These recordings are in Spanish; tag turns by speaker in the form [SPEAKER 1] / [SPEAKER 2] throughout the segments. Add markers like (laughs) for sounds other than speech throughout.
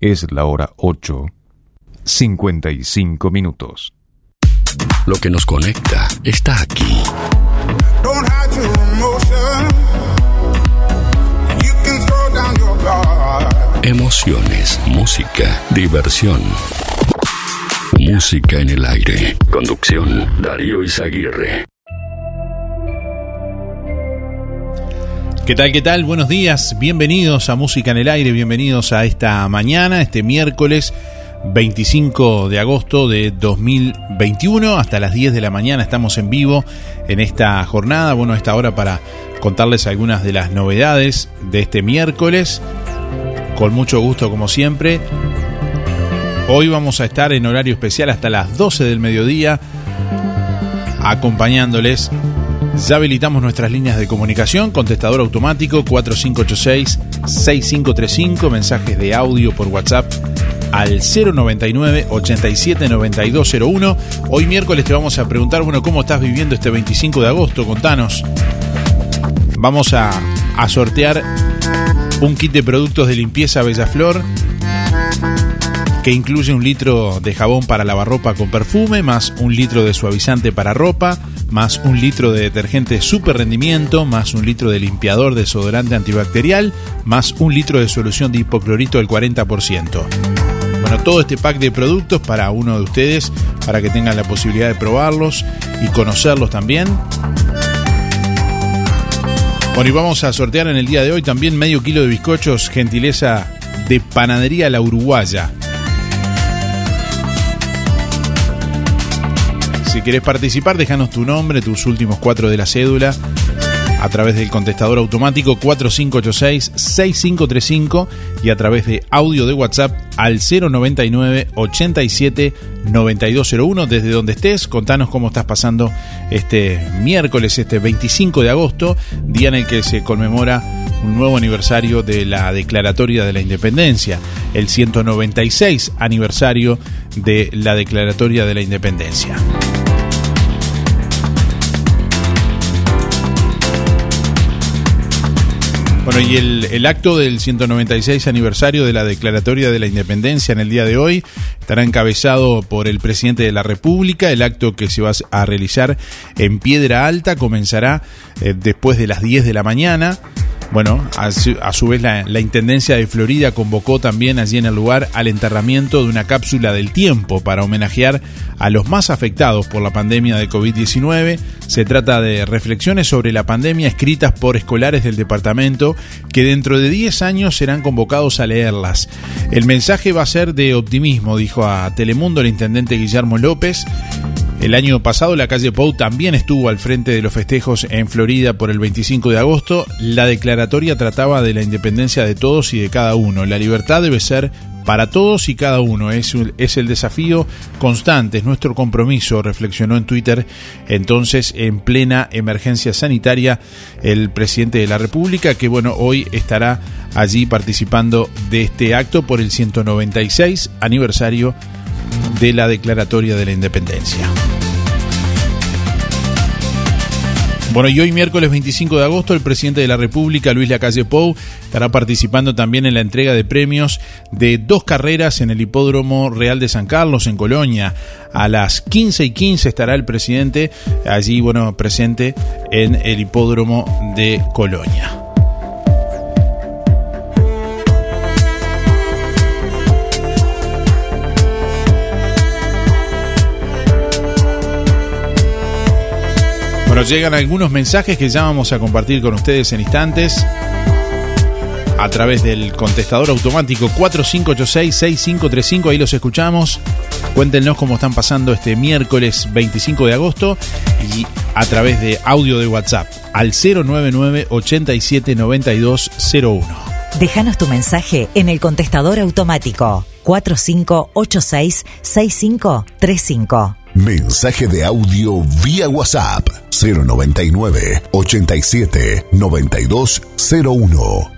[SPEAKER 1] Es la hora 8, 55 minutos.
[SPEAKER 2] Lo que nos conecta está aquí. Emociones, música, diversión. Música en el aire. Conducción, Darío Izaguirre.
[SPEAKER 3] ¿Qué tal, qué tal? Buenos días, bienvenidos a Música en el Aire, bienvenidos a esta mañana, este miércoles 25 de agosto de 2021, hasta las 10 de la mañana estamos en vivo en esta jornada, bueno, esta hora para contarles algunas de las novedades de este miércoles, con mucho gusto como siempre. Hoy vamos a estar en horario especial hasta las 12 del mediodía, acompañándoles ya habilitamos nuestras líneas de comunicación, contestador automático 4586-6535, mensajes de audio por WhatsApp al 099 879201. Hoy miércoles te vamos a preguntar, bueno, ¿cómo estás viviendo este 25 de agosto? Contanos. Vamos a, a sortear un kit de productos de limpieza Bellaflor que incluye un litro de jabón para lavar ropa con perfume, más un litro de suavizante para ropa, más un litro de detergente super rendimiento, más un litro de limpiador desodorante antibacterial, más un litro de solución de hipoclorito del 40%. Bueno, todo este pack de productos para uno de ustedes, para que tengan la posibilidad de probarlos y conocerlos también. Bueno, y vamos a sortear en el día de hoy también medio kilo de bizcochos, gentileza de Panadería La Uruguaya. Si querés participar, déjanos tu nombre, tus últimos cuatro de la cédula a través del contestador automático 4586-6535 y a través de audio de WhatsApp al 099 87 9201 desde donde estés. Contanos cómo estás pasando este miércoles, este 25 de agosto, día en el que se conmemora un nuevo aniversario de la Declaratoria de la Independencia, el 196 aniversario de la Declaratoria de la Independencia. Bueno, y el, el, acto del 196 aniversario de la Declaratoria de la Independencia en el día de hoy estará encabezado por el presidente de la República. El acto que se va a realizar en Piedra Alta comenzará eh, después de las 10 de la mañana. Bueno, a su, vez la, la, Intendencia de Florida convocó también allí en el lugar al enterramiento de una cápsula del tiempo para homenajear a los más afectados por la pandemia de COVID-19. Se trata de reflexiones sobre la pandemia escritas por escolares del departamento que dentro de 10 años serán convocados a leerlas. El mensaje va a ser de optimismo, dijo a Telemundo el intendente Guillermo López. El año pasado la calle Pou también estuvo al frente de los festejos en Florida por el 25 de agosto. La declaratoria trataba de la independencia de todos y de cada uno. La libertad debe ser para todos y cada uno. Es, es, el desafío constante, es nuestro compromiso, reflexionó en Twitter entonces en plena emergencia sanitaria el presidente de la República, que bueno, hoy estará allí participando de este acto por el 196 aniversario de la Declaratoria de la Independencia. Bueno, y hoy miércoles 25 de agosto el presidente de la República, Luis Lacalle Pou, estará participando también en la entrega de premios de dos carreras en el Hipódromo Real de San Carlos, en Colonia. A las 15 y 15 estará el presidente allí, bueno, presente en el Hipódromo de Colonia. Bueno, llegan algunos mensajes que ya vamos a compartir con ustedes en instantes a través del contestador automático 4586-6535. Ahí los escuchamos. Cuéntenos cómo están pasando este miércoles 25 de agosto y a través de audio de WhatsApp al 099 87 9201.
[SPEAKER 4] Déjanos tu mensaje en el contestador automático 4586 6535.
[SPEAKER 5] Mensaje de audio vía WhatsApp 099 87 9201.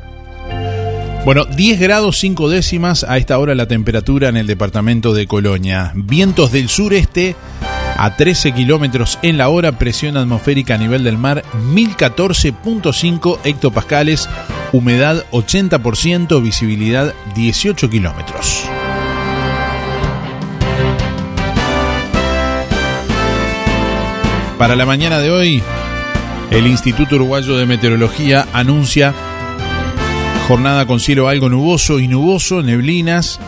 [SPEAKER 3] Bueno, 10 grados 5 décimas a esta hora la temperatura en el departamento de Colonia. Vientos del sureste a 13 kilómetros en la hora, presión atmosférica a nivel del mar 1014.5 hectopascales, humedad 80%, visibilidad 18 kilómetros. Para la mañana de hoy, el Instituto Uruguayo de Meteorología anuncia jornada con cielo algo nuboso y nuboso, neblinas.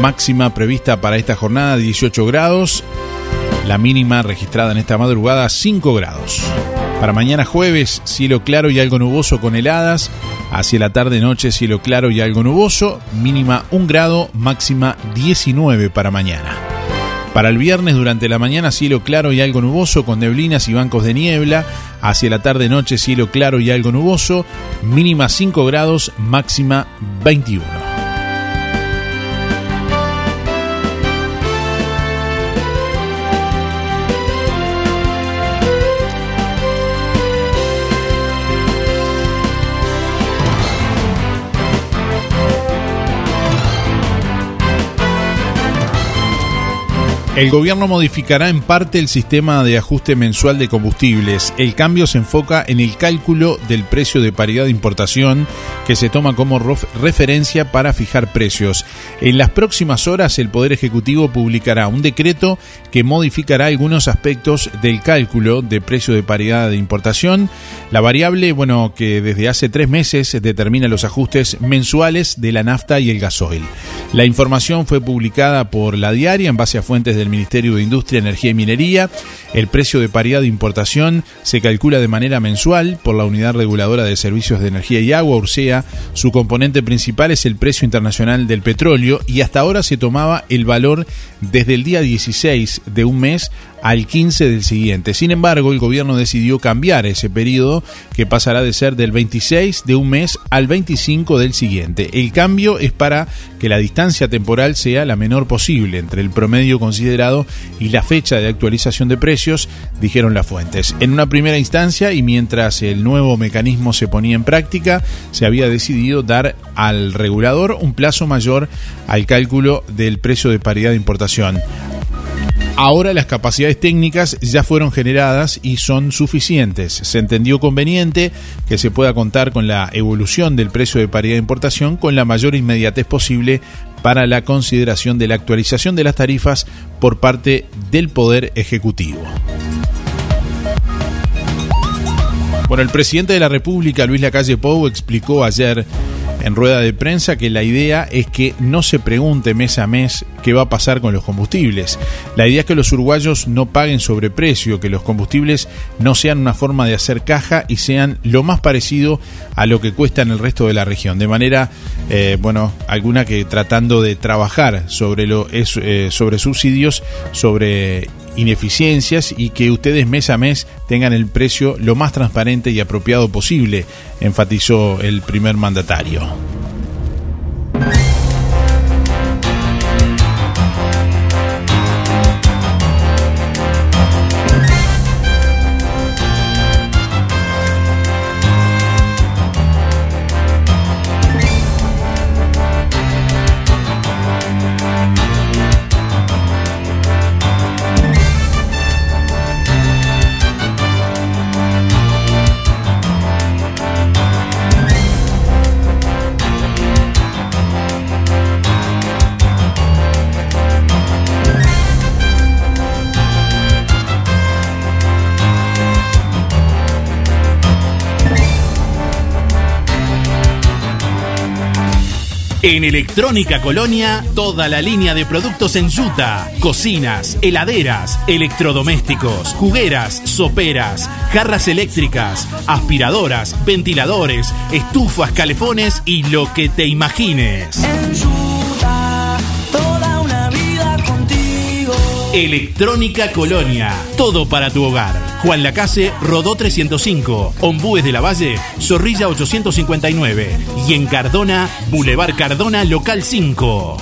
[SPEAKER 3] Máxima prevista para esta jornada 18 grados. La mínima registrada en esta madrugada 5 grados. Para mañana jueves, cielo claro y algo nuboso con heladas. Hacia la tarde-noche, cielo claro y algo nuboso. Mínima 1 grado, máxima 19 para mañana. Para el viernes durante la mañana cielo claro y algo nuboso con neblinas y bancos de niebla. Hacia la tarde-noche cielo claro y algo nuboso. Mínima 5 grados, máxima 21. El gobierno modificará en parte el sistema de ajuste mensual de combustibles. El cambio se enfoca en el cálculo del precio de paridad de importación que se toma como referencia para fijar precios. En las próximas horas el Poder Ejecutivo publicará un decreto que modificará algunos aspectos del cálculo de precio de paridad de importación. La variable, bueno, que desde hace tres meses determina los ajustes mensuales de la nafta y el gasoil. La información fue publicada por la diaria en base a fuentes del Ministerio de Industria, Energía y Minería. El precio de paridad de importación se calcula de manera mensual por la Unidad Reguladora de Servicios de Energía y Agua, Ursea. Su componente principal es el precio internacional del petróleo y hasta ahora se tomaba el valor desde el día 16 de un mes al 15 del siguiente. Sin embargo, el gobierno decidió cambiar ese periodo que pasará de ser del 26 de un mes al 25 del siguiente. El cambio es para que la distancia temporal sea la menor posible entre el promedio considerado y la fecha de actualización de precios, dijeron las fuentes. En una primera instancia y mientras el nuevo mecanismo se ponía en práctica, se había decidido dar al regulador un plazo mayor al cálculo del precio de paridad de importación. Ahora las capacidades técnicas ya fueron generadas y son suficientes. Se entendió conveniente que se pueda contar con la evolución del precio de paridad de importación con la mayor inmediatez posible para la consideración de la actualización de las tarifas por parte del Poder Ejecutivo. Bueno, el presidente de la República, Luis Lacalle Pou, explicó ayer en rueda de prensa que la idea es que no se pregunte mes a mes qué va a pasar con los combustibles. La idea es que los uruguayos no paguen sobreprecio, que los combustibles no sean una forma de hacer caja y sean lo más parecido a lo que cuesta en el resto de la región. De manera, eh, bueno, alguna que tratando de trabajar sobre, lo, eh, sobre subsidios, sobre ineficiencias y que ustedes mes a mes tengan el precio lo más transparente y apropiado posible, enfatizó el primer mandatario.
[SPEAKER 6] En Electrónica Colonia, toda la línea de productos en yuta, cocinas, heladeras, electrodomésticos, jugueras, soperas, jarras eléctricas, aspiradoras, ventiladores, estufas, calefones y lo que te imagines. Electrónica Colonia, todo para tu hogar. Juan Lacase, Rodó 305, Ombúes de la Valle, Zorrilla 859 y en Cardona, Boulevard Cardona, Local 5.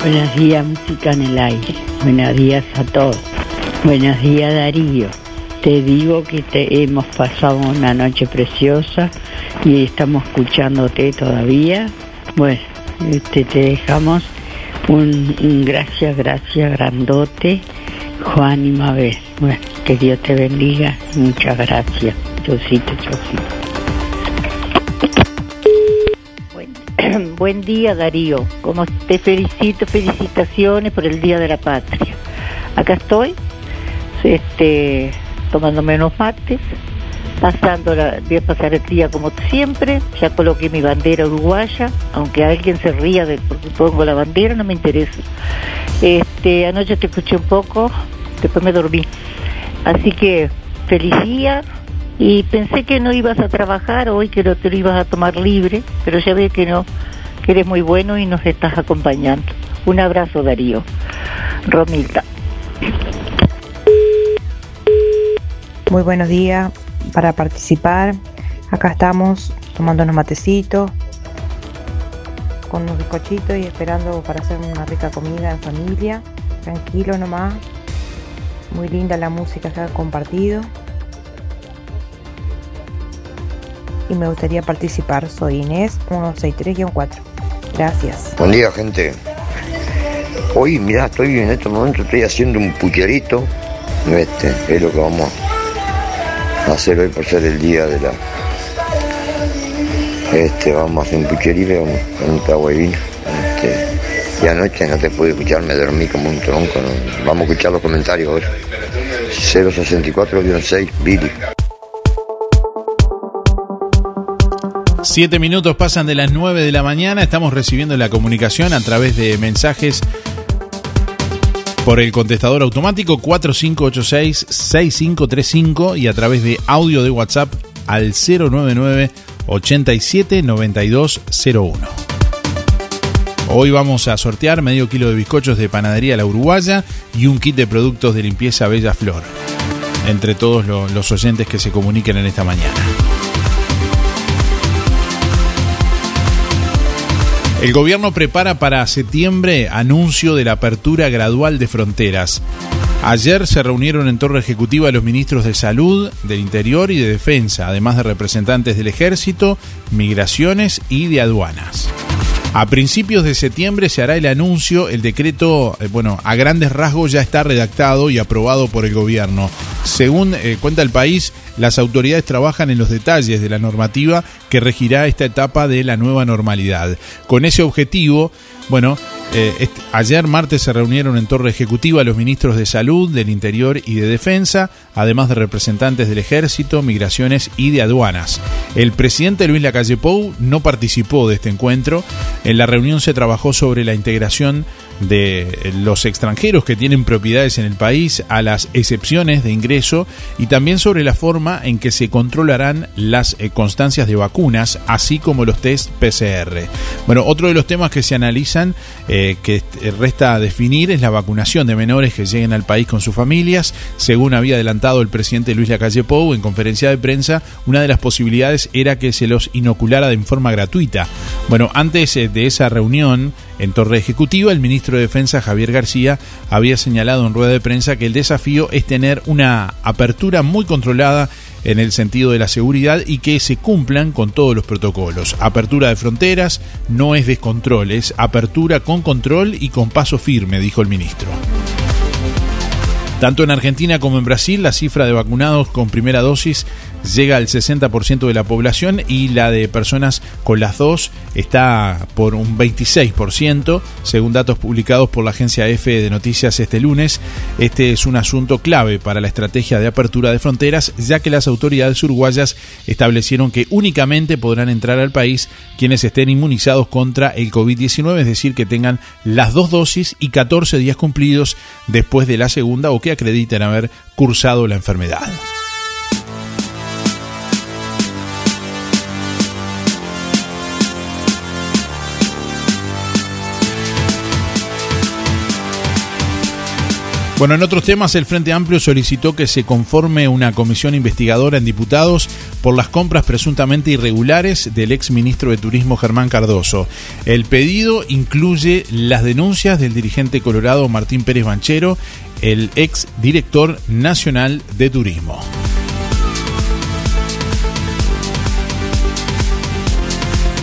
[SPEAKER 7] Buenos días, música en el aire. Buenos días a todos. Buenos días, Darío. Te digo que te hemos pasado una noche preciosa y estamos escuchándote todavía. Bueno, este, te dejamos Un, gracias, gracias, grandote, Juan y Mabel. Bueno, que Dios te bendiga. Muchas gracias. Chocito, chocito. Buen, (clears throat) buen día, Darío. Como te felicito, felicitaciones por el Día de la Patria. Acá estoy, este, tomándome unos mates, pasando la, voy a pasar el día como siempre, ya coloqué mi bandera uruguaya, aunque alguien se ría de porque pongo la bandera, no me interesa. Este, anoche te escuché un poco, después me dormí. Así que feliz día y pensé que no ibas a trabajar hoy, que no te lo ibas a tomar libre, pero ya ve que no, que eres muy bueno y nos estás acompañando. Un abrazo Darío. Romilda.
[SPEAKER 8] Muy buenos días para participar. Acá estamos tomando unos matecitos con unos bizcochitos y esperando para hacer una rica comida en familia. Tranquilo nomás. Muy linda la música que ha compartido. Y me gustaría participar. Soy Inés 163-4. Gracias.
[SPEAKER 9] Buen día, gente. Hoy, mira, estoy en este momento estoy haciendo un pucherito. Este, es lo que vamos a hacer hoy por ser el día de la. Este, vamos a hacer un pucherito con, con un trago. Este, y anoche no te pude escuchar, me dormí como un tronco. Vamos a escuchar los comentarios ahora. 064-6, Billy.
[SPEAKER 3] Siete minutos pasan de las 9 de la mañana. Estamos recibiendo la comunicación a través de mensajes por el contestador automático 4586-6535 y a través de audio de WhatsApp al 099 87 9201. Hoy vamos a sortear medio kilo de bizcochos de panadería La Uruguaya y un kit de productos de limpieza Bella Flor. Entre todos lo- los oyentes que se comuniquen en esta mañana. El gobierno prepara para septiembre anuncio de la apertura gradual de fronteras. Ayer se reunieron en torre ejecutiva los ministros de Salud, del Interior y de Defensa, además de representantes del Ejército, Migraciones y de Aduanas. A principios de septiembre se hará el anuncio, el decreto, eh, bueno, a grandes rasgos ya está redactado y aprobado por el gobierno. Según eh, cuenta el país, las autoridades trabajan en los detalles de la normativa que regirá esta etapa de la nueva normalidad. Con ese objetivo, bueno, eh, ayer martes se reunieron en Torre Ejecutiva los ministros de Salud, del Interior y de Defensa, además de representantes del Ejército, Migraciones y de Aduanas. El presidente Luis Lacalle Pou no participó de este encuentro. En la reunión se trabajó sobre la integración de los extranjeros que tienen propiedades en el país a las excepciones de ingreso y también sobre la forma en que se controlarán las eh, constancias de vacunas, así como los test PCR. Bueno, otro de los temas que se analizan, eh, que eh, resta definir, es la vacunación de menores que lleguen al país con sus familias. Según había adelantado el presidente Luis Lacalle Pou en conferencia de prensa, una de las posibilidades era que se los inoculara de forma gratuita. Bueno, antes de esa reunión en Torre Ejecutiva, el ministro de Defensa Javier García había señalado en rueda de prensa que el desafío es tener una apertura muy controlada en el sentido de la seguridad y que se cumplan con todos los protocolos. Apertura de fronteras no es descontrol, es apertura con control y con paso firme, dijo el ministro. Tanto en Argentina como en Brasil, la cifra de vacunados con primera dosis llega al 60% de la población y la de personas con las dos está por un 26%, según datos publicados por la agencia EFE de Noticias este lunes. Este es un asunto clave para la estrategia de apertura de fronteras, ya que las autoridades uruguayas establecieron que únicamente podrán entrar al país quienes estén inmunizados contra el COVID-19, es decir, que tengan las dos dosis y 14 días cumplidos después de la segunda o que acrediten haber cursado la enfermedad. Bueno, en otros temas, el Frente Amplio solicitó que se conforme una comisión investigadora en diputados por las compras presuntamente irregulares del ex ministro de Turismo Germán Cardoso. El pedido incluye las denuncias del dirigente colorado Martín Pérez Banchero, el ex director nacional de turismo.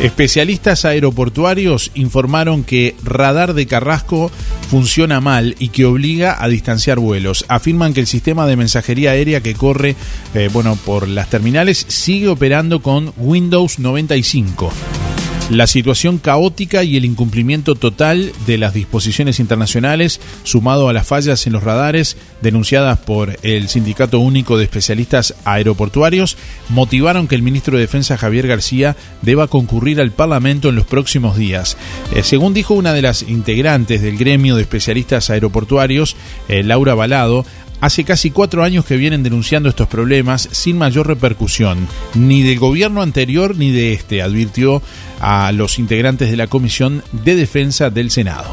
[SPEAKER 10] Especialistas aeroportuarios informaron que radar de Carrasco funciona mal y que obliga a distanciar vuelos. Afirman que el sistema de mensajería aérea que corre eh, bueno, por las terminales sigue operando con Windows 95. La situación caótica y el incumplimiento total de las disposiciones internacionales, sumado a las fallas en los radares denunciadas por el Sindicato Único de Especialistas Aeroportuarios, motivaron que el ministro de Defensa Javier García deba concurrir al Parlamento en los próximos días. Eh, según dijo una de las integrantes del gremio de especialistas aeroportuarios, eh, Laura Balado, Hace casi cuatro años que vienen denunciando estos problemas sin mayor repercusión, ni del gobierno anterior ni de este, advirtió a los integrantes de la Comisión de Defensa del Senado.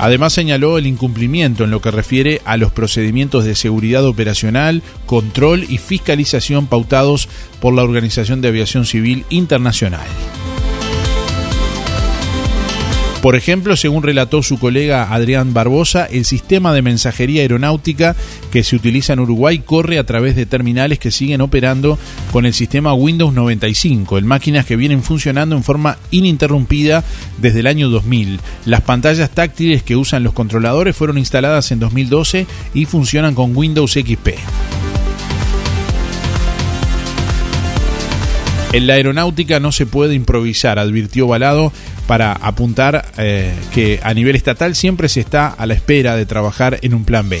[SPEAKER 10] Además señaló el incumplimiento en lo que refiere a los procedimientos de seguridad operacional, control y fiscalización pautados por la Organización de Aviación Civil Internacional. Por ejemplo, según relató su colega Adrián Barbosa, el sistema de mensajería aeronáutica que se utiliza en Uruguay corre a través de terminales que siguen operando con el sistema Windows 95, en máquinas que vienen funcionando en forma ininterrumpida desde el año 2000. Las pantallas táctiles que usan los controladores fueron instaladas en 2012 y funcionan con Windows XP. En la aeronáutica no se puede improvisar, advirtió Balado, para apuntar eh, que a nivel estatal siempre se está a la espera de trabajar en un plan B.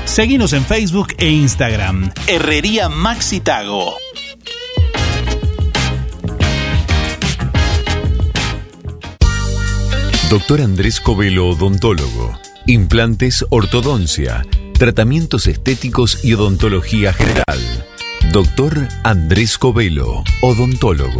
[SPEAKER 3] Seguinos en Facebook e Instagram. Herrería Maxitago.
[SPEAKER 11] Doctor Andrés Covelo, odontólogo. Implantes, ortodoncia, tratamientos estéticos y odontología general. Doctor Andrés Covelo, odontólogo.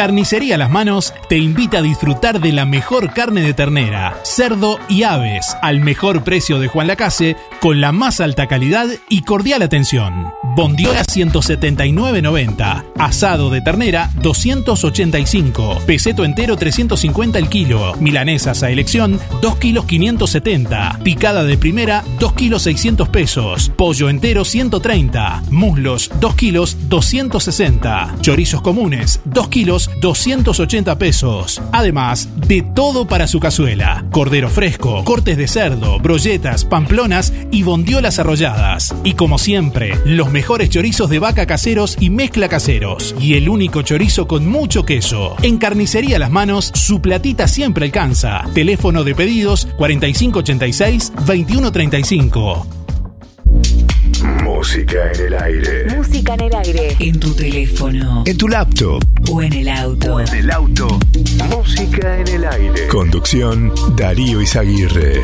[SPEAKER 3] Carnicería Las Manos te invita a disfrutar de la mejor carne de ternera, cerdo y aves al mejor precio de Juan Lacase con la más alta calidad y cordial atención. Bondiola 179.90, asado de ternera 285, peseto entero 350 el kilo, milanesas a elección 2 kilos 570, picada de primera 2 kilos 600 pesos, pollo entero 130, muslos 2 kilos 260, chorizos comunes 2 kilos 280 pesos. Además de todo para su cazuela, cordero fresco, cortes de cerdo, brolletas, pamplonas y bondiolas arrolladas. Y como siempre, los mejores chorizos de vaca caseros y mezcla caseros. Y el único chorizo con mucho queso. En Carnicería Las Manos, su platita siempre alcanza. Teléfono de pedidos 4586-2135.
[SPEAKER 12] Música en el aire.
[SPEAKER 4] Música en el aire. En tu teléfono.
[SPEAKER 13] En tu laptop.
[SPEAKER 4] O en el auto.
[SPEAKER 12] En el auto. Música en el aire.
[SPEAKER 13] Conducción Darío Izaguirre.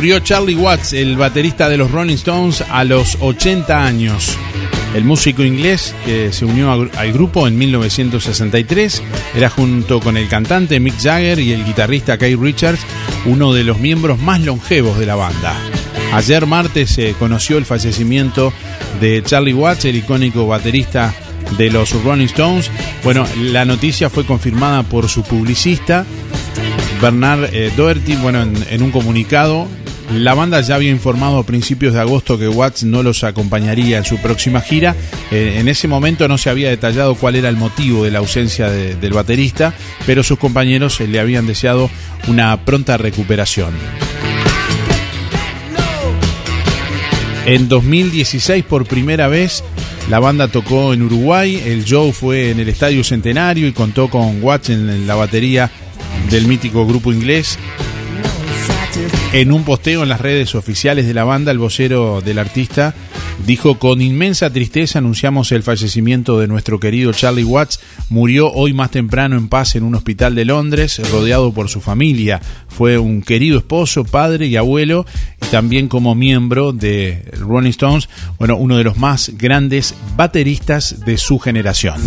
[SPEAKER 3] Murió Charlie Watts, el baterista de los Rolling Stones, a los 80 años. El músico inglés que se unió al grupo en 1963 era junto con el cantante Mick Jagger y el guitarrista Keith Richards uno de los miembros más longevos de la banda. Ayer martes se conoció el fallecimiento de Charlie Watts, el icónico baterista de los Rolling Stones. Bueno, la noticia fue confirmada por su publicista, Bernard eh, Doherty, bueno, en, un comunicado. La banda ya había informado a principios de agosto que Watts no los acompañaría en su próxima gira. En ese momento no se había detallado cuál era el motivo de la ausencia del baterista, pero sus compañeros eh, le habían deseado una pronta recuperación. En 2016, por primera vez, la banda tocó en Uruguay. El show fue en el Estadio Centenario y contó con Watts en la batería del mítico grupo inglés. En un posteo en las redes oficiales de la banda, el vocero del artista dijo, con inmensa tristeza anunciamos el fallecimiento de nuestro querido Charlie Watts. Murió hoy más temprano en paz en un hospital de Londres, rodeado por su familia. Fue un querido esposo, padre y abuelo, y también como miembro de Rolling Stones, bueno, uno de los más grandes bateristas de su generación.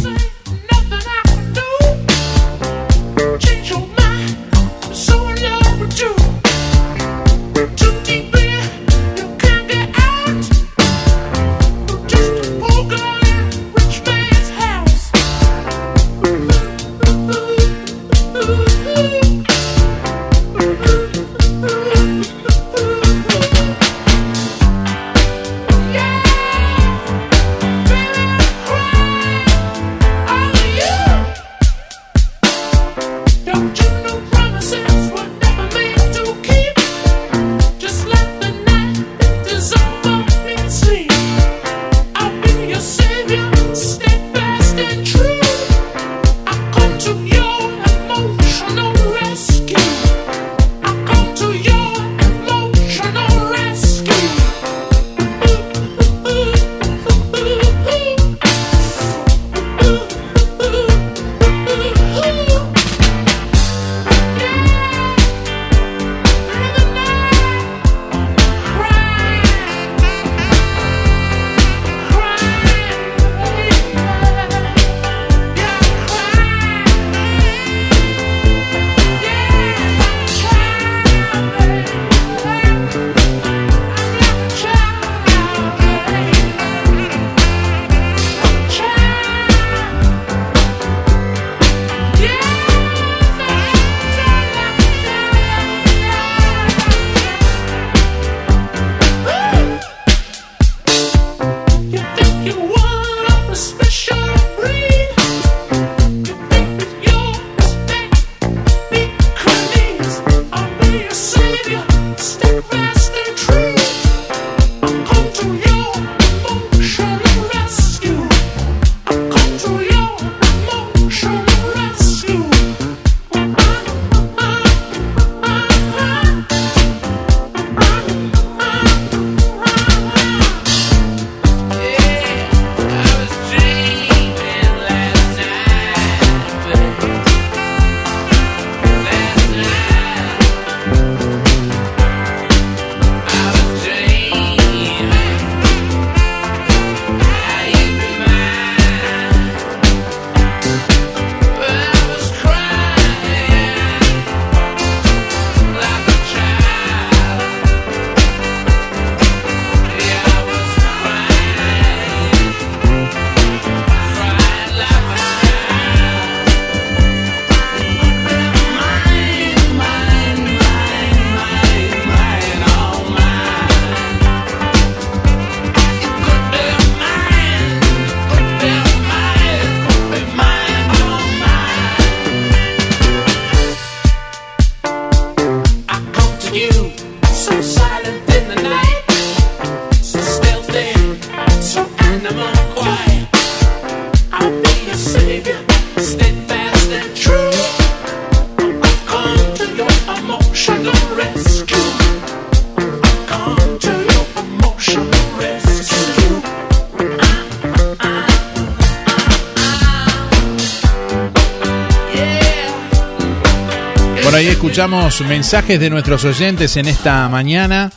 [SPEAKER 3] Mensajes de nuestros oyentes en esta mañana.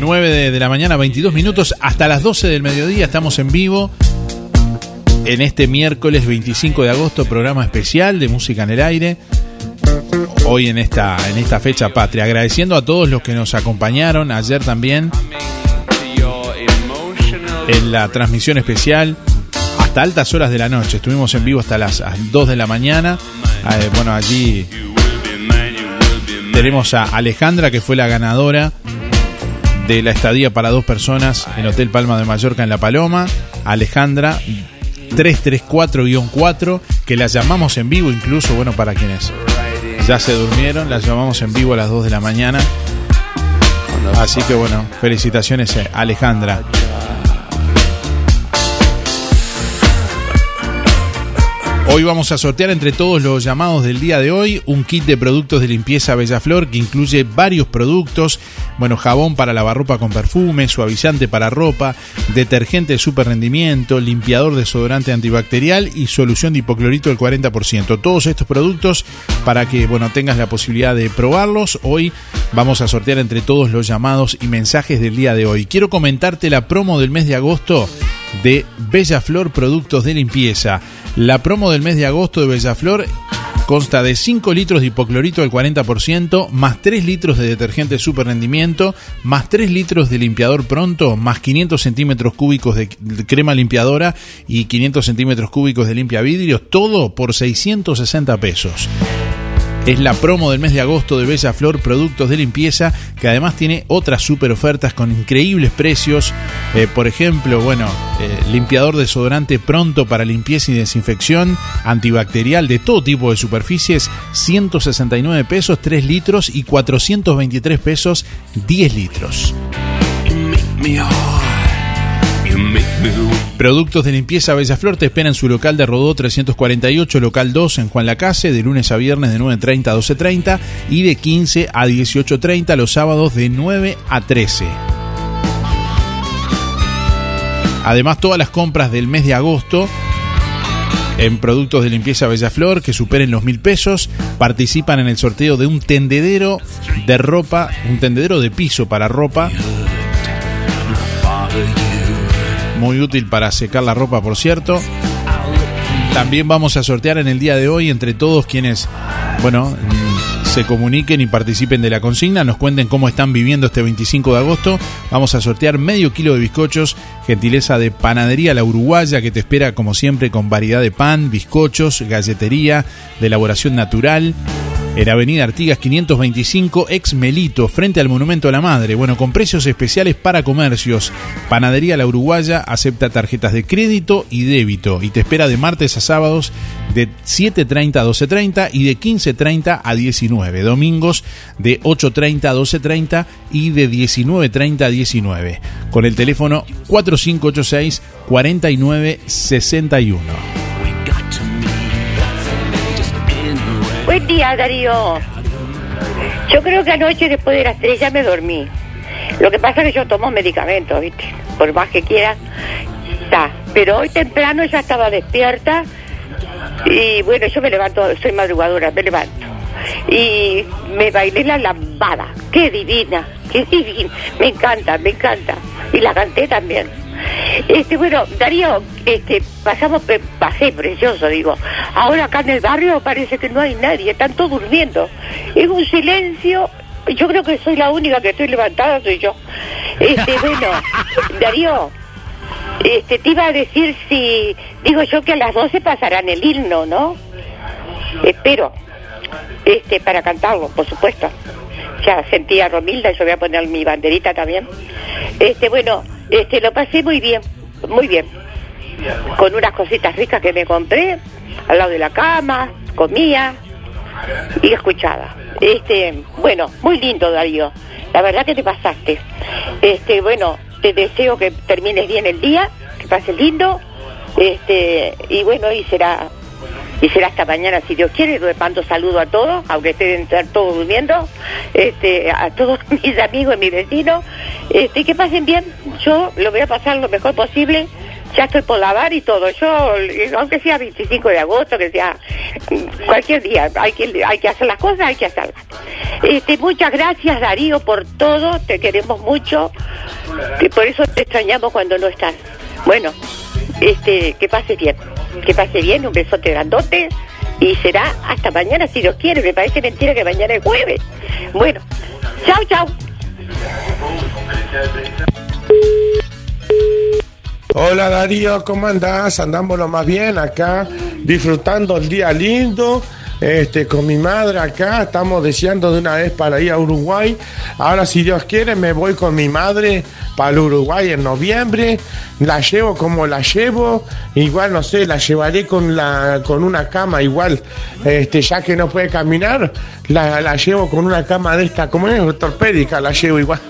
[SPEAKER 3] 9 de, de la mañana, 22 minutos, hasta las 12 del mediodía estamos en vivo. En este miércoles 25 de agosto, programa especial de Música en el Aire. Hoy en esta, en esta fecha patria. Agradeciendo a todos los que nos acompañaron ayer también en la transmisión especial hasta altas horas de la noche. Estuvimos en vivo hasta las 2 de la mañana. Eh, bueno, allí tenemos a Alejandra, que fue la ganadora de la estadía para dos personas en Hotel Palma de Mallorca en La Paloma. Alejandra 334-4, que la llamamos en vivo incluso, bueno, para quienes ya se durmieron, la llamamos en vivo a las 2 de la mañana. Así que bueno, felicitaciones eh, Alejandra. Hoy vamos a sortear entre todos los llamados del día de hoy un kit de productos de limpieza Bellaflor que incluye varios productos, bueno, jabón para lavar ropa con perfume, suavizante para ropa, detergente de super rendimiento, limpiador desodorante antibacterial y solución de hipoclorito del 40%. Todos estos productos para que, bueno, tengas la posibilidad de probarlos. Hoy vamos a sortear entre todos los llamados y mensajes del día de hoy. Quiero comentarte la promo del mes de agosto de Bellaflor Productos de Limpieza. La promo del mes de agosto de Bellaflor consta de 5 litros de hipoclorito al 40%, más 3 litros de detergente super rendimiento, más 3 litros de limpiador pronto, más 500 centímetros cúbicos de crema limpiadora y 500 centímetros cúbicos de limpia vidrio, todo por 660 pesos. Es la promo del mes de agosto de Bella Flor Productos de Limpieza, que además tiene otras super ofertas con increíbles precios. Eh, por ejemplo, bueno, eh, limpiador desodorante pronto para limpieza y desinfección, antibacterial de todo tipo de superficies, 169 pesos 3 litros y 423 pesos 10 litros. Productos de limpieza Bellaflor te esperan en su local de Rodó 348, local 2 en Juan Lacase, de lunes a viernes de 9.30 a 12.30 y de 15 a 18.30 los sábados de 9 a 13. Además, todas las compras del mes de agosto en productos de limpieza Bellaflor que superen los mil pesos participan en el sorteo de un tendedero de ropa, un tendedero de piso para ropa muy útil para secar la ropa, por cierto. También vamos a sortear en el día de hoy entre todos quienes, bueno, mm, se comuniquen y participen de la consigna, nos cuenten cómo están viviendo este 25 de agosto. Vamos a sortear medio kilo de bizcochos, gentileza de Panadería La Uruguaya, que te espera como siempre con variedad de pan, bizcochos, galletería, de elaboración natural en Avenida Artigas 525, ex Melito, frente al Monumento a la Madre. Bueno, con precios especiales para comercios. Panadería La Uruguaya acepta tarjetas de crédito y débito y te espera de martes a sábados de 7.30 a 12.30 y de 15.30 a 19. Domingos de 8.30 a 12.30 y de 19.30 a 19. Con el teléfono 4586 4961.
[SPEAKER 14] Buen día, Darío. Yo creo que anoche después de las tres ya me dormí. Lo que pasa es que yo tomo medicamentos, ¿viste? Por más que quiera, está. Pero hoy temprano ya estaba despierta y bueno, yo me levanto, soy madrugadora, me levanto. Y me bailé la lambada. ¡Qué divina! ¡Qué divina! Me encanta, me encanta. Y la canté también. Este, bueno, Darío, este, pasamos, pasé precioso, digo. Ahora acá en el barrio parece que no hay nadie, están todos durmiendo. Es un silencio, yo creo que soy la única que estoy levantada, soy yo. Este, (laughs) bueno, Darío, este, te iba a decir si, digo yo que a las 12 pasarán el himno, ¿no? Espero, este, para cantarlo, por supuesto. Ya sentí a Romilda, yo voy a poner mi banderita también. Este, bueno, este, lo pasé muy bien, muy bien. Con unas cositas ricas que me compré, al lado de la cama, comía y escuchaba. Este, bueno, muy lindo, Darío. La verdad que te pasaste. Este, bueno, te deseo que termines bien el día, que pases lindo. Este, y bueno, y será y será hasta mañana si Dios quiere. Les mando saludo a todos, aunque estén todos durmiendo, este, a todos (laughs) mis amigos y mis vecinos, este, que pasen bien. Yo lo voy a pasar lo mejor posible ya estoy por lavar y todo. Yo, aunque sea 25 de agosto, que sea cualquier día, hay que, hacer las cosas, hay que hacerlas. Este, muchas gracias Darío por todo, te queremos mucho, por eso te extrañamos cuando no estás. Bueno, este, que pase bien, que pase bien, un besote grandote y será hasta mañana si Dios quiere, me parece mentira que mañana es jueves. Bueno, chao, chao.
[SPEAKER 15] Hola Darío, ¿cómo andás? Andamos lo más bien acá, disfrutando el día lindo. Este, con mi madre acá, estamos deseando de una vez para ir a Uruguay. Ahora, si Dios quiere, me voy con mi madre para el Uruguay en noviembre. La llevo como la llevo. Igual, no sé, la llevaré con, la, con una cama igual. Este, ya que no puede caminar, la, la llevo con una cama de esta, como es ortopédica, la llevo igual.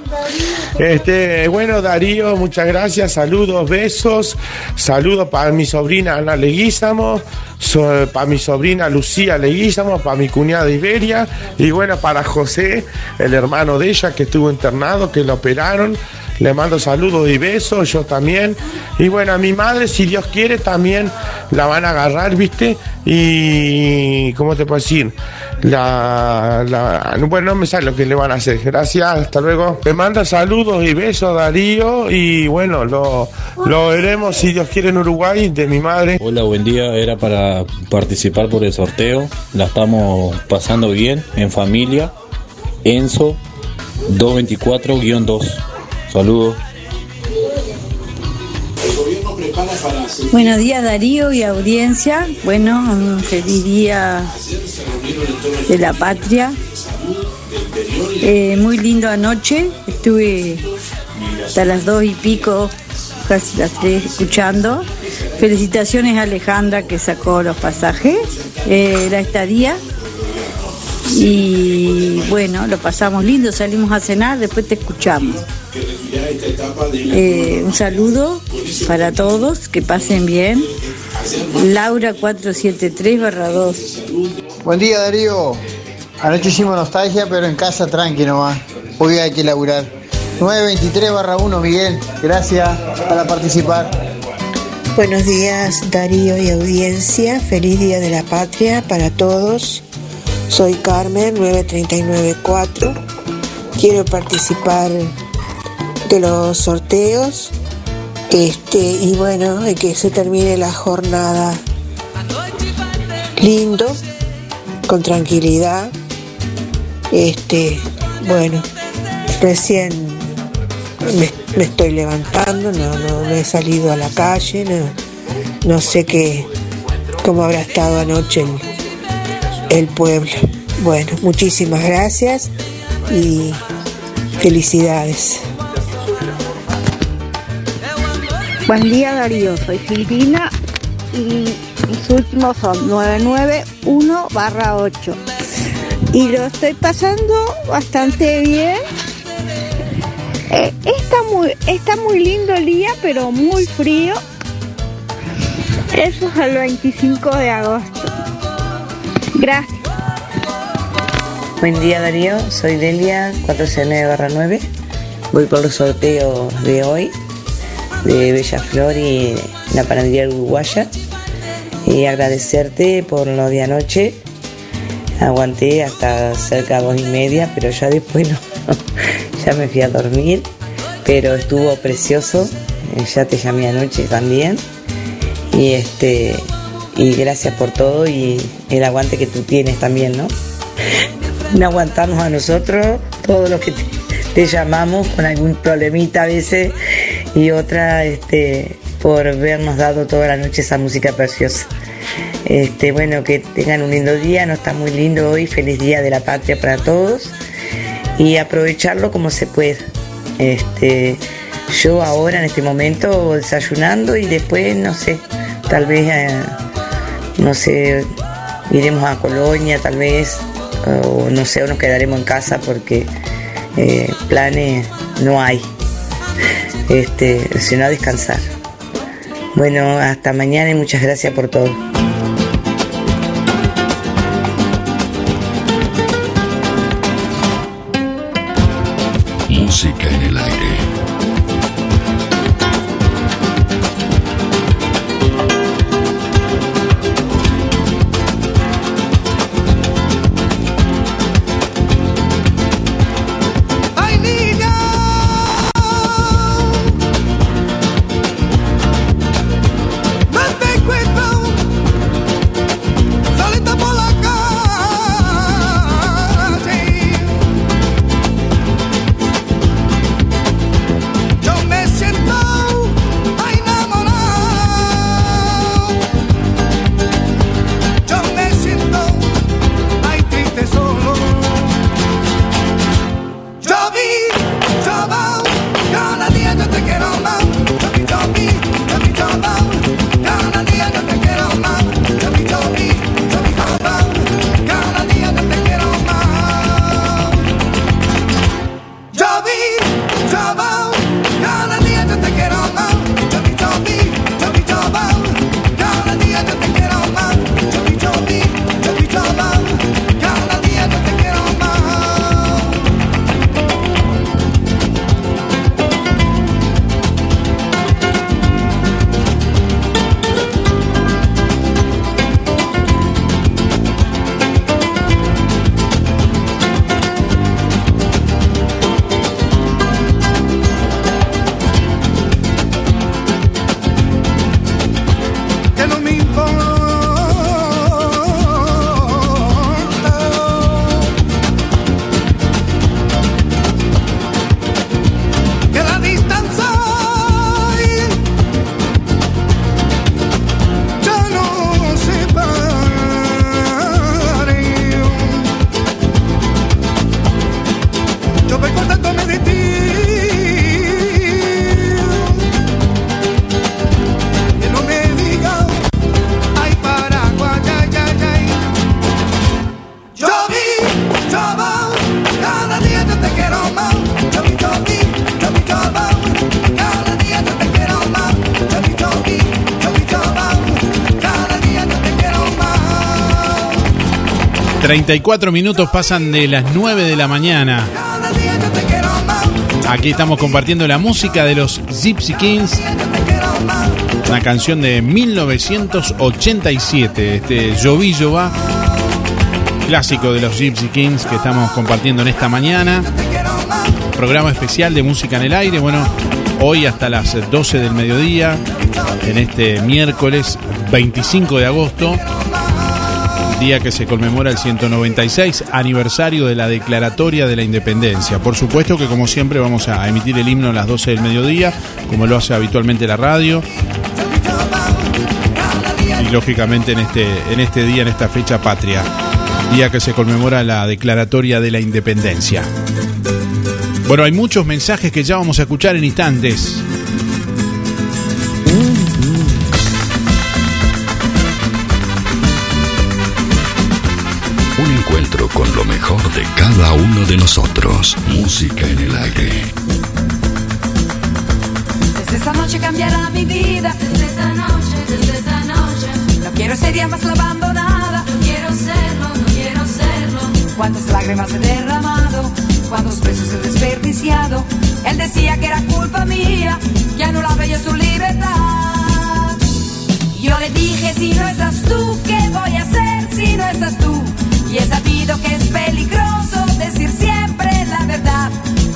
[SPEAKER 15] Este, bueno, Darío, muchas gracias, saludos, besos, saludos para mi sobrina Ana Leguízamo, para mi sobrina Lucía Leguízamo, para mi cuñada Iberia, y bueno, para José, el hermano de ella que estuvo internado, que lo operaron. Le mando saludos y besos, yo también. Y bueno, a mi madre, si Dios quiere, también la van a agarrar, ¿viste? Y, ¿cómo te puedo decir? La, bueno, no me sale lo que le van a hacer. Gracias, hasta luego. Me manda saludos y besos, Darío. Y bueno, lo, lo veremos, si Dios quiere, en Uruguay, de mi madre.
[SPEAKER 16] Hola, buen día. Era para participar por el sorteo. La estamos pasando bien, en familia. Enzo 224-2. Saludos.
[SPEAKER 17] Buenos días Darío y audiencia. Bueno, un feliz día de la patria. Eh, muy lindo anoche. Estuve hasta las dos y pico, casi las tres, escuchando. Felicitaciones a Alejandra que sacó los pasajes, eh, la estadía. Y bueno, lo pasamos lindo, salimos a cenar, después te escuchamos. Eh, un saludo para todos, que pasen bien. Laura 473 barra 2.
[SPEAKER 18] Buen día Darío. Anoche hicimos nostalgia, pero en casa tranqui nomás. Hoy hay que laburar. 923 barra 1, Miguel. Gracias para participar.
[SPEAKER 19] Buenos días Darío y audiencia, feliz Día de la Patria para todos. Soy Carmen 9394. Quiero participar de los sorteos. Este, y bueno, que se termine la jornada lindo, con tranquilidad. Este, bueno, recién me, estoy levantando, no, no, no he salido a la calle, no, no sé qué, cómo habrá estado anoche el pueblo. Bueno, muchísimas gracias y felicidades.
[SPEAKER 20] Buen día Darío, soy Silvina y mis últimos son 991 barra 8. Y lo estoy pasando bastante bien. Eh, está, muy, está muy lindo el día, pero muy frío. Eso es el 25 de agosto. Gracias.
[SPEAKER 21] Buen día Darío, soy Delia 409-9. Voy por los sorteos de hoy de Bella Flor y la panadería uruguaya. Y agradecerte por lo de anoche. Aguanté hasta cerca de dos y media, pero ya después no, (laughs) ya me fui a dormir. Pero estuvo precioso. Eh, Ya te llamé anoche también. Y este y gracias por todo y el aguante que tú tienes también, ¿no? No aguantarnos a nosotros, todos los que te, te llamamos con algún problemita a veces y otra este por vernos dado toda la noche esa música preciosa. Este, bueno, que tengan un lindo día, no está muy lindo hoy, feliz día de la patria para todos y aprovecharlo como se pueda. Este, yo ahora en este momento desayunando y después no sé, tal vez eh, no sé, iremos a Colonia tal vez o no sé, o nos quedaremos en casa porque eh, planes no hay. Este, sino a descansar. Bueno, hasta mañana y muchas gracias por todo.
[SPEAKER 2] Música
[SPEAKER 3] 34 minutos pasan de las 9 de la mañana. Aquí estamos compartiendo la música de los Gypsy Kings. Una canción de 1987. Este Jovi va clásico de los Gypsy Kings que estamos compartiendo en esta mañana. Programa especial de música en el aire. Bueno, hoy hasta las 12 del mediodía, en este miércoles 25 de agosto, día que se conmemora el 196 aniversario de la Declaratoria de la Independencia. Por supuesto que como siempre vamos a emitir el himno a las 12 del mediodía, como lo hace habitualmente la radio. Y lógicamente en este, en este día, en esta fecha patria, día que se conmemora la Declaratoria de la Independencia. Bueno, hay muchos mensajes que ya vamos a escuchar en instantes.
[SPEAKER 2] Cada uno de nosotros. Música en el aire.
[SPEAKER 22] Desde esta noche cambiará mi vida. Desde esta noche, desde esta noche. No quiero ser más abandonada. No quiero serlo, no quiero serlo. Cuántas lágrimas he derramado. Cuántos besos he desperdiciado. Él decía que era culpa mía. Que anulaba yo su libertad. Yo le dije, si no estás tú, ¿qué voy a hacer si no estás tú? Y he sabido que es peligroso decir siempre la verdad.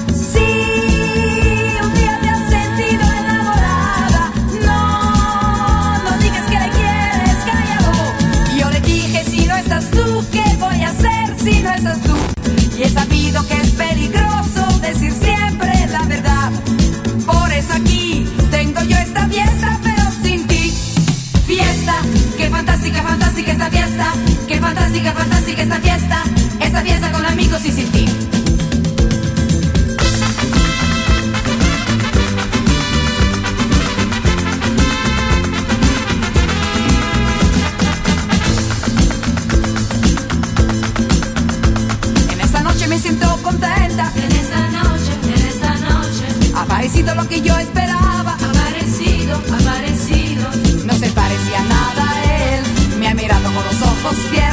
[SPEAKER 22] Sí, un día te has sentido enamorada. No, no digas que le quieres, cállalo. Yo le dije, si no estás tú, ¿qué voy a hacer si no estás tú? Y he sabido que es peligroso decir siempre fantástica, fantástica esta fiesta. Esta fiesta con amigos y sin ti. En esta noche me siento contenta. En esta noche, en esta noche. Ha parecido lo que yo esperaba. Ha parecido, ha parecido. No se parecía nada a él. Me ha mirado con los ojos tiernos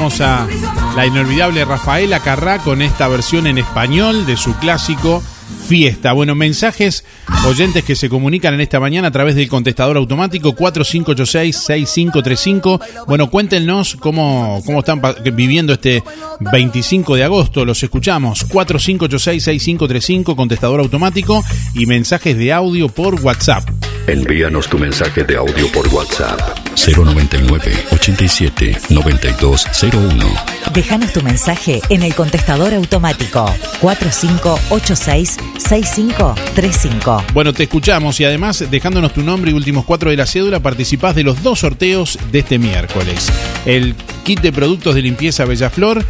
[SPEAKER 22] a la
[SPEAKER 3] inolvidable Rafaela Carrá con esta versión en español de su clásico Fiesta. Bueno, mensajes oyentes que se comunican en esta mañana a través del contestador automático 4586-6535. Bueno, cuéntenos cómo, cómo están viviendo este 25 de agosto. Los escuchamos 4586-6535, contestador automático y mensajes de audio por WhatsApp.
[SPEAKER 2] Envíanos tu mensaje de audio por WhatsApp 099 87 9201.
[SPEAKER 4] Déjanos tu mensaje en el contestador automático 4586-6535.
[SPEAKER 3] Bueno, te escuchamos y además, dejándonos tu nombre y últimos cuatro de la cédula, participás de los dos sorteos de este miércoles. El kit de productos de limpieza Bellaflor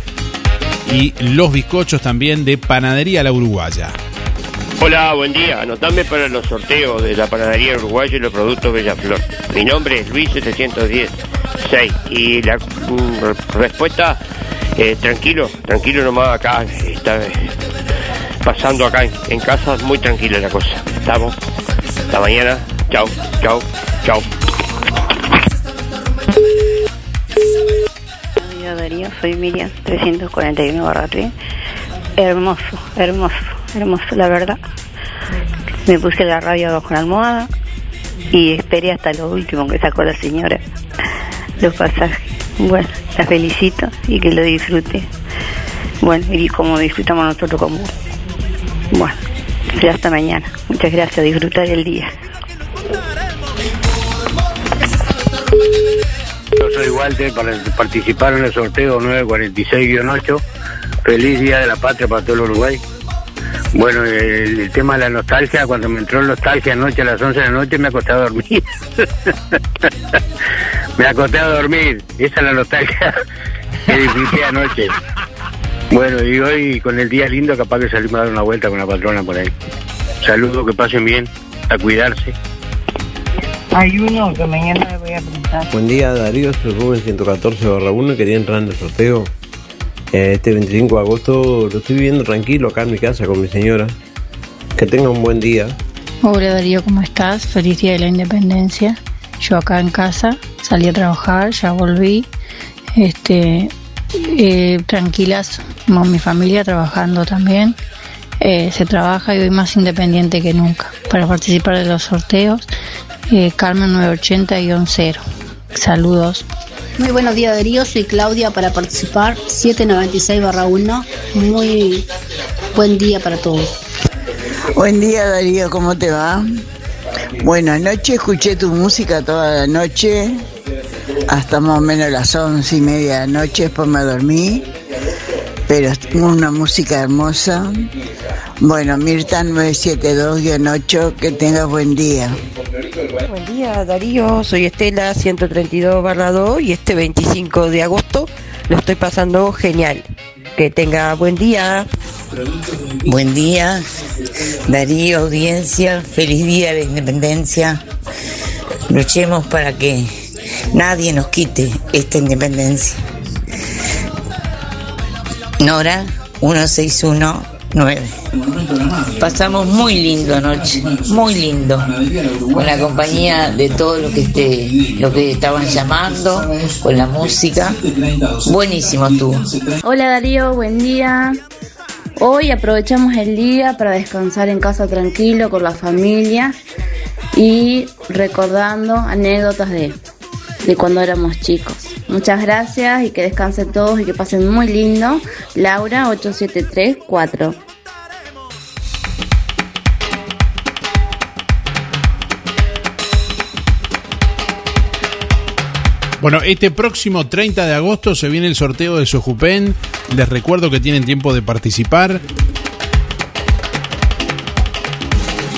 [SPEAKER 3] y los bizcochos también de Panadería La Uruguaya.
[SPEAKER 23] Hola, buen día. Anotame para los sorteos de la panadería uruguaya y los productos Bellaflor. Mi nombre es Luis 710 6 y la mm, respuesta
[SPEAKER 24] Eh, tranquilo, tranquilo nomás acá, está eh, pasando acá en, en casa, muy tranquila la cosa. Estamos, hasta mañana, chao, chao, chao.
[SPEAKER 25] Darío, soy Miriam, 341 barra 3. Hermoso, hermoso, hermoso, la verdad. Me puse la radio bajo la almohada y esperé hasta lo último que sacó la señora, los pasajes. Bueno, la felicito y que lo disfrute. Bueno, y como disfrutamos nosotros con vos. Bueno, será hasta mañana. Muchas gracias, disfrutar el día.
[SPEAKER 26] Yo soy Walter para participar en el sorteo 946-8. Feliz Día de la Patria para todo el Uruguay. Bueno, el, el tema de la nostalgia, cuando me entró nostalgia anoche a las 11 de la noche me acosté a dormir. (laughs) me acosté a dormir. Esa es la nostalgia (laughs) que disfruté anoche. Bueno, y hoy con el día lindo capaz que salimos a dar una vuelta con la patrona por ahí. Saludos, que pasen bien, a cuidarse.
[SPEAKER 27] Hay uno que mañana le voy a preguntar.
[SPEAKER 23] Buen día Darío, soy Rubén 114 1 y quería entrar en el sorteo. Este 25 de agosto lo estoy viviendo tranquilo acá en mi casa con mi señora. Que tenga un buen día.
[SPEAKER 28] Hola Darío, ¿cómo estás? Feliz día de la independencia. Yo acá en casa, salí a trabajar, ya volví. Este, eh, tranquilas, con mi familia trabajando también. Eh, se trabaja y hoy más independiente que nunca. Para participar de los sorteos, eh, Carmen 980-0. Saludos.
[SPEAKER 29] Muy buenos días Darío, soy Claudia para participar 796 1. Muy buen día para todos.
[SPEAKER 30] Buen día Darío, ¿cómo te va? Bueno, anoche escuché tu música toda la noche, hasta más o menos las once y media de la noche, después me dormí, pero es una música hermosa. Bueno, Mirta 972-8, que tengas buen día.
[SPEAKER 31] Buen día Darío, soy Estela 132 barra 2 y este 25 de agosto lo estoy pasando genial. Que tenga buen día.
[SPEAKER 32] Buen día, Darío, audiencia, feliz día de independencia. Luchemos para que nadie nos quite esta independencia. Nora 1619. Pasamos muy lindo anoche, muy lindo, con la compañía de todo lo que este, lo que estaban llamando, con la música, buenísimo estuvo.
[SPEAKER 33] Hola Darío, buen día. Hoy aprovechamos el día para descansar en casa tranquilo con la familia y recordando anécdotas de, de cuando éramos chicos. Muchas gracias y que descansen todos y que pasen muy lindo. Laura 8734.
[SPEAKER 3] Bueno, este próximo 30 de agosto se viene el sorteo de Sojupen. Les recuerdo que tienen tiempo de participar.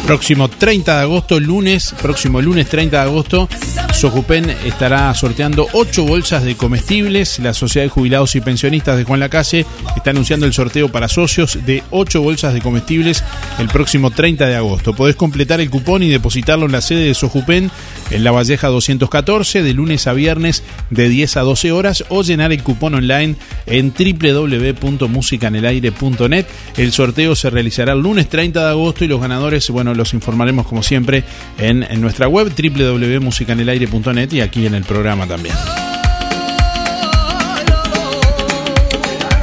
[SPEAKER 3] Próximo 30 de agosto, lunes, próximo lunes 30 de agosto, Sojupen estará sorteando 8 bolsas de comestibles. La Sociedad de Jubilados y Pensionistas de Juan Lacase está anunciando el sorteo para socios de 8 bolsas de comestibles el próximo 30 de agosto. Podés completar el cupón y depositarlo en la sede de Sojupen en La Valleja 214 de lunes a viernes de 10 a 12 horas o llenar el cupón online en www.musicanelaire.net. El sorteo se realizará el lunes 30 de agosto y los ganadores, bueno, los informaremos como siempre en, nuestra web www.musicanelaire.net y aquí en el programa también.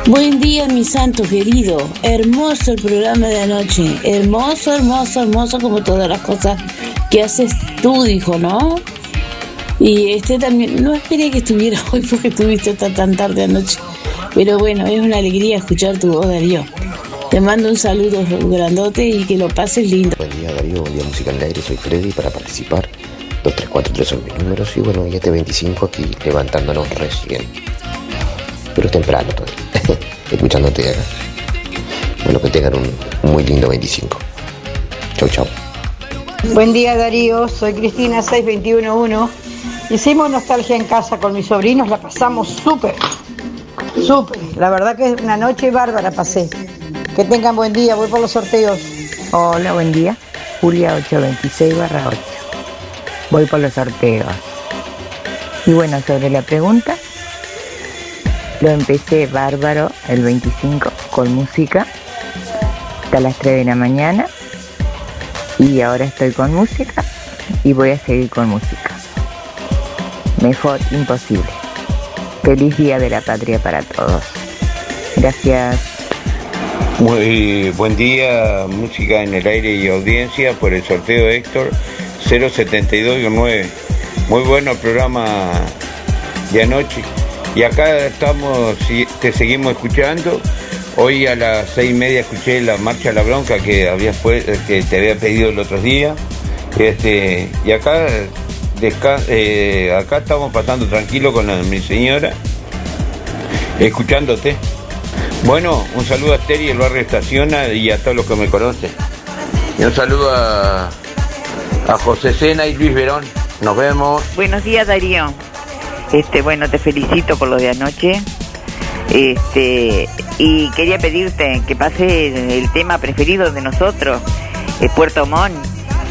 [SPEAKER 34] Buen día, mi santo querido. Hermoso el programa de anoche. Hermoso, hermoso, hermoso como todas las cosas que haces tú, dijo, ¿no? Y este también, no esperé que estuviera (laughs) hoy porque estuviste hasta tan tarde anoche. Pero bueno, es una alegría escuchar tu voz, Darío. Te mando un saludo grandote y que lo pases lindo.
[SPEAKER 9] Darío, buen día Música en el Aire, soy Freddy para participar. 2343 son mis números y bueno, y este 25 aquí levantándonos recién. Pero es temprano todavía, (laughs) escuchándote acá. Bueno, que tengan un muy lindo 25. Chau, chau.
[SPEAKER 13] Buen día Darío, soy Cristina 6211. Hicimos nostalgia en casa con mis sobrinos, la pasamos súper, súper. La verdad que es una noche bárbara pasé. Que tengan buen día, voy por los sorteos.
[SPEAKER 35] Hola, buen día. Julia 826 barra 8. Voy por los sorteos. Y bueno, sobre la pregunta,
[SPEAKER 30] Lo empecé bárbaro el 25 con música hasta las 3 de la mañana y ahora estoy con música y voy a seguir con música. Mejor imposible. Feliz Día de la Patria para todos. Gracias.
[SPEAKER 36] Muy buen día, música en el aire y audiencia por el sorteo Héctor 072-9. Muy bueno el programa de anoche. Y acá estamos, te seguimos escuchando. Hoy a las seis y media escuché la marcha a la bronca que que te había pedido el otro día. Este, y acá eh, acá estamos pasando tranquilo con la- mi señora, escuchándote. Bueno, un saludo a Esther y el barrio Estaciona y a todos los que me conocen. Y un saludo a, a José Sena y Luis Verón. Nos vemos.
[SPEAKER 37] Buenos días Darío. Este, bueno, te felicito por lo de anoche. Este, y quería pedirte que pase el tema preferido de nosotros, eh, Puerto Montt,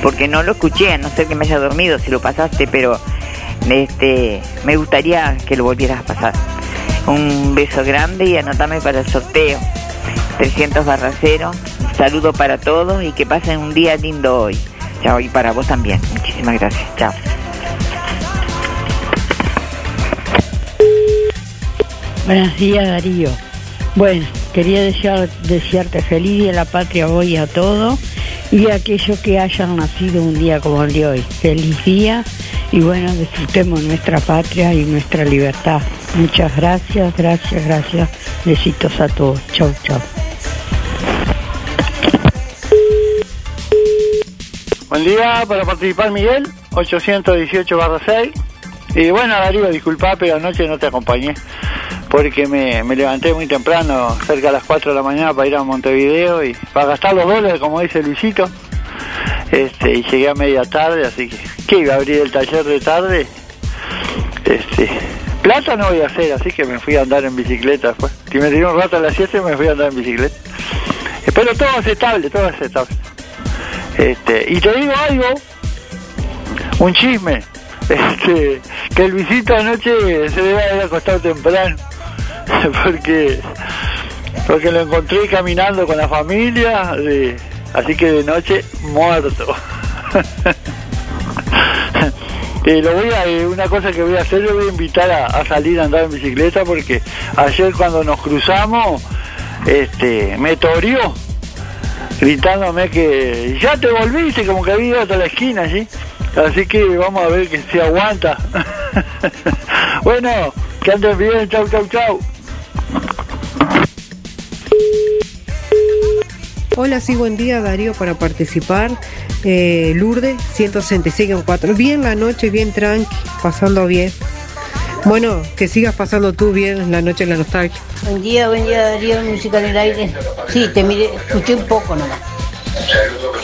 [SPEAKER 37] porque no lo escuché, a no ser que me haya dormido si lo pasaste, pero este, me gustaría que lo volvieras a pasar. Un beso grande y anotame para el sorteo. 300 barra cero. Saludo para todos y que pasen un día lindo hoy. Chao, y para vos también. Muchísimas gracias. Chao.
[SPEAKER 7] Buenos días Darío. Bueno, quería desear, desearte feliz día de la patria hoy a todos y a aquellos que hayan nacido un día como el de hoy. Feliz día y bueno, disfrutemos nuestra patria y nuestra libertad. Muchas gracias, gracias, gracias. Besitos a todos. Chau, chau.
[SPEAKER 38] Buen día, para participar Miguel, 818 6. Y bueno, Darío, disculpa, pero anoche no te acompañé, porque me, me levanté muy temprano, cerca de las 4 de la mañana, para ir a Montevideo y para gastar los dólares, como dice Luisito. Este, y llegué a media tarde, así que, ¿qué iba a abrir el taller de tarde? Este, plata no voy a hacer, así que me fui a andar en bicicleta después. Si me tiré un rato a las 7, me fui a andar en bicicleta. Eh, Pero todo aceptable, todo aceptable. Este, y te digo algo, un chisme, (laughs) este, que el visito anoche se debe haber acostado temprano, (laughs) porque, porque lo encontré caminando con la familia, así que de noche muerto. (laughs) (laughs) Eh, lo voy a, eh, una cosa que voy a hacer, lo voy a invitar a, salir a andar en bicicleta porque ayer cuando nos cruzamos, este, me torió gritándome que ya te volviste, como que había ido hasta la esquina, ¿sí? Así que vamos a ver que se aguanta. (laughs) bueno, que anden bien, chau, chau, chau.
[SPEAKER 39] Hola, sí, buen día Darío para participar. Eh, Lourdes, 165 en 4. Bien la noche, bien tranqui, pasando bien. Bueno, que sigas pasando tú bien la noche en la nostalgia.
[SPEAKER 34] Buen día, buen día Darío, música en el aire. Sí, te miré, escuché un poco nomás.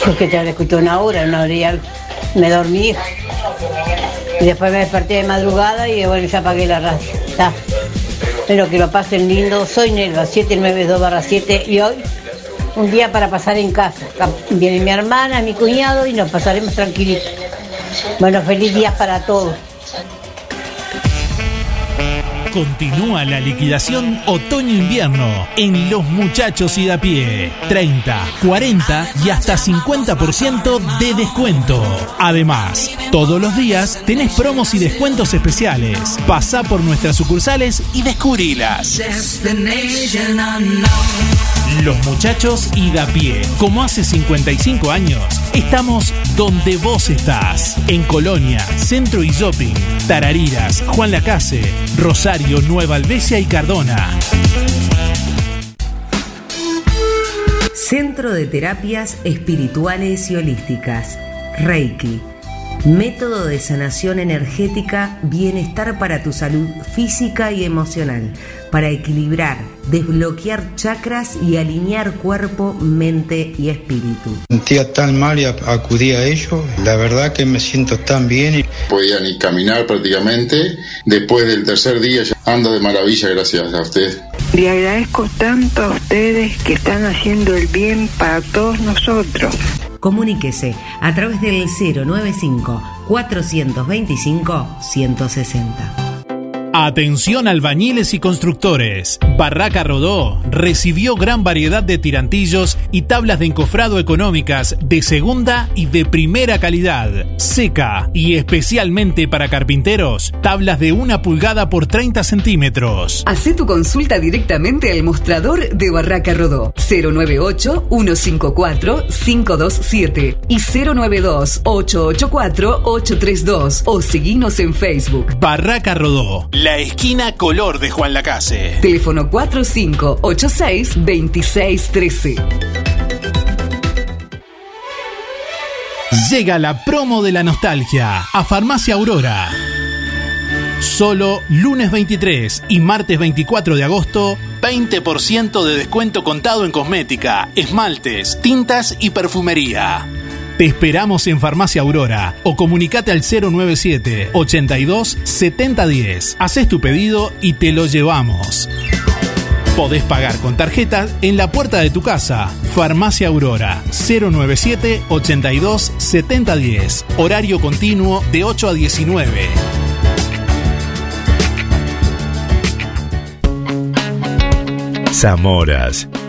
[SPEAKER 34] Yo que te escuché una hora, una hora y. Me dormí. Y después me desperté de madrugada y bueno, ya apagué la radio. Está. Espero que lo pasen lindo. Soy Nelva, 792-7 y hoy un día para pasar en casa. Viene mi hermana, mi cuñado y nos pasaremos tranquilitos. Bueno, feliz día para todos.
[SPEAKER 3] Continúa la liquidación otoño-invierno en Los Muchachos y de a pie. 30, 40 y hasta 50% de descuento. Además, todos los días tenés promos y descuentos especiales. Pasá por nuestras sucursales y descubrilas. Los Muchachos y de a pie. Como hace 55 años, estamos donde vos estás. En Colonia, Centro y Shopping, Tarariras, Juan Lacase, Rosario, Nueva Albesia y Cardona.
[SPEAKER 40] Centro de Terapias Espirituales y Holísticas. Reiki. Método de sanación energética, bienestar para tu salud física y emocional, para equilibrar, desbloquear chakras y alinear cuerpo, mente y espíritu.
[SPEAKER 41] sentía tan mal y ac- acudí a ello. La verdad que me siento tan bien. y-
[SPEAKER 42] podía ni caminar prácticamente. Después del tercer día ya ando de maravilla gracias a usted.
[SPEAKER 43] Le agradezco tanto a ustedes que están haciendo el bien para todos nosotros.
[SPEAKER 40] Comuníquese a través del 095 425 160.
[SPEAKER 3] Atención albañiles y constructores. Barraca Rodó recibió gran variedad de tirantillos y tablas de encofrado económicas de segunda y de primera calidad. Seca y especialmente para carpinteros, tablas de una pulgada por 30 centímetros.
[SPEAKER 44] Hacé tu consulta directamente al mostrador de Barraca Rodó 098-154-527 y 092-884-832 o seguinos en Facebook.
[SPEAKER 3] Barraca Rodó, la esquina color de Juan Lacase.
[SPEAKER 44] Teléfono 4586-2613.
[SPEAKER 3] Llega la promo de la nostalgia a Farmacia Aurora. Solo lunes 23 y martes 24 de agosto, 20% de descuento contado en cosmética, esmaltes, tintas y perfumería. Te esperamos en Farmacia Aurora o comunicate al 097 82 7010. Haces tu pedido y te lo llevamos. Podés pagar con tarjeta en la puerta de tu casa. Farmacia Aurora 097 82 7010. Horario continuo de 8 a 19.
[SPEAKER 11] Zamoras.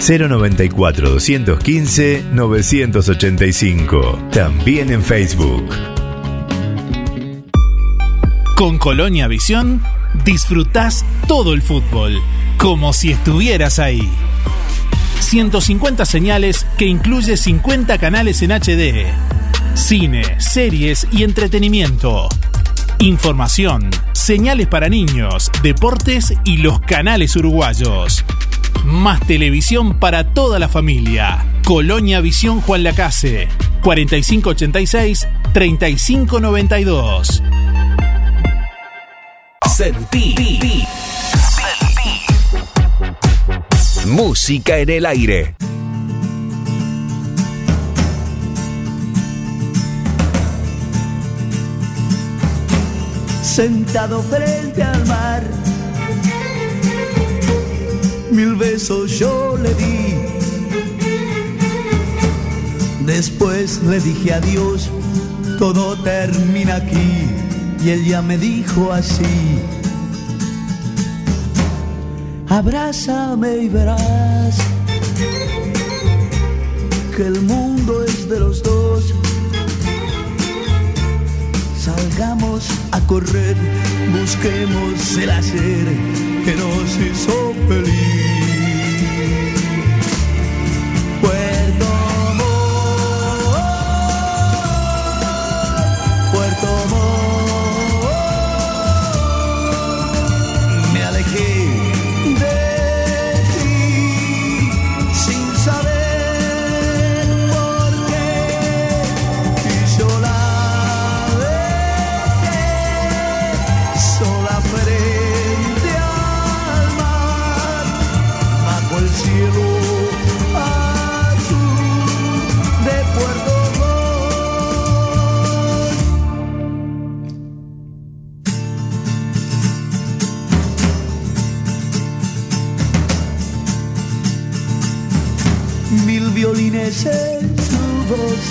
[SPEAKER 11] 094 215 985. También en Facebook.
[SPEAKER 3] Con Colonia Visión disfrutás todo el fútbol, como si estuvieras ahí. 150 señales que incluye 50 canales en HD. Cine, series y entretenimiento. Información, señales para niños, deportes y los canales uruguayos. Más televisión para toda la familia. Colonia Visión Juan Lacase. 4586-3592.
[SPEAKER 45] Sentí. Música en el aire.
[SPEAKER 46] Sentado frente al mar, mil besos yo le di. Después le dije adiós, todo termina aquí. Y ella me dijo así, abrázame y verás que el mundo es de los dos. Salgamos a correr, busquemos el hacer que nos hizo feliz. En su voz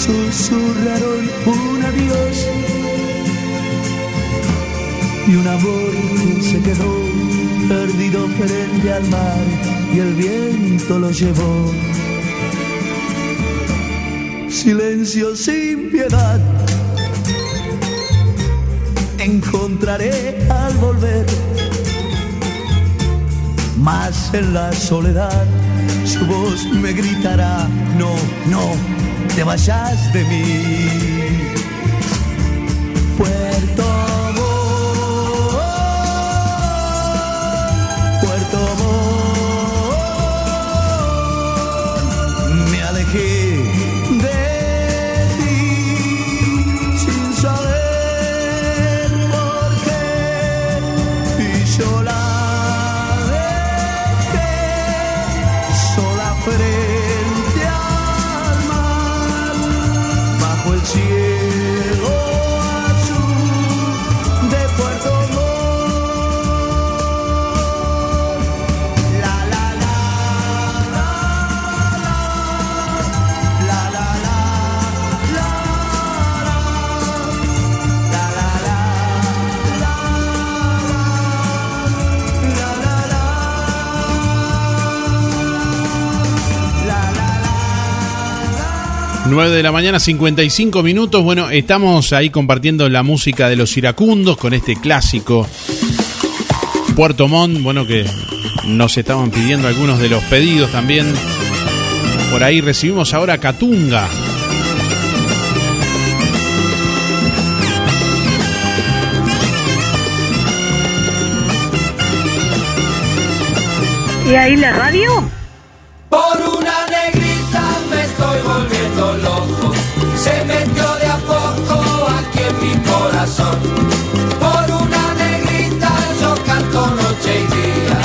[SPEAKER 46] susurraron un adiós. Y un amor que se quedó perdido frente al mar y el viento lo llevó. Silencio sin piedad. Encontraré al volver, más en la soledad su voz me gritará, no, no, te vayas de mí.
[SPEAKER 3] 9 de la mañana, 55 minutos. Bueno, estamos ahí compartiendo la música de los iracundos con este clásico Puerto Montt. Bueno, que nos estaban pidiendo algunos de los pedidos también. Por ahí recibimos ahora Catunga.
[SPEAKER 47] ¿Y ahí la radio?
[SPEAKER 48] Metió de a poco aquí en mi corazón. Por una negrita yo canto noche y día.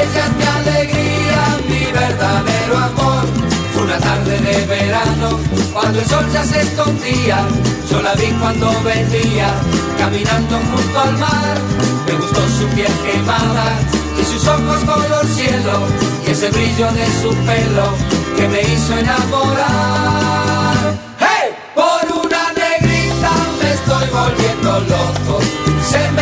[SPEAKER 48] Ella es mi alegría, mi verdadero amor. Fue una tarde de verano, cuando el sol ya se escondía. Yo la vi cuando venía, caminando junto al mar. Me gustó su piel quemada y sus ojos color cielo y ese brillo de su pelo que me hizo enamorar. loco. Se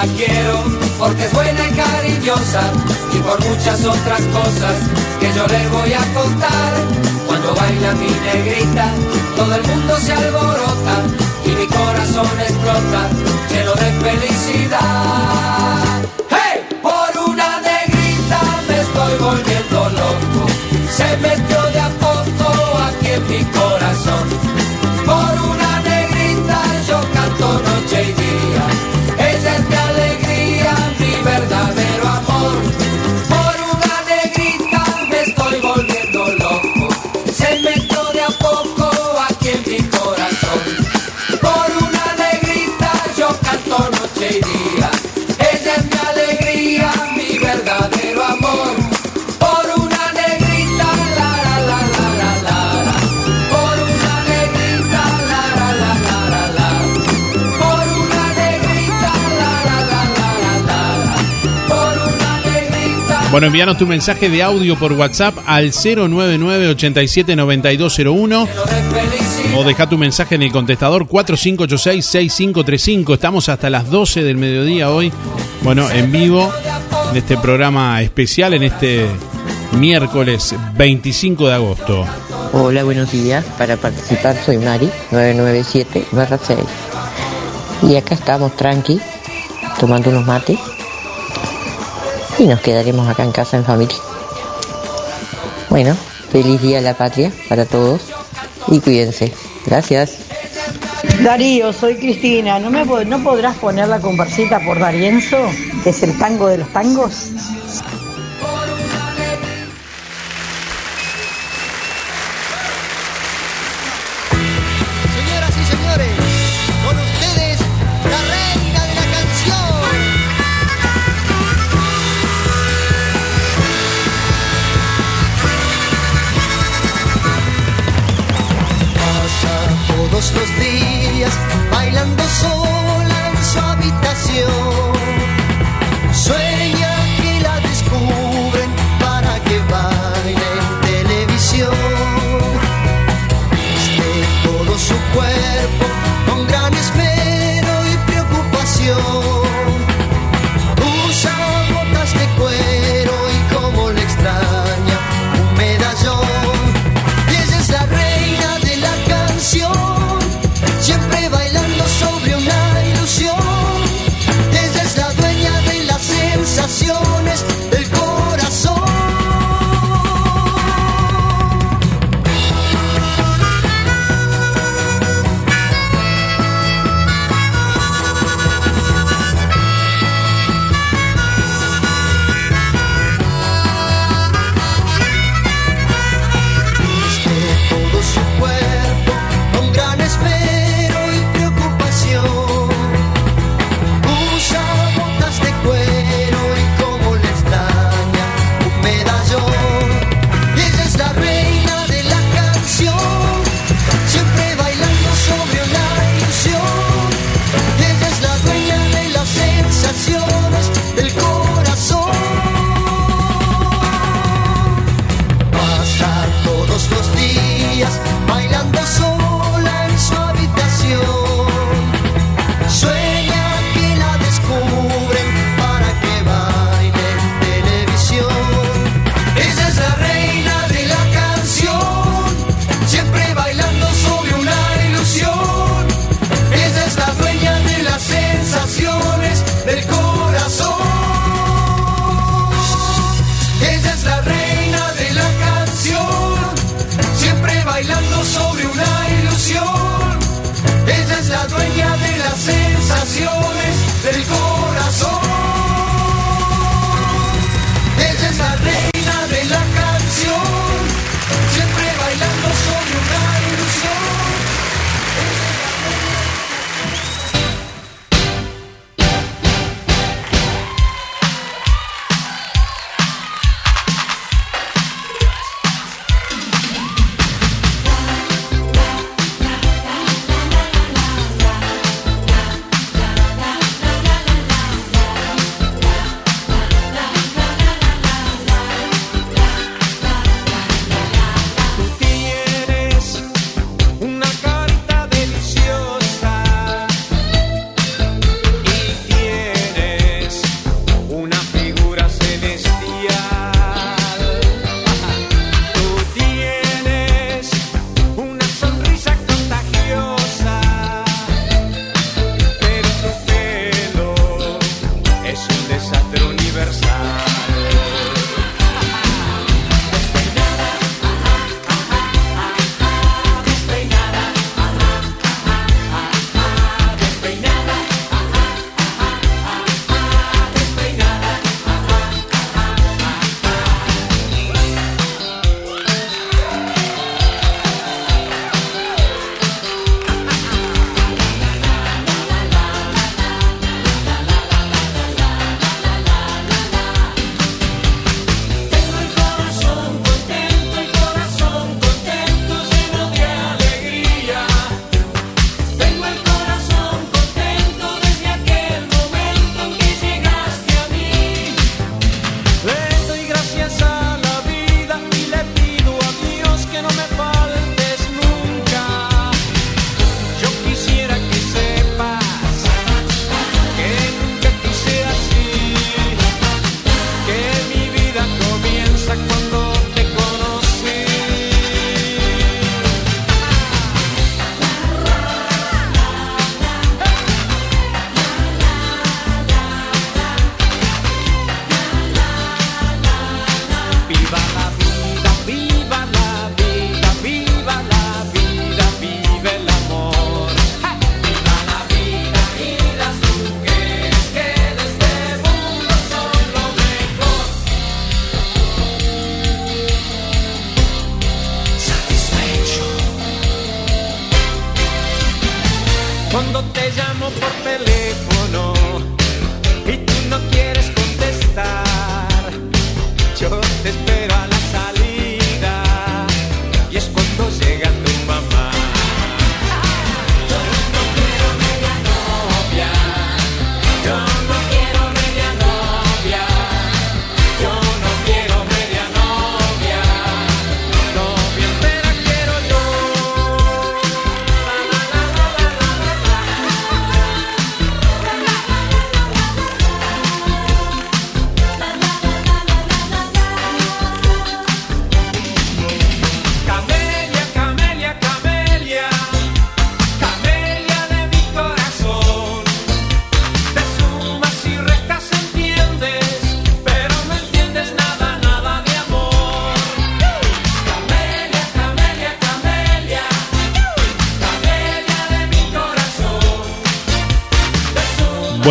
[SPEAKER 48] la quiero porque es buena y cariñosa y por muchas otras cosas que yo le voy a contar. Cuando baila mi negrita, todo el mundo se alborota y mi corazón explota lleno de felicidad. ¡Hey! Por una negrita me estoy volviendo loco. Se metió de a poco aquí en mi corazón.
[SPEAKER 3] Bueno, envíanos tu mensaje de audio por WhatsApp al 099 87 9201 o deja tu mensaje en el contestador 4586-6535. Estamos hasta las 12 del mediodía hoy, bueno, en vivo, en este programa especial, en este miércoles 25 de agosto.
[SPEAKER 49] Hola, buenos días. Para participar soy Mari, 997 6. Y acá estamos tranqui, tomando unos mates. Y nos quedaremos acá en casa en familia. Bueno, feliz día a la patria para todos. Y cuídense. Gracias.
[SPEAKER 50] Darío, soy Cristina. ¿No, me, ¿No podrás poner la conversita por Darienzo, que es el tango de los tangos?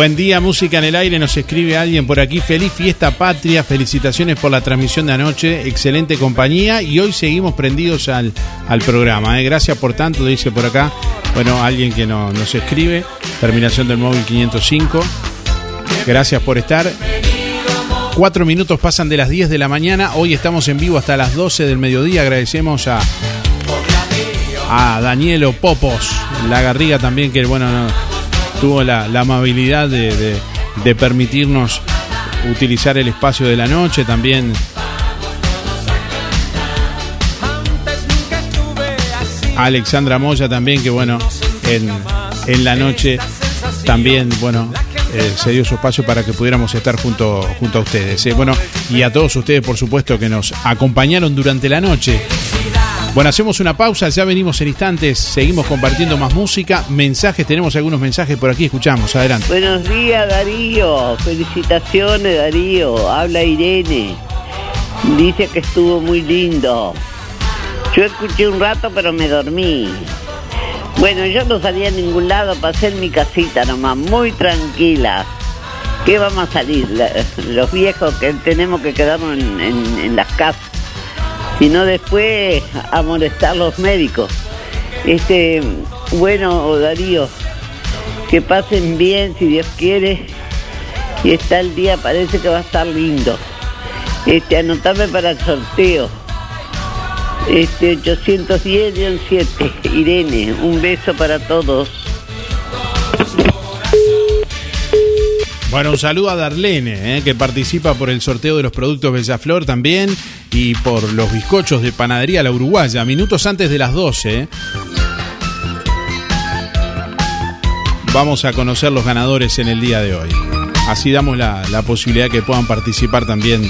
[SPEAKER 3] Buen día, música en el aire. Nos escribe alguien por aquí. Feliz fiesta patria. Felicitaciones por la transmisión de anoche. Excelente compañía. Y hoy seguimos prendidos al, al programa. ¿eh? Gracias por tanto, dice por acá. Bueno, alguien que no- nos escribe. Terminación del móvil 505. Gracias por estar. Cuatro minutos pasan de las 10 de la mañana. Hoy estamos en vivo hasta las 12 del mediodía. Agradecemos a, a Danielo Popos, la garriga también, que bueno, no- tuvo la, amabilidad de, permitirnos utilizar el espacio de la noche. También Alexandra Moya también, que bueno, en, en la noche también, bueno, eh, se dio su espacio para que pudiéramos estar junto, junto a ustedes. eh. Bueno, y a todos ustedes, por supuesto, que nos acompañaron durante la noche. Bueno, hacemos una pausa, ya venimos en instantes, seguimos compartiendo más música, mensajes, tenemos algunos mensajes por aquí, escuchamos, adelante.
[SPEAKER 47] Buenos días Darío, felicitaciones Darío, habla Irene, dice que estuvo muy lindo. Yo escuché un rato pero me dormí. Bueno, yo no salí a ningún lado, pasé en mi casita nomás, muy tranquila. ¿Qué vamos a salir? Los viejos que tenemos que quedarnos en- en las casas. Si no después a molestar los médicos. Este, bueno, Darío, que pasen bien si Dios quiere. Y está el día, parece que va a estar lindo. Este, anotame para el sorteo. Este, 810-7. Irene, un beso para todos.
[SPEAKER 3] Bueno, un saludo a Darlene, eh, que participa por el sorteo de los productos Bellaflor también y por los bizcochos de panadería La Uruguaya, minutos antes de las 12. eh. Vamos a conocer los ganadores en el día de hoy. Así damos la, la posibilidad que puedan participar también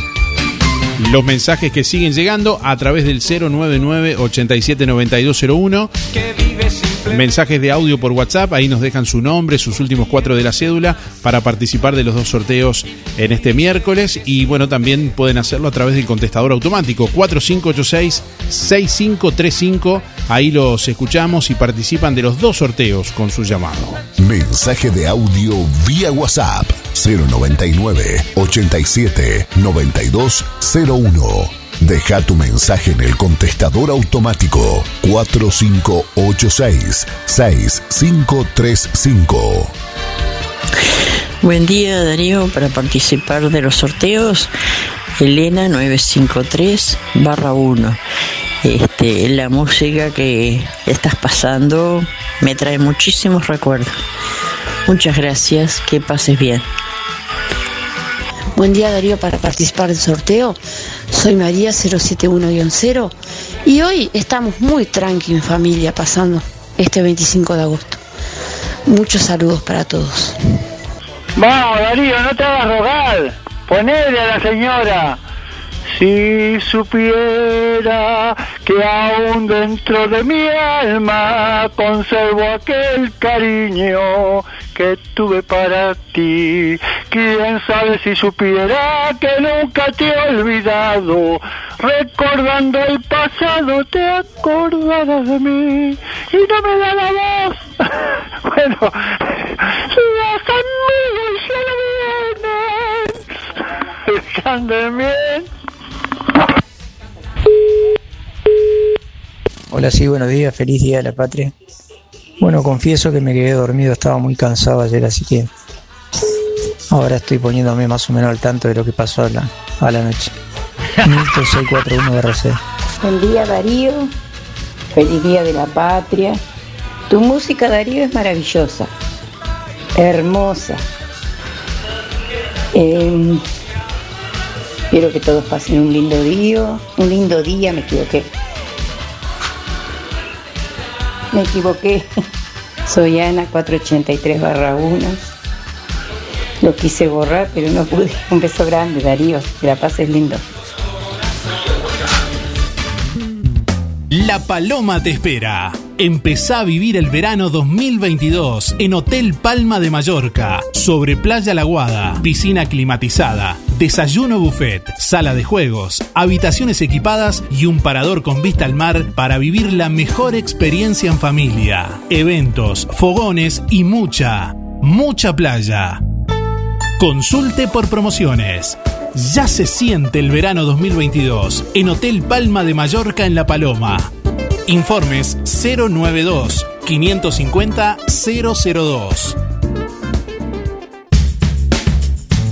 [SPEAKER 3] los mensajes que siguen llegando a través del 099 879201 Mensajes de audio por WhatsApp, ahí nos dejan su nombre, sus últimos cuatro de la cédula para participar de los dos sorteos en este miércoles y bueno, también pueden hacerlo a través del contestador automático 4586-6535, ahí los escuchamos y participan de los dos sorteos con su llamado.
[SPEAKER 51] Mensaje de audio vía WhatsApp 099 87 9201. Deja tu mensaje en el contestador automático 4586 6535.
[SPEAKER 52] Buen día Darío, para participar de los sorteos, Elena 953 barra 1. Este, la música que estás pasando me trae muchísimos recuerdos. Muchas gracias, que pases bien.
[SPEAKER 53] Buen día Darío para participar del sorteo. Soy María 071-0 y hoy estamos muy tranqui en familia pasando este 25 de agosto. Muchos saludos para todos.
[SPEAKER 38] Vamos, Darío, no te hagas rogar. Ponele a la señora. Si supiera que aún dentro de mi alma conservo aquel cariño que tuve para ti. Quién sabe si supiera que nunca te he olvidado. Recordando el pasado te acordarás de mí y no me da la voz. (laughs) bueno, sigas conmigo y se lo vienen. (laughs)
[SPEAKER 54] Hola, sí, buenos días, feliz Día de la Patria.
[SPEAKER 55] Bueno, confieso que me quedé dormido, estaba muy cansado ayer, así que ahora estoy poniéndome más o menos al tanto de lo que pasó a la, a la noche. Milton 641 RC.
[SPEAKER 30] Buen día Darío, feliz día de la patria. Tu música Darío es maravillosa, hermosa. Eh, Quiero que todos pasen un lindo día, un lindo día, me equivoqué. Me equivoqué. (laughs) Soy Ana 483 barra 1. Lo quise borrar, pero no pude. Un beso grande, Darío. Que la pases lindo.
[SPEAKER 3] La Paloma te espera. Empezá a vivir el verano 2022 en Hotel Palma de Mallorca, sobre Playa La Guada, piscina climatizada, desayuno buffet, sala de juegos, habitaciones equipadas y un parador con vista al mar para vivir la mejor experiencia en familia. Eventos, fogones y mucha, mucha playa. Consulte por promociones. Ya se siente el verano 2022 en Hotel Palma de Mallorca en La Paloma. Informes 092 550 002.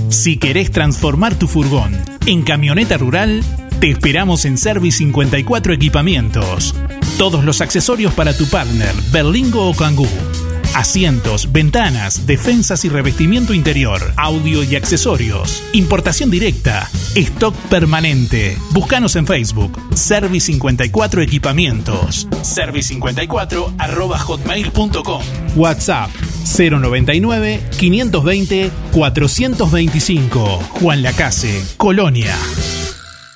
[SPEAKER 3] Si querés transformar tu furgón en camioneta rural, te esperamos en Service 54 Equipamientos. Todos los accesorios para tu partner, Berlingo o Kangoo Asientos, ventanas, defensas y revestimiento interior, audio y accesorios. Importación directa. Stock permanente. Búscanos en Facebook. Service 54 Equipamientos. Service54 arroba hotmail.com. WhatsApp 099 520 425. Juan Lacase, Colonia.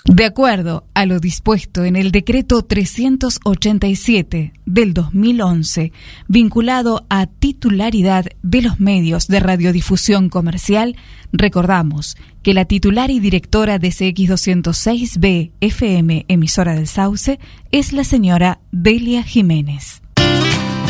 [SPEAKER 44] De acuerdo a lo dispuesto en el decreto 387 del 2011, vinculado a titularidad de los medios de radiodifusión comercial, recordamos que la titular y directora de CX206B FM, emisora del Sauce, es la señora Delia Jiménez.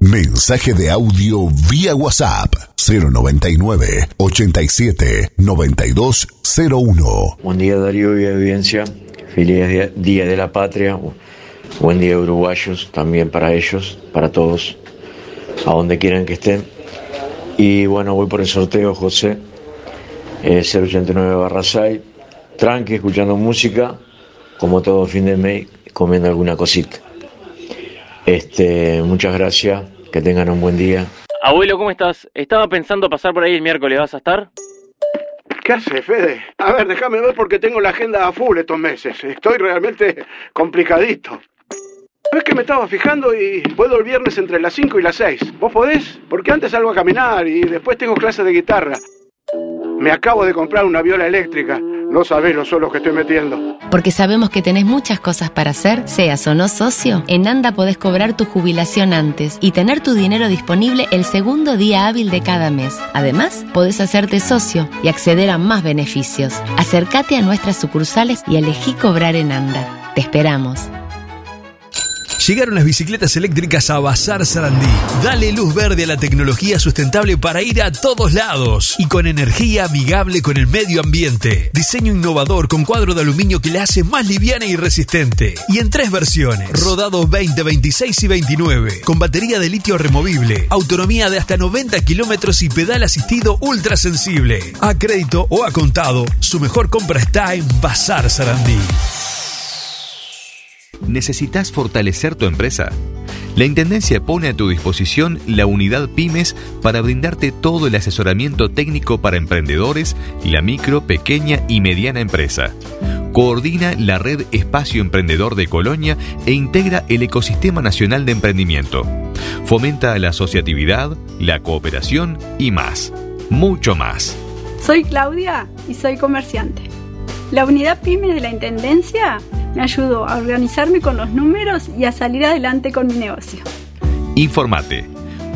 [SPEAKER 51] Mensaje de audio vía WhatsApp 099 87 9201.
[SPEAKER 54] Buen día Darío y audiencia, feliz día, de la patria, buen día uruguayos, también para ellos, para todos, a donde quieran que estén. Y bueno, voy por el sorteo, José, eh, 089 barra 6, tranqui, escuchando música, como todo fin de mes, comiendo alguna cosita. Este, muchas gracias, que tengan un buen día.
[SPEAKER 56] Abuelo, ¿cómo estás? Estaba pensando pasar por ahí el miércoles, ¿vas a estar?
[SPEAKER 57] ¿Qué hace, Fede? A ver, déjame ver porque tengo la agenda a full estos meses. Estoy realmente complicadito. Es que me estaba fijando y puedo el viernes entre las 5 y las 6. ¿Vos podés? Porque antes salgo a caminar y después tengo clases de guitarra. Me acabo de comprar una viola eléctrica. No sabés lo solo que estoy metiendo.
[SPEAKER 47] Porque sabemos que tenés muchas cosas para hacer, seas o no socio, en ANDA podés cobrar tu jubilación antes y tener tu dinero disponible el segundo día hábil de cada mes. Además, podés hacerte socio y acceder a más beneficios. Acércate a nuestras sucursales y elegí cobrar en ANDA. Te esperamos.
[SPEAKER 58] Llegaron las bicicletas eléctricas a Bazar Sarandí. Dale luz verde a la tecnología sustentable para ir a todos lados y con energía amigable con el medio ambiente. Diseño innovador con cuadro de aluminio que le hace más liviana y resistente. Y en tres versiones: rodados 20, 26 y 29. Con batería de litio removible, autonomía de hasta 90 kilómetros y pedal asistido ultra sensible. A crédito o a contado, su mejor compra está en Bazar Sarandí.
[SPEAKER 59] ¿Necesitas fortalecer tu empresa? La Intendencia pone a tu disposición la unidad Pymes para brindarte todo el asesoramiento técnico para emprendedores y la micro, pequeña y mediana empresa. Coordina la red Espacio Emprendedor de Colonia e integra el ecosistema nacional de emprendimiento. Fomenta la asociatividad, la cooperación y más. Mucho más.
[SPEAKER 60] Soy Claudia y soy comerciante. La unidad PYME de la Intendencia me ayudó a organizarme con los números y a salir adelante con mi negocio.
[SPEAKER 59] Informate.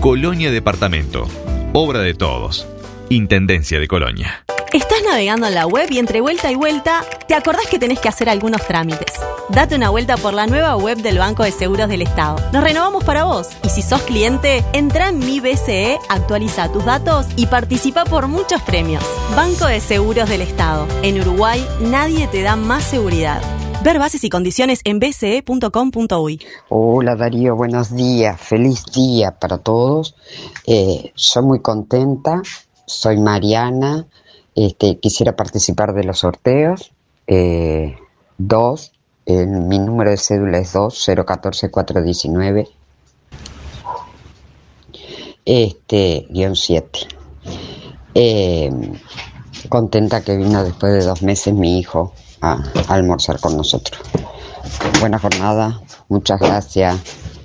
[SPEAKER 59] Colonia Departamento. Obra de todos. Intendencia de Colonia.
[SPEAKER 61] Estás navegando en la web y entre vuelta y vuelta te acordás que tenés que hacer algunos trámites. Date una vuelta por la nueva web del Banco de Seguros del Estado. Nos renovamos para vos y si sos cliente, entra en mi BCE, actualiza tus datos y participa por muchos premios. Banco de Seguros del Estado. En Uruguay nadie te da más seguridad. Ver bases y condiciones en bce.com.uy.
[SPEAKER 62] Hola Darío, buenos días, feliz día para todos. Eh, soy muy contenta, soy Mariana, este, quisiera participar de los sorteos. Eh, dos, eh, mi número de cédula es 2 014 419 este, guion 7. Eh, contenta que vino después de dos meses mi hijo a, almorzar con nosotros. Buena jornada, muchas gracias.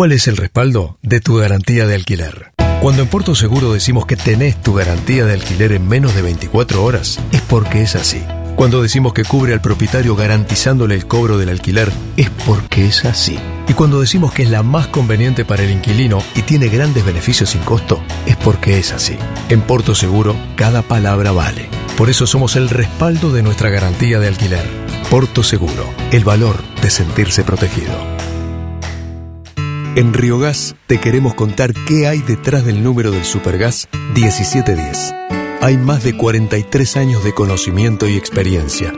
[SPEAKER 63] ¿Cuál es el respaldo de tu garantía de alquiler? Cuando en Puerto Seguro decimos que tenés tu garantía de alquiler en menos de 24 horas, es porque es así. Cuando decimos que cubre al propietario garantizándole el cobro del alquiler, es porque es así. Y cuando decimos que es la más conveniente para el inquilino y tiene grandes beneficios sin costo, es porque es así. En Porto Seguro, cada palabra vale. Por eso somos el respaldo de nuestra garantía de alquiler. Porto Seguro, el valor de sentirse protegido. En Río Gas te queremos contar qué hay detrás del número del Supergas 1710. Hay más de 43 años de conocimiento y experiencia.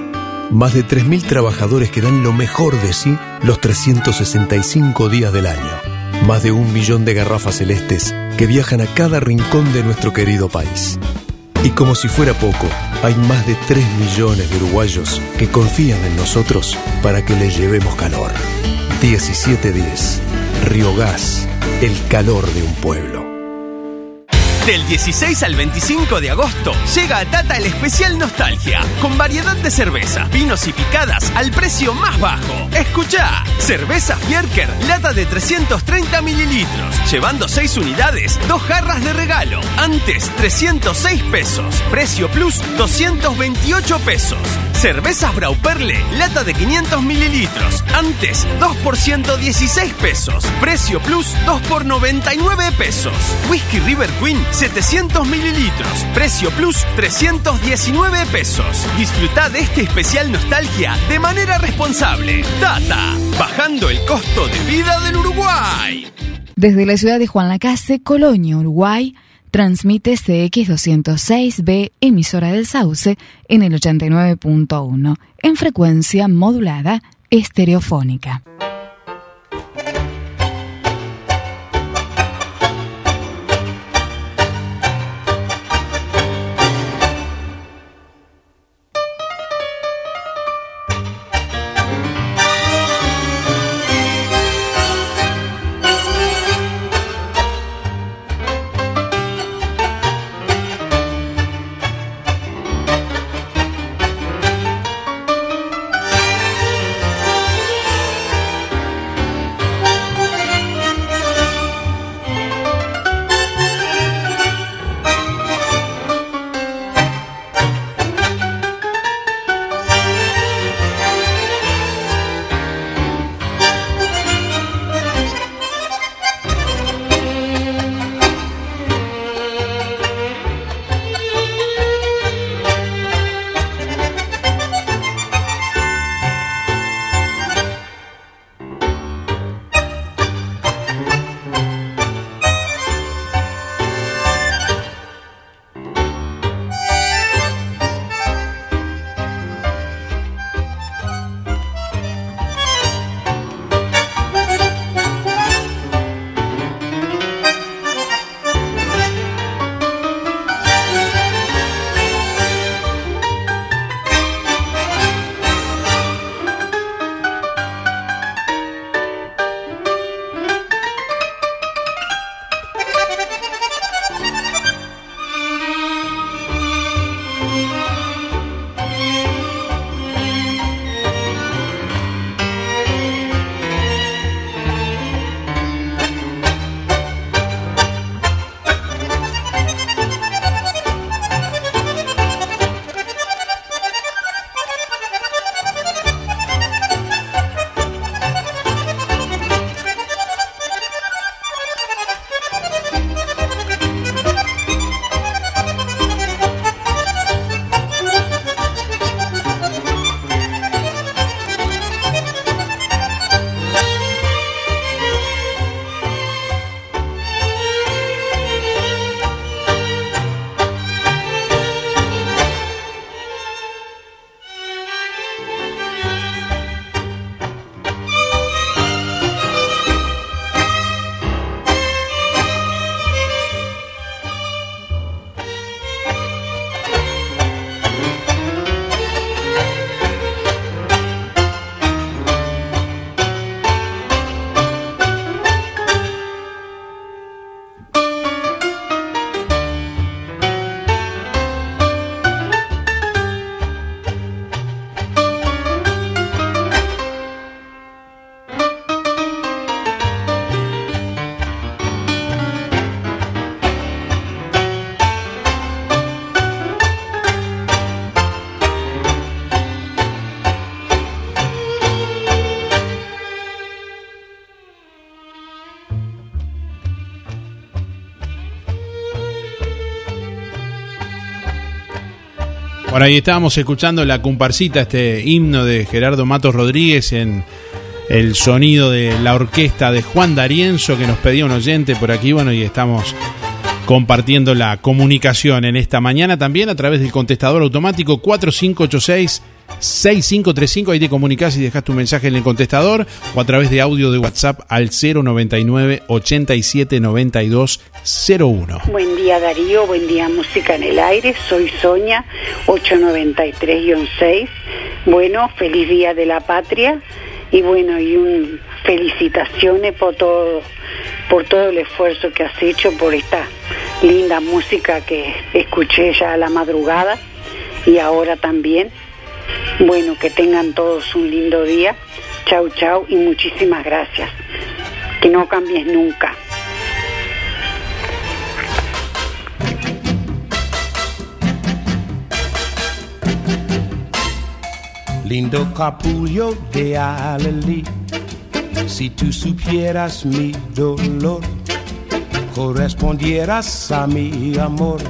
[SPEAKER 63] Más de 3.000 trabajadores que dan lo mejor de sí los 365 días del año. Más de un millón de garrafas celestes que viajan a cada rincón de nuestro querido país. Y como si fuera poco, hay más de 3 millones de uruguayos que confían en nosotros para que les llevemos calor. 1710. Río el calor de un pueblo.
[SPEAKER 64] Del 16 al 25 de agosto llega a Tata el especial Nostalgia, con variedad de cervezas, vinos y picadas al precio más bajo. Escucha, cerveza Bierker, lata de 330 mililitros, llevando 6 unidades, dos jarras de regalo. Antes 306 pesos, precio plus 228 pesos. Cervezas Brauperle, lata de 500 mililitros, antes 2 por 116 pesos, precio plus 2 por 99 pesos. Whisky River Queen 700 mililitros, precio plus 319 pesos. Disfruta de este especial nostalgia de manera responsable. Tata, bajando el costo de vida del Uruguay.
[SPEAKER 44] Desde la ciudad de Juan Lacase, Colonia, Uruguay, transmite CX206B, emisora del Sauce, en el 89.1, en frecuencia modulada estereofónica.
[SPEAKER 3] Por ahí estábamos escuchando la comparsita, este himno de Gerardo Matos Rodríguez en el sonido de la orquesta de Juan D'Arienzo que nos pedía un oyente por aquí. Bueno, y estamos compartiendo la comunicación en esta mañana también a través del contestador automático 4586 6535. Ahí te comunicas y dejas tu mensaje en el contestador o a través de audio de WhatsApp al 099 87
[SPEAKER 65] Buen día Darío, buen día Música en el Aire. Soy Soña 893-6. Bueno, feliz día de la patria y bueno, y un felicitaciones por todo por todo el esfuerzo que has hecho por esta linda música que escuché ya a la madrugada y ahora también bueno, que tengan todos un lindo día. Chau, chau y muchísimas gracias. Que no cambies nunca.
[SPEAKER 66] Lindo capullo de Alelí, si tú supieras mi dolor, correspondieras a mi amor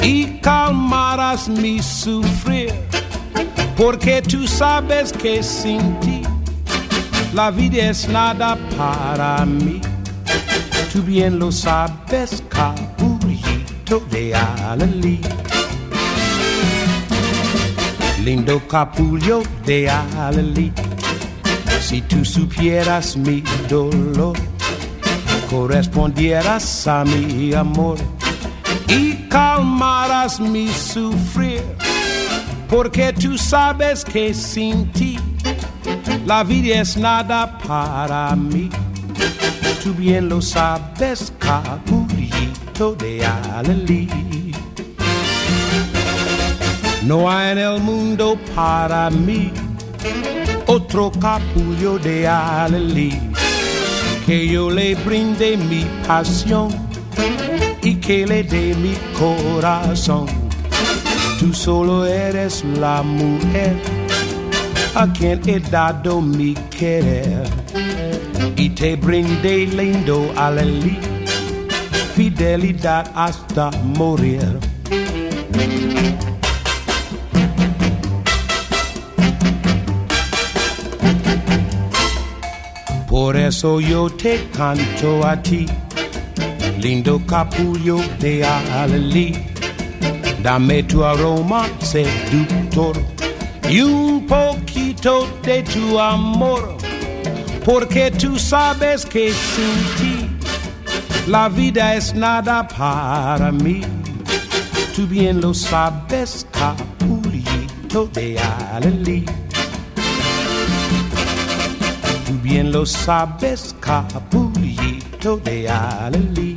[SPEAKER 66] y calmaras mi sufrir porque tú sabes que sin ti la vida es nada para mí. Tú bien lo sabes, capullito de Alelí. Lindo capullo de Alelí. Si tú supieras mi dolor, correspondieras a mi amor y calmaras mi sufrir porque tú sabes que sin ti la vida es nada para mí. Tú bien lo sabes, capullito de Alelí. No hay en el mundo para mí otro capullo de Alelí que yo le brinde mi pasión y que le dé mi corazón Tú solo eres la mujer a quien he dado mi querer y te brindé lindo alelí, fidelidad hasta morir. Por eso yo te canto a ti, lindo capullo de alelí Dame tu aroma seductor y un poquito de tu amor, porque tú sabes que sin ti la vida es nada para mí. Tú bien lo sabes, capullito de Alelí. Tú bien lo sabes, capullito de Alelí.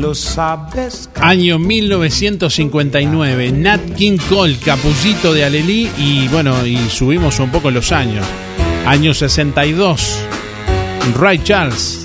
[SPEAKER 66] Lo sabes.
[SPEAKER 3] Año 1959, Nat King Cole, Capullito de Alelí y bueno, y subimos un poco los años. Año 62, Ray Charles.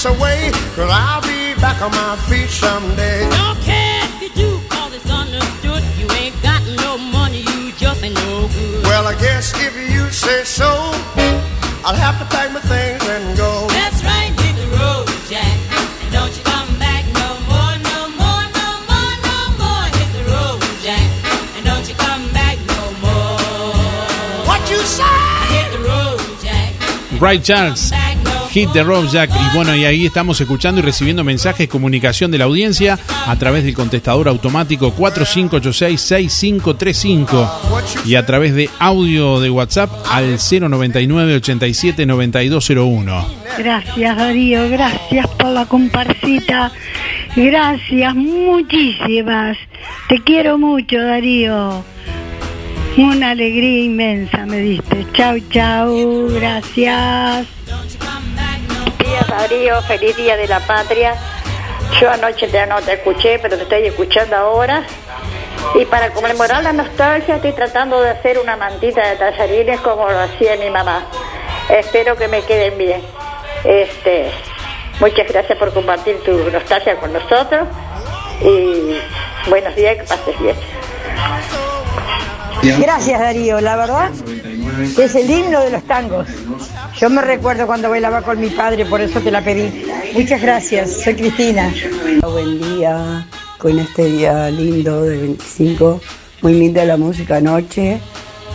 [SPEAKER 57] this away, cause I'll be back on my feet someday.
[SPEAKER 48] Don't care if you do, cause it's understood. You ain't got no money, you just ain't no good.
[SPEAKER 57] Well, I guess if you say so, I'll have to pack my things and go.
[SPEAKER 48] That's right, hit the road, Jack. And don't you come back no more, no more, no more, no more. Hit the road, Jack. And don't you come back no more.
[SPEAKER 57] What you say?
[SPEAKER 48] Hit the road, Jack.
[SPEAKER 3] Ray Charles. Hit the Road Jack. Y bueno, y ahí estamos escuchando y recibiendo mensajes, comunicación de la audiencia a través del contestador automático 4586-6535 y a través de audio de WhatsApp al 099 87 9201.
[SPEAKER 48] Gracias Darío, gracias por la comparsita. Gracias, muchísimas. Te quiero mucho Darío. Una alegría inmensa me diste. Chau, chau. Gracias.
[SPEAKER 67] Días, Darío. Feliz Día de la Patria. Yo anoche ya no te escuché, pero te estoy escuchando ahora. Y para conmemorar la nostalgia estoy tratando de hacer una mantita de tallarines como lo hacía mi mamá. Espero que me queden bien. Este, muchas gracias por compartir tu nostalgia con nosotros. Y buenos días, que pases bien.
[SPEAKER 68] Gracias Darío, la verdad es el himno de los tangos. Yo me recuerdo cuando bailaba con mi padre, por eso te la pedí. Muchas gracias, soy Cristina.
[SPEAKER 69] Buen día, con este día lindo de 25. Muy linda la música anoche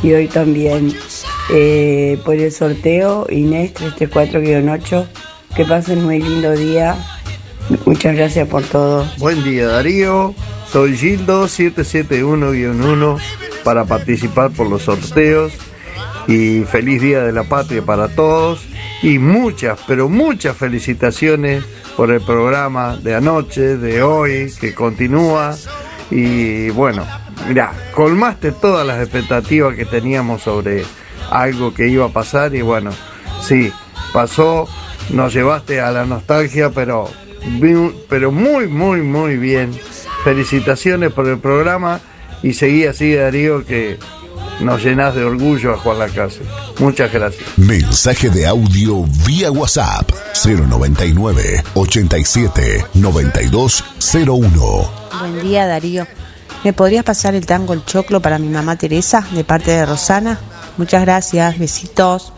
[SPEAKER 69] y hoy también. Eh, por el sorteo, Inés 334-8. Que pasen muy lindo día. Muchas gracias por todo.
[SPEAKER 70] Buen día Darío, soy Gildo 771-1 para participar por los sorteos y feliz Día de la Patria para todos. Y muchas, pero muchas felicitaciones por el programa de anoche, de hoy, que continúa. Y bueno, mira, colmaste todas las expectativas que teníamos sobre algo que iba a pasar. Y bueno, sí, pasó, nos llevaste a la nostalgia, pero, pero muy, muy, muy bien. Felicitaciones por el programa. Y seguí así, Darío, que nos llenás de orgullo a Juan Lacase. Muchas gracias.
[SPEAKER 51] Mensaje de audio vía WhatsApp 099 87 9201.
[SPEAKER 8] Buen día, Darío. ¿Me podrías pasar el tango El Choclo para mi mamá Teresa, de parte de Rosana? Muchas gracias, besitos.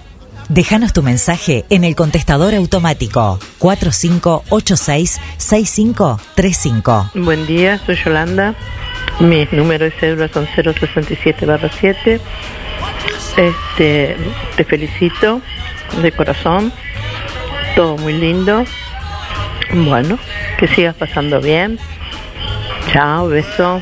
[SPEAKER 4] Déjanos tu mensaje en el contestador automático 4586-6535.
[SPEAKER 57] Buen día, soy Yolanda. Mis números de cédula son 067 7. Este, te felicito de corazón. Todo muy lindo. Bueno, que sigas pasando bien. Chao, beso.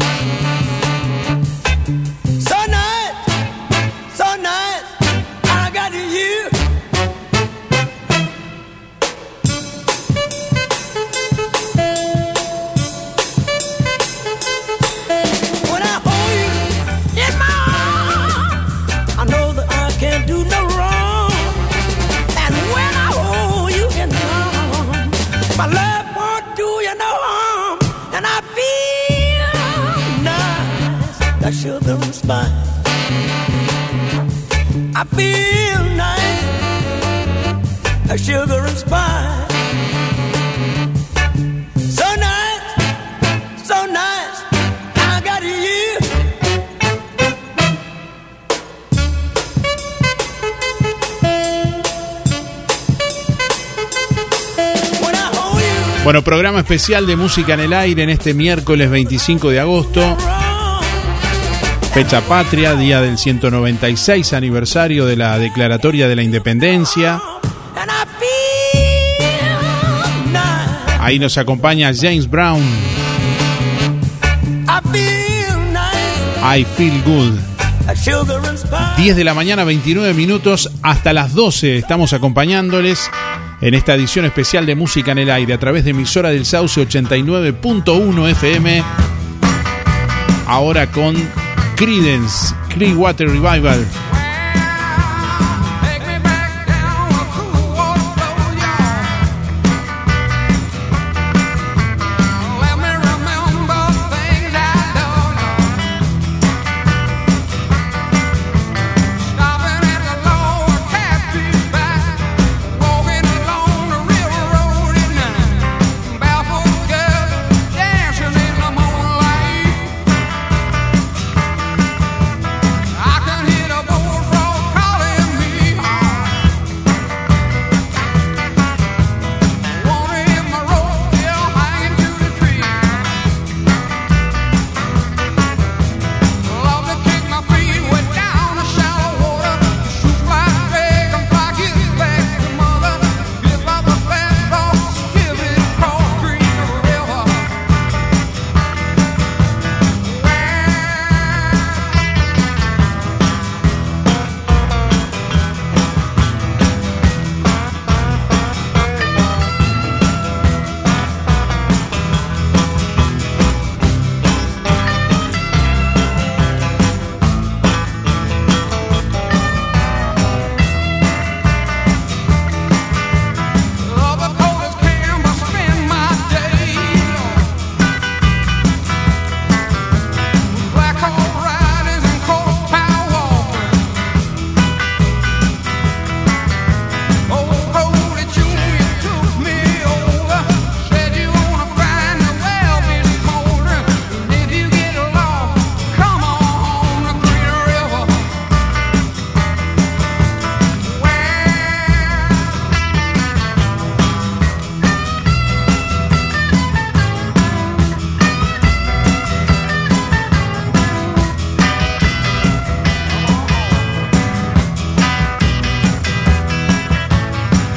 [SPEAKER 71] Sugar and spice. I feel nice, like sugar and spice. So nice, so nice. I got you.
[SPEAKER 3] Bueno, programa especial de música en el aire en este miércoles 25 de agosto. Fecha patria, día del 196 aniversario de la Declaratoria de la Independencia. Ahí nos acompaña James Brown.
[SPEAKER 71] I feel
[SPEAKER 3] Good.
[SPEAKER 71] like sugar and spice.
[SPEAKER 3] 10 de la mañana, 29 minutos, hasta las 12 estamos acompañándoles en esta edición especial de Música en el Aire a través de emisora del Sauce 89.1 FM. Ahora con Credence, Clearwater Revival.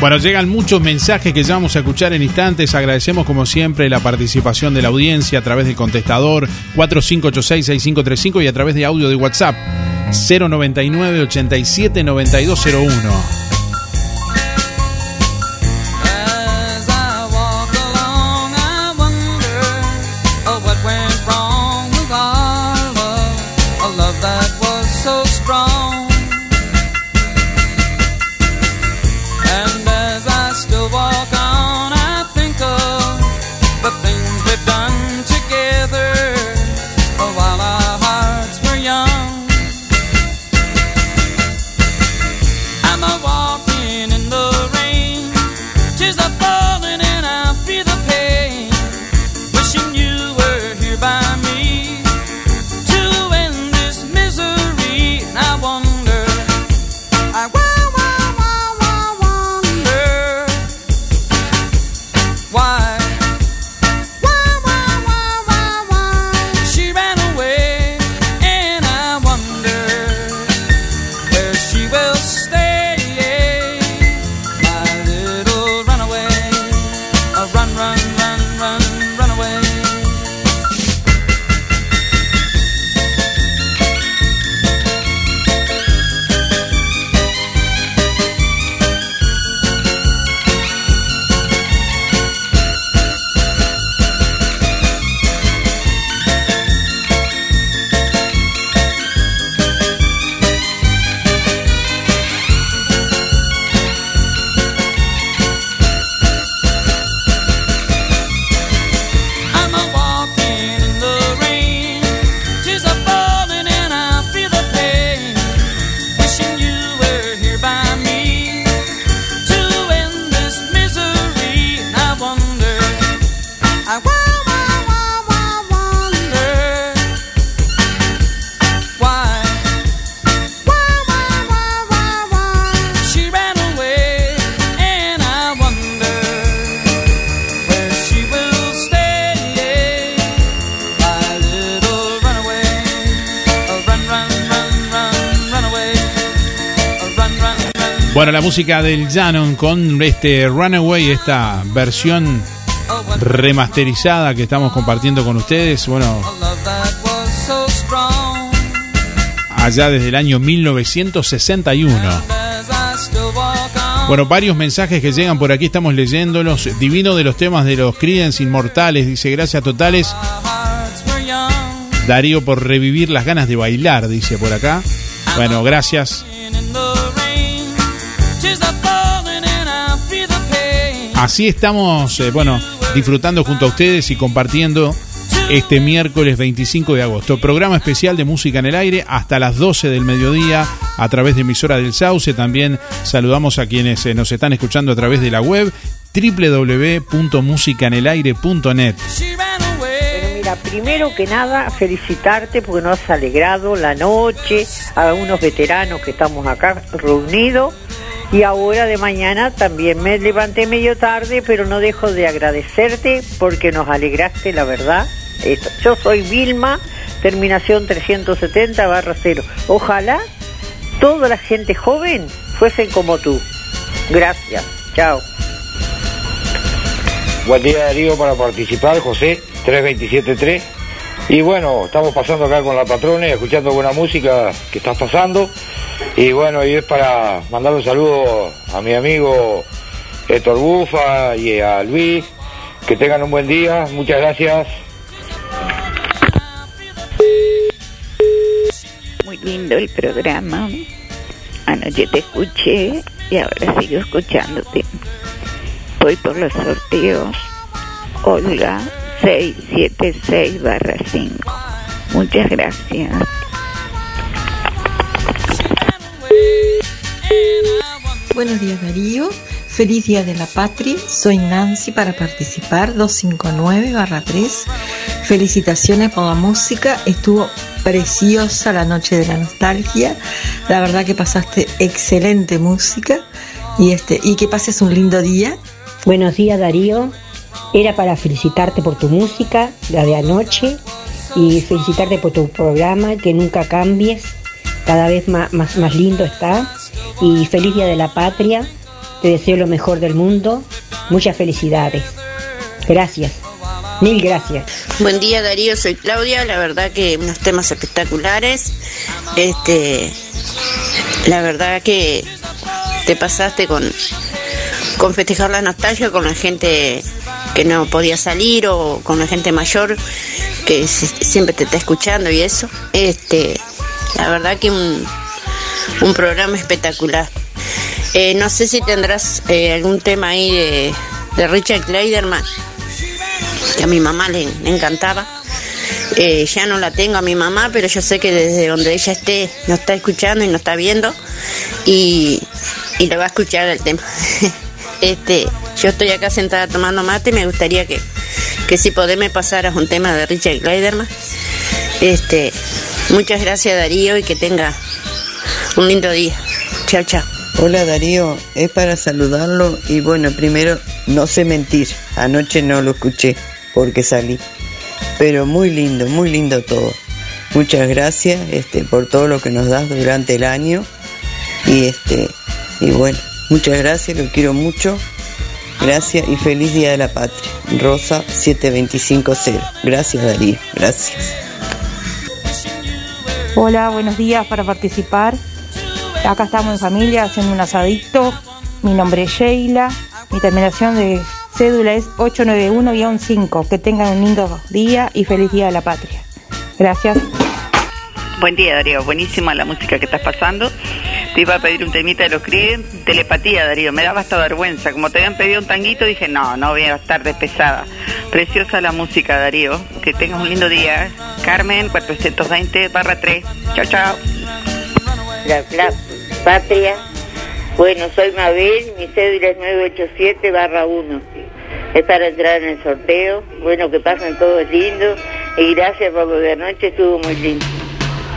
[SPEAKER 72] Bueno, llegan muchos mensajes que ya vamos a escuchar en instantes. Agradecemos como siempre la participación de la audiencia a través del contestador 4586-6535 y a través de audio de WhatsApp 099 87 9201. Música del Janon con este Runaway, esta versión remasterizada que estamos compartiendo con ustedes. Bueno, allá desde el año 1961.
[SPEAKER 71] As I still walk on,
[SPEAKER 72] Bueno, varios mensajes que llegan por aquí, estamos leyéndolos. Divino de los temas de los Creedence Inmortales, dice gracias totales. Darío por revivir las ganas de bailar, dice por acá. Bueno, gracias. Así estamos, eh, bueno, disfrutando junto a ustedes y compartiendo este miércoles 25 de agosto. Programa especial de música en el aire hasta las 12 del mediodía a través de emisora del Sauce. También saludamos a quienes eh, nos están escuchando a través de la web www.musicanelaire.net.
[SPEAKER 73] Bueno, mira, primero que nada, felicitarte porque nos has alegrado la noche a unos veteranos que estamos acá reunidos. Y ahora de mañana también me levanté medio tarde, pero no dejo de agradecerte porque nos alegraste, la verdad. Esto. Yo soy Vilma, terminación 370 barra 0. Ojalá toda la gente joven fuesen como tú. Gracias. Chao.
[SPEAKER 74] Buen día Darío para participar, José, 3273. Y bueno, estamos pasando acá con la patrona, escuchando buena música que estás pasando. Y bueno, y es para mandar un saludo a mi amigo Héctor Bufa y a Luis. Que tengan un buen día, muchas gracias.
[SPEAKER 75] Muy lindo el programa. Anoche te escuché y ahora sigo escuchándote. Voy por los sorteos. Olga 676 barra 5. Muchas gracias.
[SPEAKER 76] Buenos días Darío, feliz día de la patria, soy Nancy para participar 259-3. Felicitaciones por la música, estuvo preciosa la noche de la nostalgia, la verdad que pasaste excelente música y, este, y que pases un lindo día.
[SPEAKER 77] Buenos días Darío, era para felicitarte por tu música, la de anoche, y felicitarte por tu programa, que nunca cambies, cada vez más, más, más lindo está, y feliz Día de la Patria, te deseo lo mejor del mundo. Muchas felicidades. Gracias. Mil gracias.
[SPEAKER 78] Buen día Darío, soy Claudia, la verdad que unos temas espectaculares. Este la verdad que te pasaste con con festejar la nostalgia con la gente que no podía salir o con la gente mayor que siempre te está escuchando y eso. Este, la verdad que un, programa espectacular. Eh, no sé si tendrás eh, algún tema ahí de, Richard Kleiderman, que a mi mamá le, encantaba. Eh, ya no la tengo a mi mamá, pero yo sé que desde donde ella esté nos está escuchando y nos está viendo y, y le va a escuchar el tema. (laughs) este, yo estoy acá sentada tomando mate y me gustaría que, que si podés me pasaras un tema de Richard Kleiderman. Este, muchas gracias Darío y que tenga un lindo día. Chao, chao.
[SPEAKER 21] Hola Darío, es para saludarlo y bueno, primero no sé mentir, anoche no lo escuché porque salí, pero muy lindo, muy lindo todo. Muchas gracias este, por todo lo que nos das durante el año y este y bueno, muchas gracias, lo quiero mucho. Gracias y feliz Día de la Patria. Rosa 7250. Gracias Darío, gracias.
[SPEAKER 79] Hola, buenos días para participar. Acá estamos en familia haciendo un asadito. Mi nombre es Sheila. Mi terminación de cédula es 891-5. Que tengan un lindo día y feliz Día de la Patria. Gracias.
[SPEAKER 56] Buen día, Darío. Buenísima la música que estás pasando. Te iba a pedir un temita de los Creen, telepatía, Darío. Me daba hasta vergüenza. Como te habían pedido un tanguito, dije, no, no voy a estar de pesada. Preciosa la música, Darío. Que tengas un lindo día. Carmen, 420 barra 3. Chao, chao.
[SPEAKER 80] La, la patria. Bueno, soy Mabel, mi cédula es 987 barra 1. Es para entrar en el sorteo. Bueno, que pasen todos lindos. Y gracias por lo de anoche, estuvo muy lindo.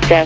[SPEAKER 80] Chao.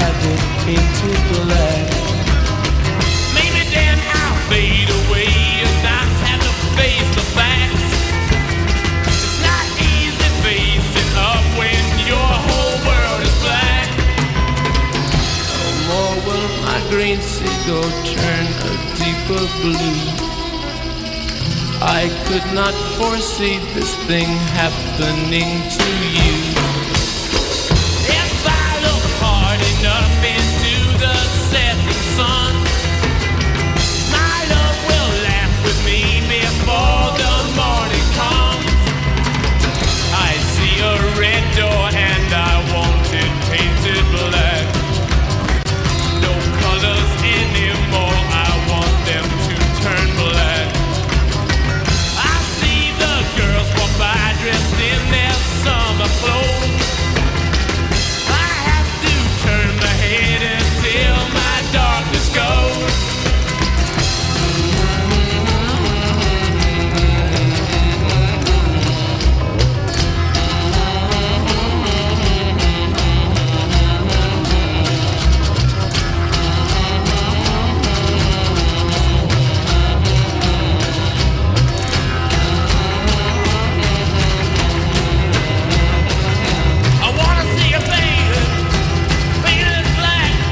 [SPEAKER 71] I must have it painted black. Maybe then I'll fade away and not have to face the facts. It's not easy facing up when your whole world is black. No more will my green seagull turn a deeper blue. I could not foresee this thing happening to you.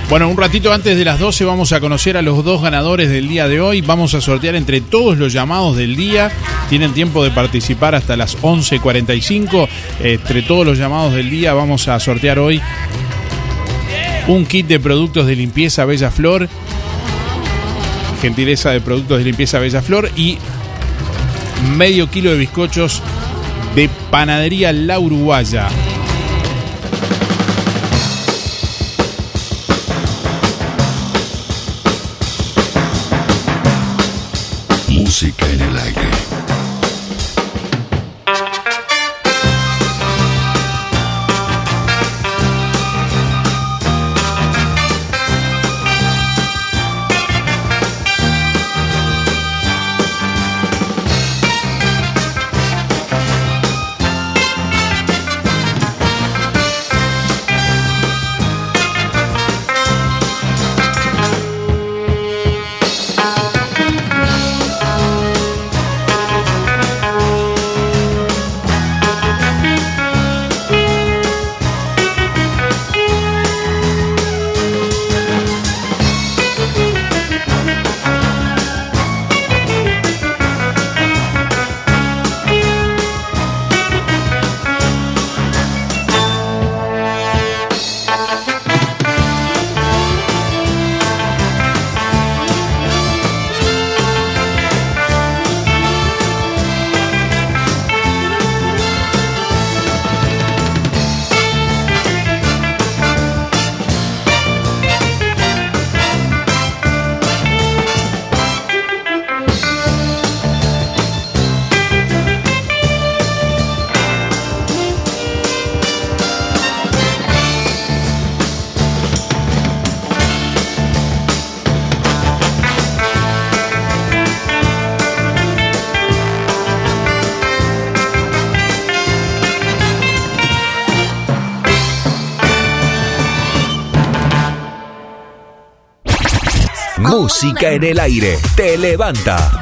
[SPEAKER 3] Bueno, un ratito antes de las 12 vamos a conocer a los dos ganadores del día de hoy. Vamos a sortear entre todos los llamados del día. Tienen tiempo de participar hasta las 11.45. Entre todos los llamados del día vamos a sortear hoy un kit de productos de limpieza Bella Flor gentileza de productos de limpieza Bella Flor y medio kilo de bizcochos de panadería La Uruguaya.
[SPEAKER 78] Música en el aire. Te levanta.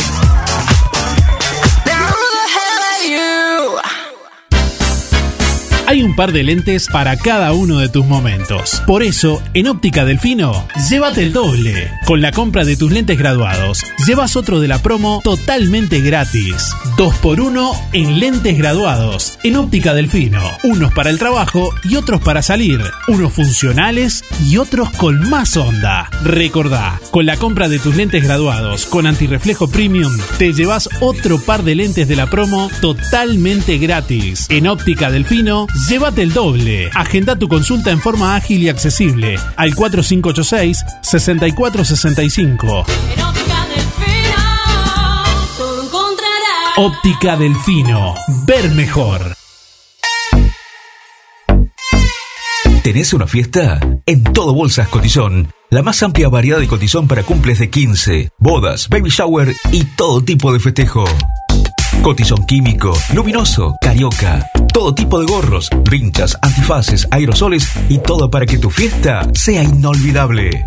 [SPEAKER 3] Hay un par de lentes para cada uno de tus momentos. Por eso, en Óptica Delfino, llévate el doble. Con la compra de tus lentes graduados, llevas otro de la promo totalmente gratis. Dos por uno en lentes graduados. En Óptica Delfino, unos para el trabajo y otros para salir. Unos funcionales y otros con más onda. Recordá, con la compra de tus lentes graduados con antirreflejo premium, te llevas otro par de lentes de la promo totalmente gratis. En Óptica Delfino, llévate el doble. Agenda tu consulta en forma ágil y accesible al 4586-6465. Óptica Delfino. Ver mejor.
[SPEAKER 78] ¿Tenés una fiesta? En todo Bolsas Cotizón. La más amplia variedad de cotizón para cumples de 15, bodas, baby shower y todo tipo de festejo. Cotizón químico, luminoso, carioca. Todo tipo de gorros, vinchas, antifaces, aerosoles y todo para que tu fiesta sea inolvidable.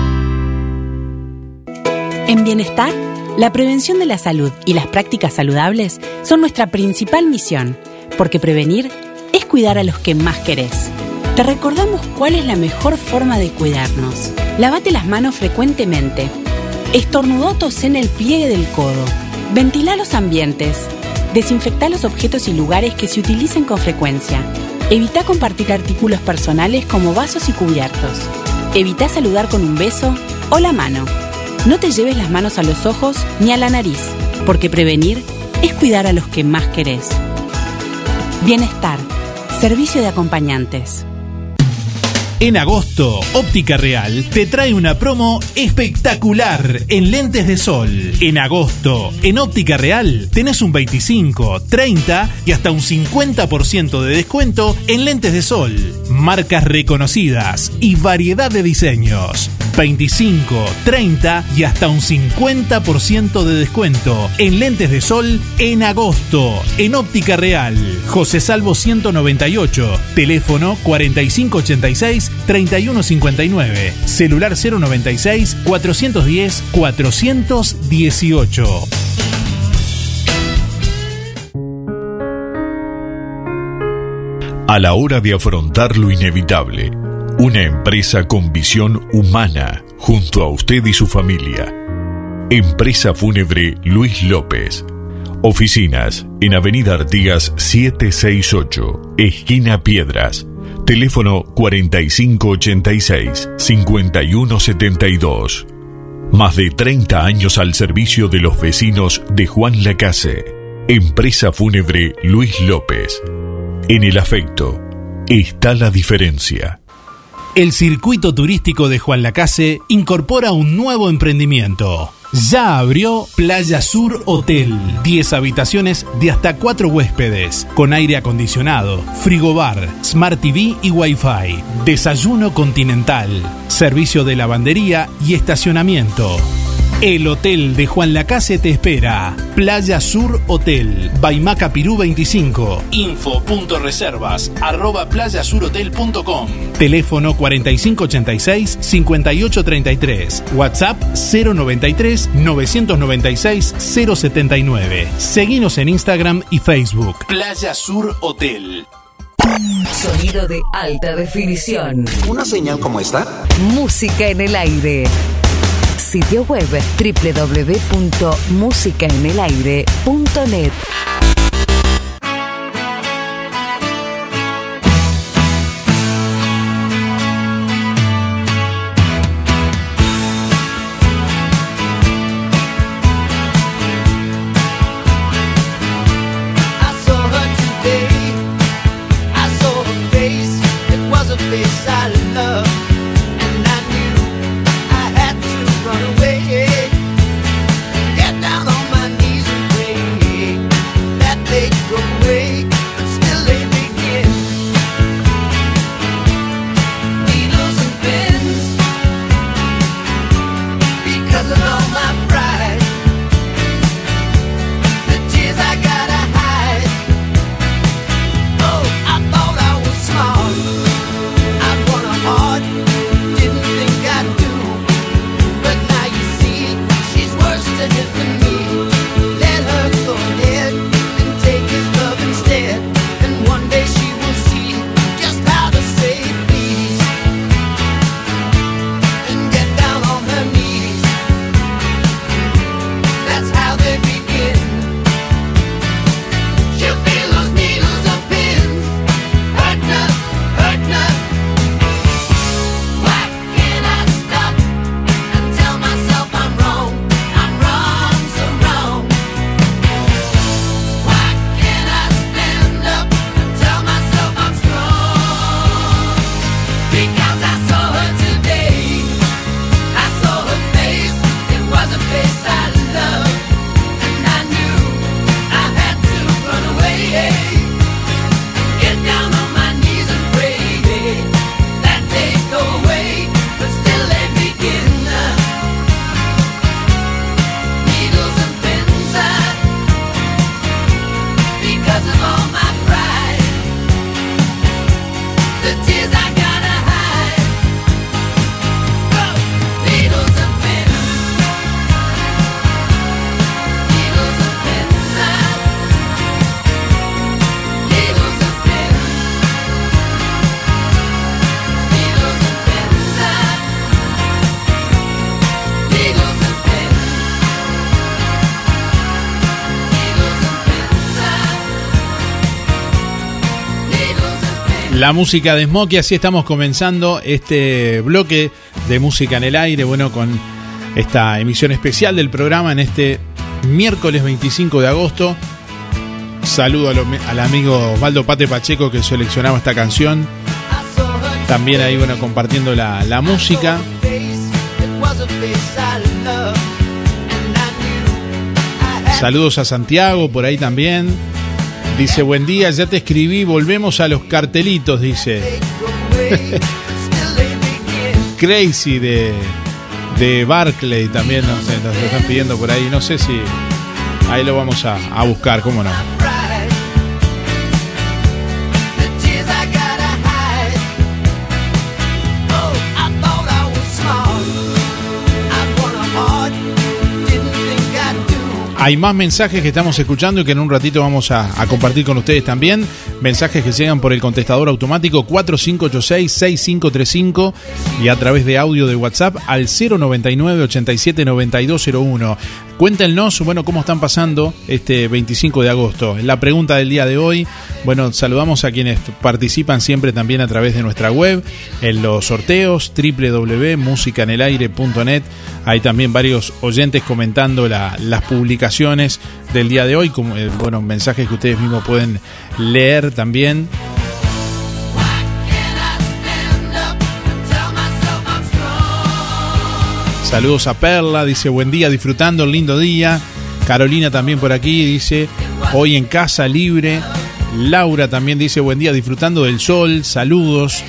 [SPEAKER 81] En Bienestar, la prevención de la salud y las prácticas saludables son nuestra principal misión, porque prevenir es cuidar a los que más querés. Te recordamos cuál es la mejor forma de cuidarnos. Lavate las manos frecuentemente. Estornudó en el pliegue del codo. Ventila los ambientes. Desinfecta los objetos y lugares que se utilicen con frecuencia. Evita compartir artículos personales como vasos y cubiertos. Evita saludar con un beso o la mano. No te lleves las manos a los ojos ni a la nariz, porque prevenir es cuidar a los que más querés. Bienestar. Servicio de acompañantes.
[SPEAKER 3] En agosto, Óptica Real te trae una promo espectacular en lentes de sol. En agosto, en Óptica Real tenés un 25, 30 y hasta un 50% de descuento en lentes de sol. Marcas reconocidas y variedad de diseños. 25, 30 y hasta un 50% de descuento en lentes de sol en agosto en Óptica Real. José Salvo 198, teléfono 4586-3159, celular 096 410 418.
[SPEAKER 11] A la hora de afrontar lo inevitable, una empresa con visión humana junto a usted y su familia. Empresa Fúnebre Luis López. Oficinas en Avenida Artigas 768, esquina Piedras. Teléfono 4586-5172. Más de 30 años al servicio de los vecinos de Juan Lacase. Empresa Fúnebre Luis López. En el afecto está la diferencia.
[SPEAKER 3] El circuito turístico de Juan Lacase incorpora un nuevo emprendimiento. Ya abrió Playa Sur Hotel. 10 habitaciones de hasta 4 huéspedes, con aire acondicionado, frigobar, smart TV y wifi, desayuno continental, servicio de lavandería y estacionamiento. El Hotel de Juan Lacase te espera. Playa Sur Hotel, Baimaca Pirú 25. Info.reservas arroba playasurhotel.com. Teléfono 4586-5833. WhatsApp 093-996-079. Seguinos en Instagram y Facebook. Playa Sur Hotel.
[SPEAKER 13] Sonido de alta definición.
[SPEAKER 82] ¿Una señal como esta?
[SPEAKER 13] Música en el aire. Sitio web www.musicaenelaire.net.
[SPEAKER 83] La música de Smokey, así estamos comenzando este bloque de música en el aire, bueno, con
[SPEAKER 3] esta emisión especial del programa en este miércoles 25 de agosto. Saludo al amigo Osvaldo Pate Pacheco que seleccionaba esta canción. También ahí, bueno, compartiendo la, la música. Saludos a Santiago por ahí también. Dice, buen día, ya te escribí, volvemos a los cartelitos, dice. (laughs) Crazy de, de Barclay también nos, nos están pidiendo por ahí. No sé si ahí lo vamos a, a buscar, cómo no. Hay más mensajes que estamos escuchando y que en un ratito vamos a, compartir con ustedes también. Mensajes que llegan por el contestador automático 4586-6535 y a través de audio de WhatsApp al 099-879201. Cuéntenos, bueno, cómo están pasando este 25 de agosto. La pregunta del día de hoy, bueno, saludamos a quienes participan siempre también a través de nuestra web, en los sorteos, www.musicanelaire.net. Hay también varios oyentes comentando la- las publicaciones del día de hoy, como, eh, bueno, mensajes que ustedes mismos pueden leer también. Saludos a Perla, dice buen día, disfrutando el lindo día. Carolina también por aquí dice hoy en casa libre. Laura también dice buen día, disfrutando del sol. Saludos.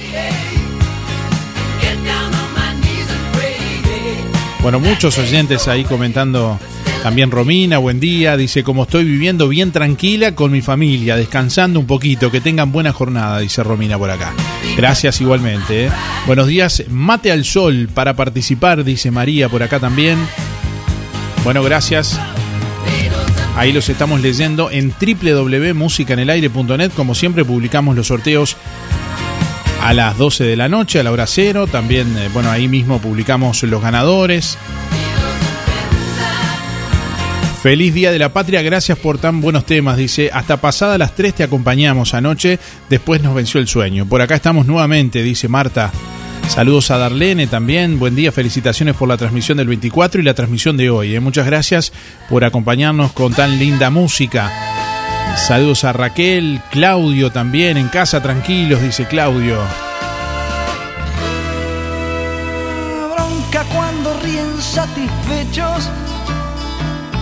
[SPEAKER 3] Bueno, muchos oyentes ahí comentando. También Romina, buen día. Dice, como estoy viviendo bien tranquila con mi familia, descansando un poquito, que tengan buena jornada, dice Romina por acá. Gracias igualmente. ¿eh? Buenos días, mate al sol para participar, dice María por acá también. Bueno, gracias. Ahí los estamos leyendo en www.musicanelaire.net. Como siempre, publicamos los sorteos a las 12 de la noche, a la hora cero. También, eh, bueno, ahí mismo publicamos los ganadores. Feliz Día de la Patria, gracias por tan buenos temas. Dice, hasta pasada las 3 te acompañamos anoche, después nos venció el sueño. Por acá estamos nuevamente, dice Marta. Saludos a Darlene también. Buen día, felicitaciones por la transmisión del 24 y la transmisión de hoy. ¿eh? Muchas gracias por acompañarnos con tan linda música. Saludos a Raquel, Claudio también, en casa tranquilos, dice Claudio.
[SPEAKER 13] bronca cuando ríen satisfechos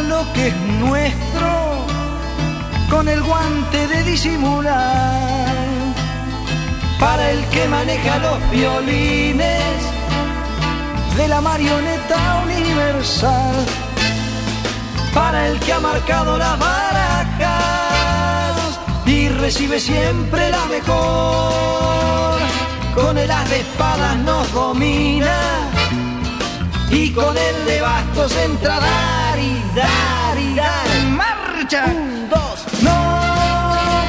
[SPEAKER 13] lo que es nuestro con el guante de disimular, para el que maneja los violines de la marioneta universal, para el que ha marcado las barajas y recibe siempre la mejor. Con el as de espadas nos domina y con el de bastos entra a dar y dar en marcha. Un, dos, no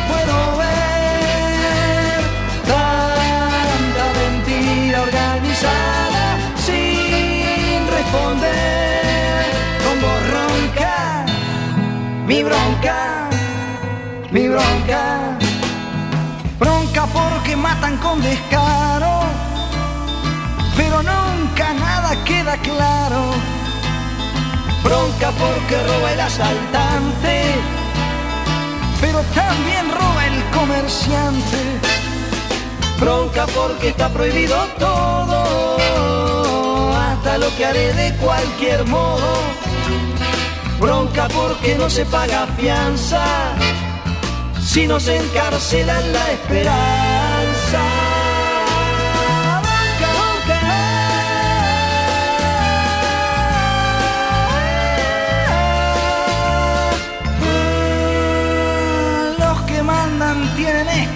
[SPEAKER 13] puedo ver tanta mentira organizada sin responder con voz ronca, mi bronca, mi bronca. Bronca porque matan con descaro, pero nunca nada queda claro. Bronca porque roba el asaltante, pero también roba el comerciante. Bronca porque está prohibido todo, hasta lo que haré de cualquier modo. Bronca porque no se paga fianza si nos encarcelan la esperanza.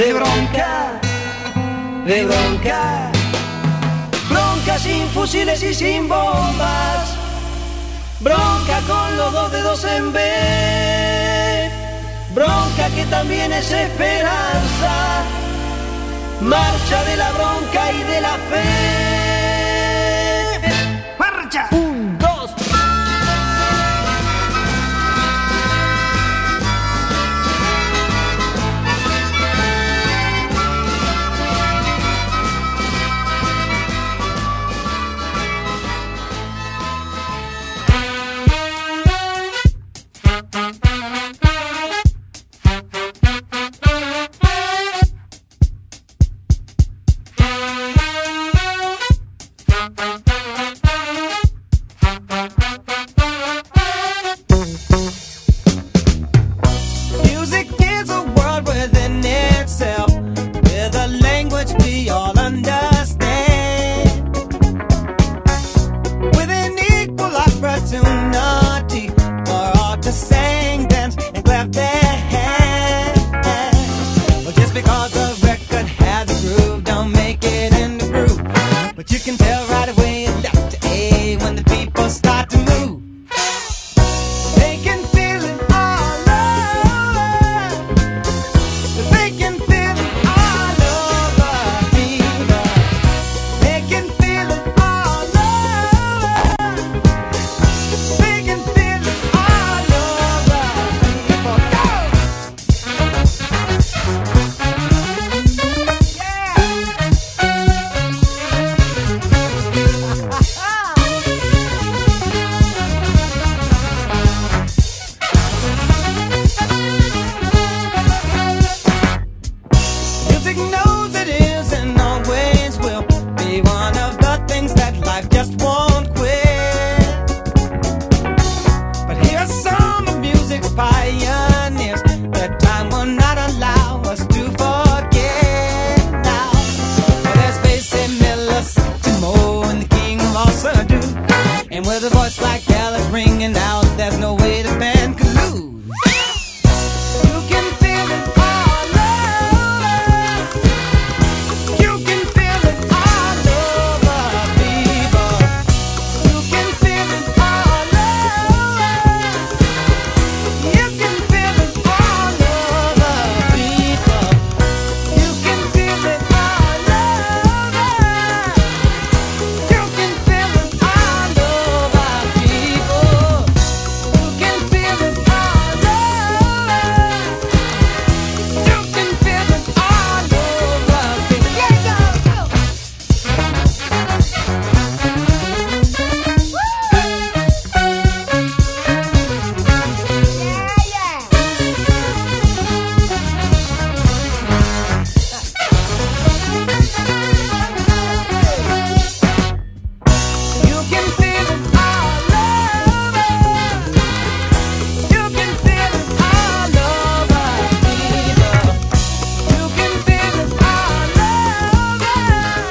[SPEAKER 13] De bronca, de bronca. Bronca sin fusiles y sin bombas. Bronca con los dos dedos en B. Bronca que también es esperanza. Marcha de la bronca y de la fe. Marcha.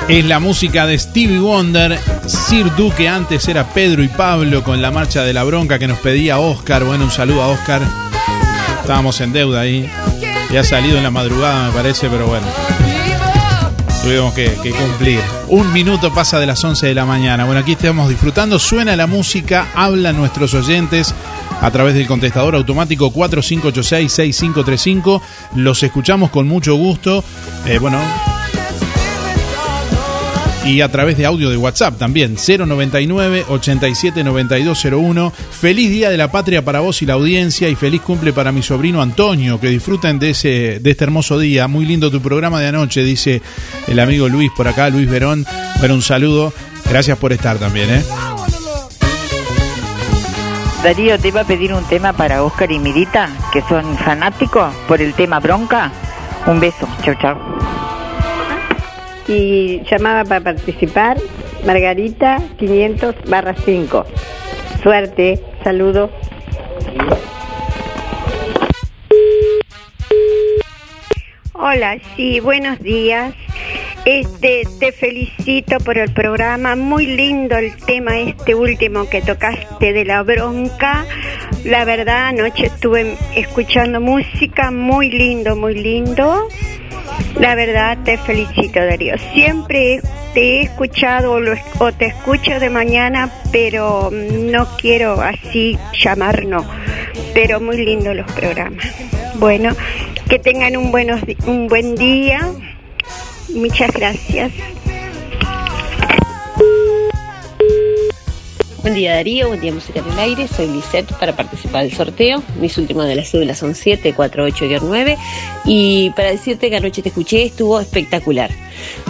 [SPEAKER 3] Es la música de Stevie Wonder, Sir Duque, antes era Pedro y Pablo con la marcha de la bronca que nos pedía Oscar. Bueno, un saludo a Oscar. Estábamos en deuda ahí. Ya ha salido en la madrugada, me parece, pero bueno. Tuvimos que, cumplir. Un minuto pasa de las 11 de la mañana. Bueno, aquí estamos disfrutando. Suena la música, hablan nuestros oyentes a través del contestador automático 4586-6535. Los escuchamos con mucho gusto. Eh, bueno, y a través de audio de WhatsApp también. 099 87 9201 feliz día de la patria para vos y la audiencia y feliz cumple para mi sobrino Antonio. Que disfruten de ese de este hermoso día. Muy lindo tu programa de anoche dice el amigo Luis por acá Luis Verón. Bueno un saludo. Gracias por estar también, ¿eh?
[SPEAKER 56] Darío, te iba a pedir un tema para Oscar y Mirita, que son fanáticos por el tema bronca. Un beso, chau chau.
[SPEAKER 84] Y llamaba para participar Margarita 500 barra 5. Suerte, saludos.
[SPEAKER 85] Hola, sí, buenos días. Este, te felicito por el programa, muy lindo el tema este último que tocaste de la bronca. La verdad, anoche estuve escuchando música, muy lindo, muy lindo. La verdad, te felicito, Darío. Siempre te he escuchado o, te escucho de mañana, pero no quiero así llamar, no. Pero muy lindo los programas. Bueno, que tengan un, buenos, un buen día. Muchas gracias.
[SPEAKER 86] Buen día Darío, buen día Música en el Aire, soy Lisette para participar del sorteo. Mis últimas de las cédulas son 748-9 y para decirte que anoche te escuché estuvo espectacular.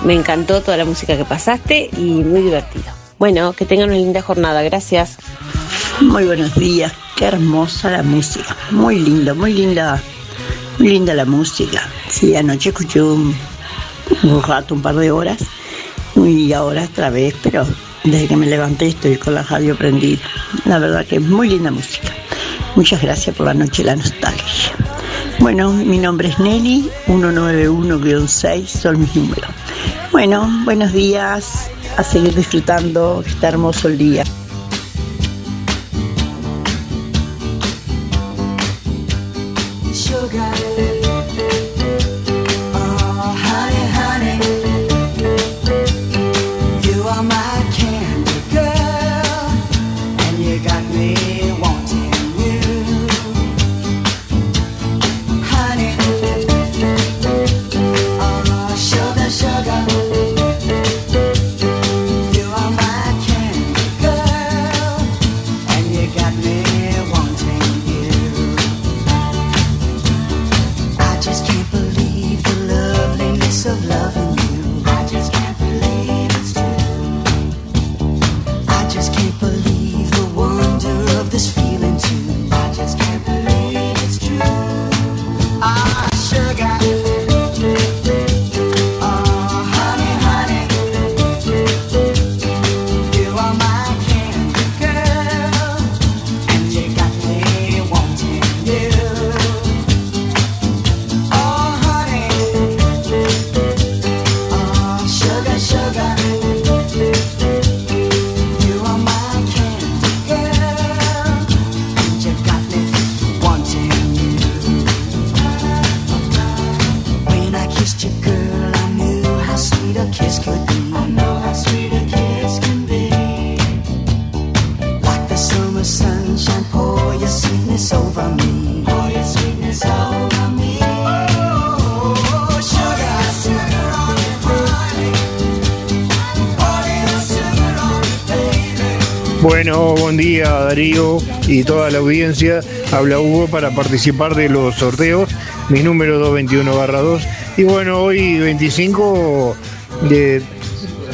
[SPEAKER 86] Me encantó toda la música que pasaste y muy divertido. Bueno, que tengan una linda jornada, gracias.
[SPEAKER 13] Muy buenos días, qué hermosa la música, muy linda, muy linda, muy linda la música. Sí, anoche escuché un rato, un par de horas, y ahora otra vez, pero desde que me levanté estoy con la radio prendida. La verdad que es muy linda música. Muchas gracias por la noche la nostalgia. Bueno, mi nombre es Nelly, 191-6 son mis números. Bueno, buenos días, a seguir disfrutando, está hermoso día.
[SPEAKER 39] Y toda la audiencia. Habla Hugo para participar de los sorteos, mi número 221 2. Y bueno, hoy 25 de,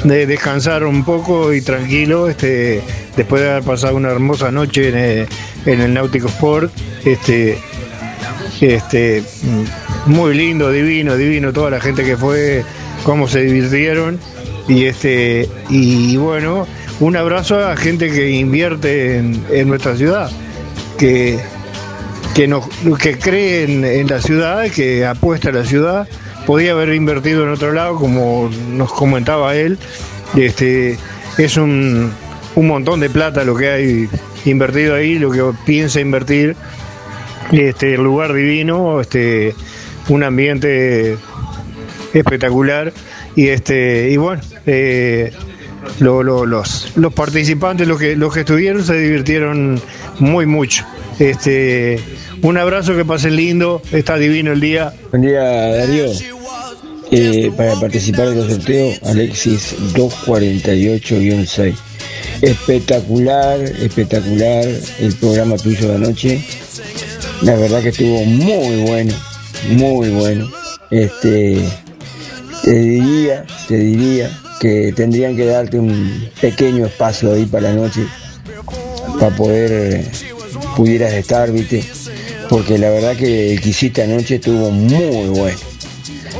[SPEAKER 39] de descansar un poco y tranquilo, este, después de haber pasado una hermosa noche en el, en el Náutico Sport. Este, este, mm, muy lindo, divino, divino, toda la gente que fue, cómo se divirtieron. Y este, y bueno, un abrazo a gente que invierte en, nuestra ciudad, que, que, que cree en, en la ciudad, que apuesta a la ciudad. Podía haber invertido en otro lado, como nos comentaba él. Este, es un, un montón de plata lo que hay invertido ahí, lo que piensa invertir. Este, el lugar divino, este, un ambiente espectacular y este y bueno eh, lo- lo- los, los participantes los que los que estuvieron se divirtieron muy mucho este un abrazo que pasen lindo está divino el día
[SPEAKER 87] Buen día, Darío. Eh, para participar de los sorteos, Alexis 248-6. Espectacular, espectacular el programa tuyo de anoche. La verdad que estuvo muy bueno, muy bueno. Este, te diría, te diría
[SPEAKER 88] que tendrían que darte un pequeño espacio ahí para la noche, para poder, eh, pudieras estar, viste, porque la verdad que el que hiciste anoche estuvo muy bueno.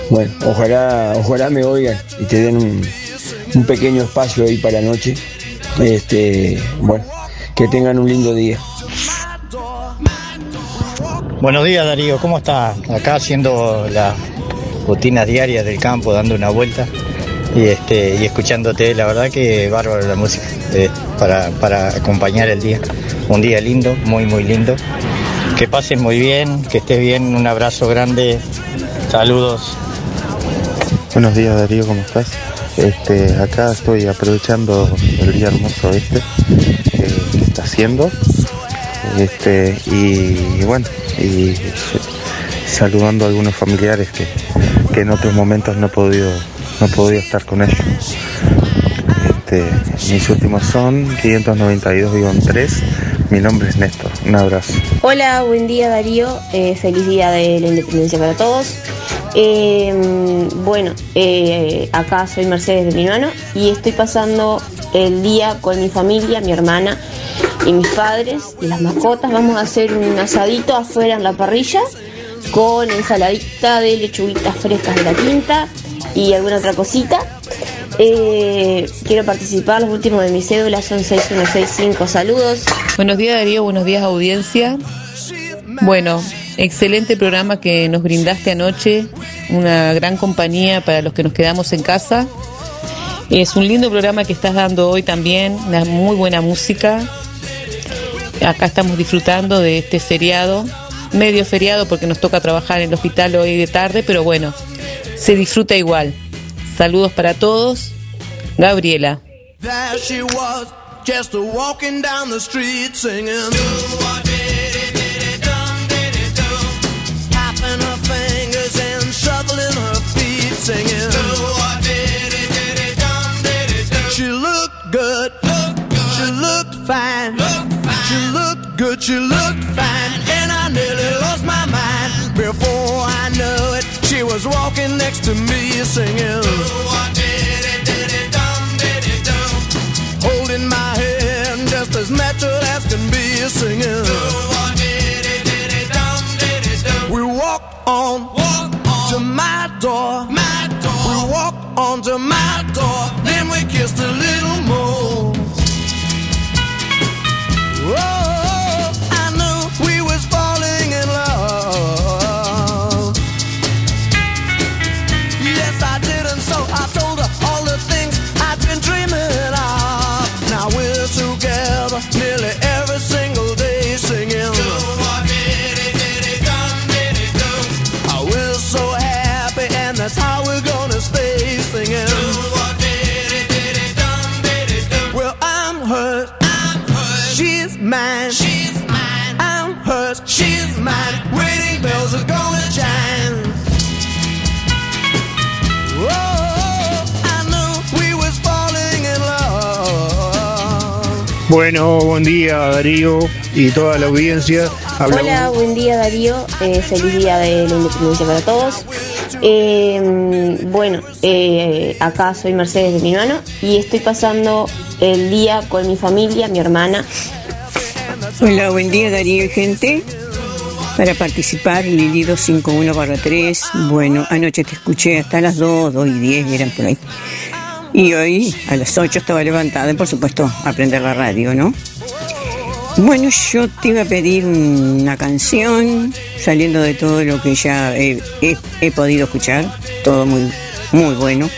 [SPEAKER 88] Bueno, ojalá, ojalá me oigan y te den un, pequeño espacio ahí para la noche. Este, bueno, que tengan un lindo día.
[SPEAKER 89] Buenos días Darío, ¿cómo estás? Acá haciendo las rutinas diarias del campo, dando una vuelta y este y escuchándote, la verdad que bárbaro la música eh, para, para acompañar el día. Un día lindo, muy muy lindo. Que pasen muy bien, que estés bien, un abrazo grande, saludos.
[SPEAKER 90] Buenos días Darío, ¿cómo estás? Este, acá estoy aprovechando el día hermoso este que, que está haciendo. Este, y, bueno, y saludando a algunos familiares que, que en otros momentos no he podido, no podido estar con ellos. Este, mis últimos son 592-3. Mi nombre es Néstor. Un abrazo.
[SPEAKER 91] Hola, buen día Darío, Eh, feliz día de la independencia para todos. Eh, bueno, eh, acá soy Mercedes de mi mano y estoy pasando el día con mi familia, mi hermana y mis padres y las mascotas. Vamos a hacer un asadito afuera en la parrilla con ensaladita de lechuguitas frescas de la quinta y alguna otra cosita. Eh, quiero participar, los últimos de mi cédula son 6165. Saludos.
[SPEAKER 92] Buenos días Darío, buenos días audiencia. Bueno, excelente programa que nos brindaste anoche, una gran compañía para los que nos quedamos en casa. Es un lindo programa que estás dando hoy también, una muy buena música. Acá estamos disfrutando de este feriado, medio feriado porque nos toca trabajar en el hospital hoy de tarde, pero bueno, se disfruta igual. Saludos para todos. Gabriela.
[SPEAKER 57] She looked fine, and I nearly lost my mind. Before was walking next to me singing. holding my hand just as natural as can be singing. We walk on, walk on to my door. my door. We walk on to my door. Then we kissed a little more. Oh,
[SPEAKER 39] Bueno, buen día Darío y toda la audiencia.
[SPEAKER 91] Hola, buen día Darío, Eh, feliz día de la independencia para todos. Eh, bueno, eh, acá soy Mercedes de mi mano y estoy pasando el día con mi familia, mi hermana.
[SPEAKER 93] Hola, buen día Darío y gente. Para participar, Lili 251 3. Bueno, anoche te escuché hasta las 2, 2 y 10 eran por ahí. Y hoy a las 8 estaba levantada y por supuesto aprender la radio, ¿no? Bueno, yo te iba a pedir una canción, saliendo de todo lo que ya he, podido escuchar, todo muy, muy bueno,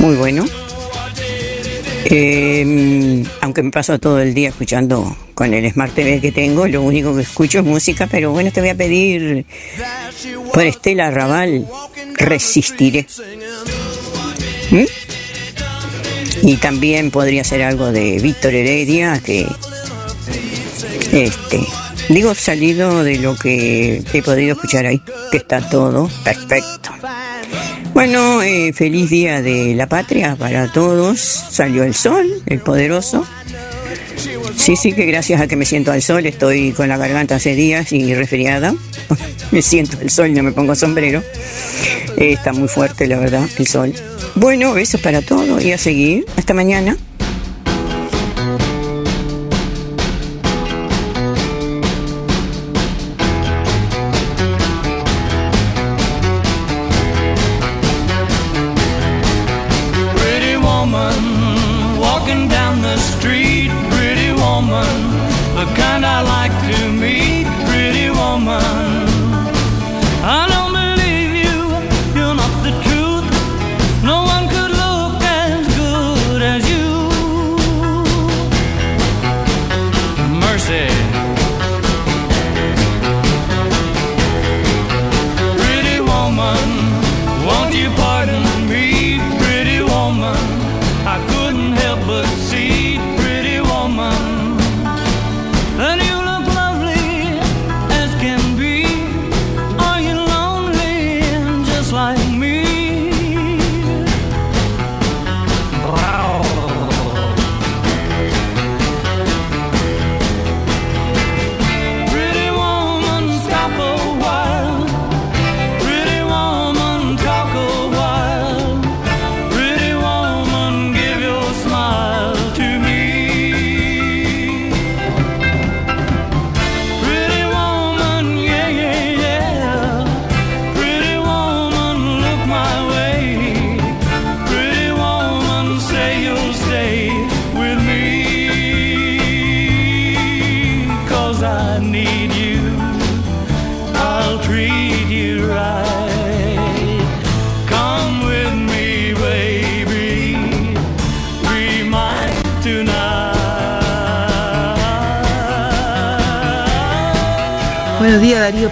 [SPEAKER 93] muy bueno. Eh, aunque me paso todo el día escuchando con el Smart TV que tengo, lo único que escucho es música, pero bueno, te voy a pedir por Estela Raval, Resistiré. ¿Mm? Y también podría ser algo de Víctor Heredia, que este, digo salido de lo que he podido escuchar ahí, que está todo perfecto. Bueno, eh, feliz día de la patria para todos. Salió el sol, el poderoso. Sí, sí, que gracias a que me siento al sol estoy con la garganta hace días y resfriada. (laughs) Me siento al sol no me pongo sombrero.
[SPEAKER 13] Eh, está muy fuerte, la verdad, el sol. Bueno, besos para todos y a seguir. Hasta mañana.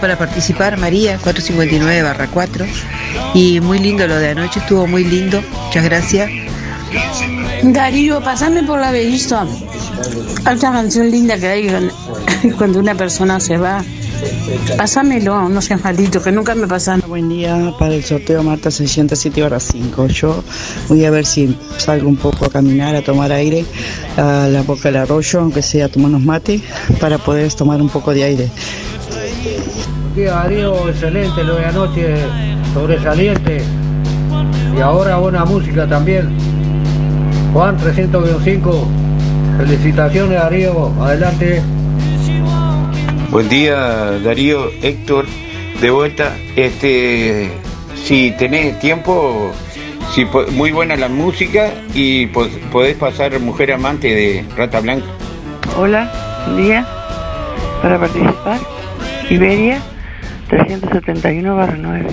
[SPEAKER 94] Para participar María 459 barra 4 y muy lindo lo de anoche, estuvo muy lindo, muchas gracias.
[SPEAKER 95] Darío, pasame por la bellista. Otra canción linda que hay (laughs) cuando- una persona se va. Pásamelo, no seas maldito, que nunca me pasan.
[SPEAKER 96] Buen día para el sorteo Marta 607 barra 5. Yo voy a ver si salgo un poco a caminar, a tomar aire a la boca del arroyo, aunque sea a tomarnos mate, para poder tomar un poco de aire.
[SPEAKER 97] Buen día Darío, excelente lo de anoche, sobresaliente. Y ahora buena música también. Juan 300-5, felicitaciones Darío, adelante.
[SPEAKER 36] Buen día, Darío, Héctor, de vuelta. Este, si tenés tiempo, si muy buena la música y po- podés pasar Mujer Amante de Rata Blanca.
[SPEAKER 98] Hola, buen día. Para participar, Iberia 371 barra 9.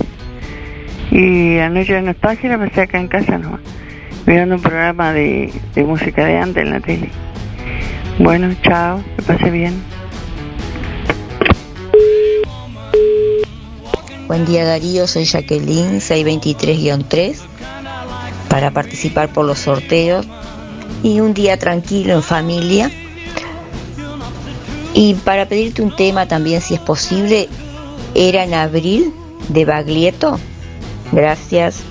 [SPEAKER 98] Y anoche de nostalgia la pasé acá en casa nomás, mirando un programa de, de música de antes en la tele. Bueno, chao, que pase bien.
[SPEAKER 30] Buen día Darío, soy Jacqueline 623-3 para participar por los sorteos y un día tranquilo en familia. Y para pedirte un tema también si es posible, era en abril de Baglietto. Gracias.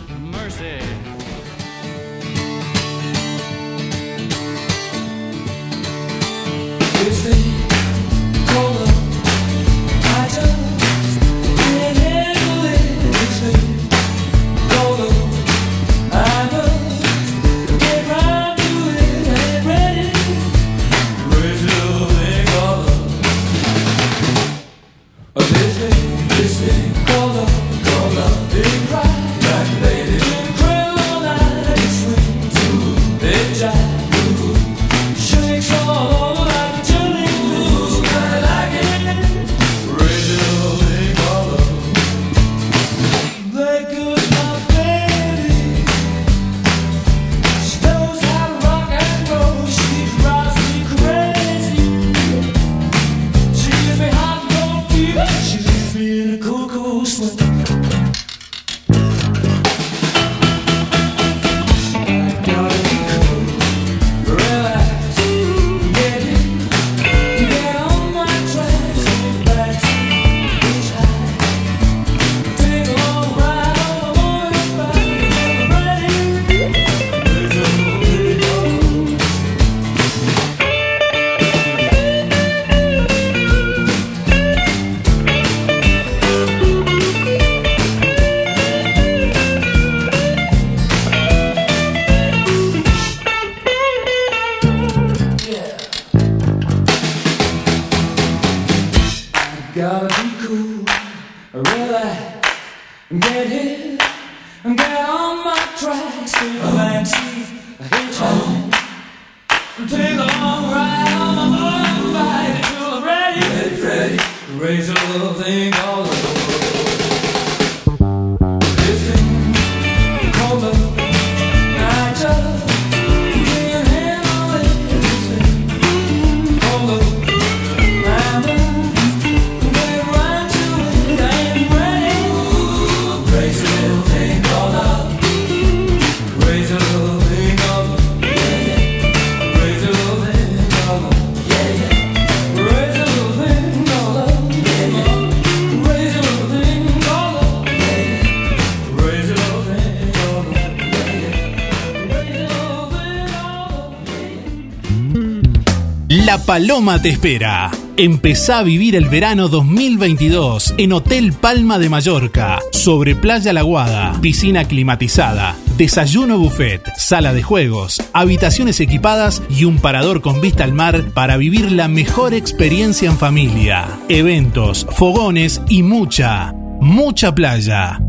[SPEAKER 3] Paloma te espera. Empezá a vivir el verano 2022 en Hotel Palma de Mallorca, sobre Playa Laguada, piscina climatizada, desayuno buffet, sala de juegos, habitaciones equipadas y un parador con vista al mar para vivir la mejor experiencia en familia. Eventos, fogones y mucha, mucha playa.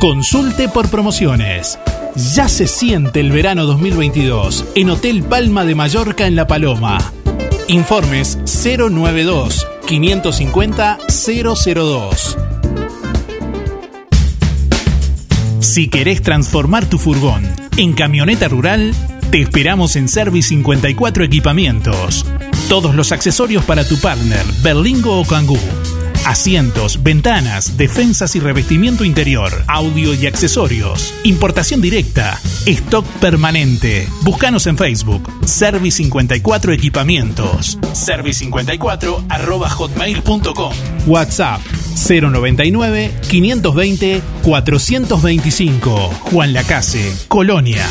[SPEAKER 3] Consulte por promociones. Ya se siente el verano 2022 en Hotel Palma de Mallorca en La Paloma. Informes 092 550 002. Si querés transformar tu furgón en camioneta rural, te esperamos en Service 54 Equipamientos. Todos los accesorios para tu partner, Berlingo o Kangoo. Asientos, ventanas, defensas y revestimiento interior, audio y accesorios. Importación directa. Stock permanente. Búscanos en Facebook. Service 54 Equipamientos. Service54 arroba hotmail.com. WhatsApp 099 520 425. Juan Lacase, Colonia.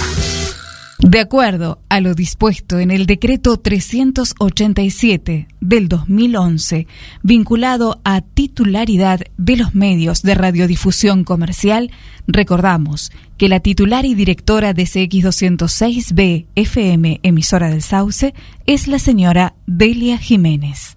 [SPEAKER 44] De acuerdo a lo dispuesto en el decreto 387 del 2011, vinculado a titularidad de los medios de radiodifusión comercial, recordamos que la titular y directora de CX206B FM, emisora del Sauce, es la señora Delia Jiménez.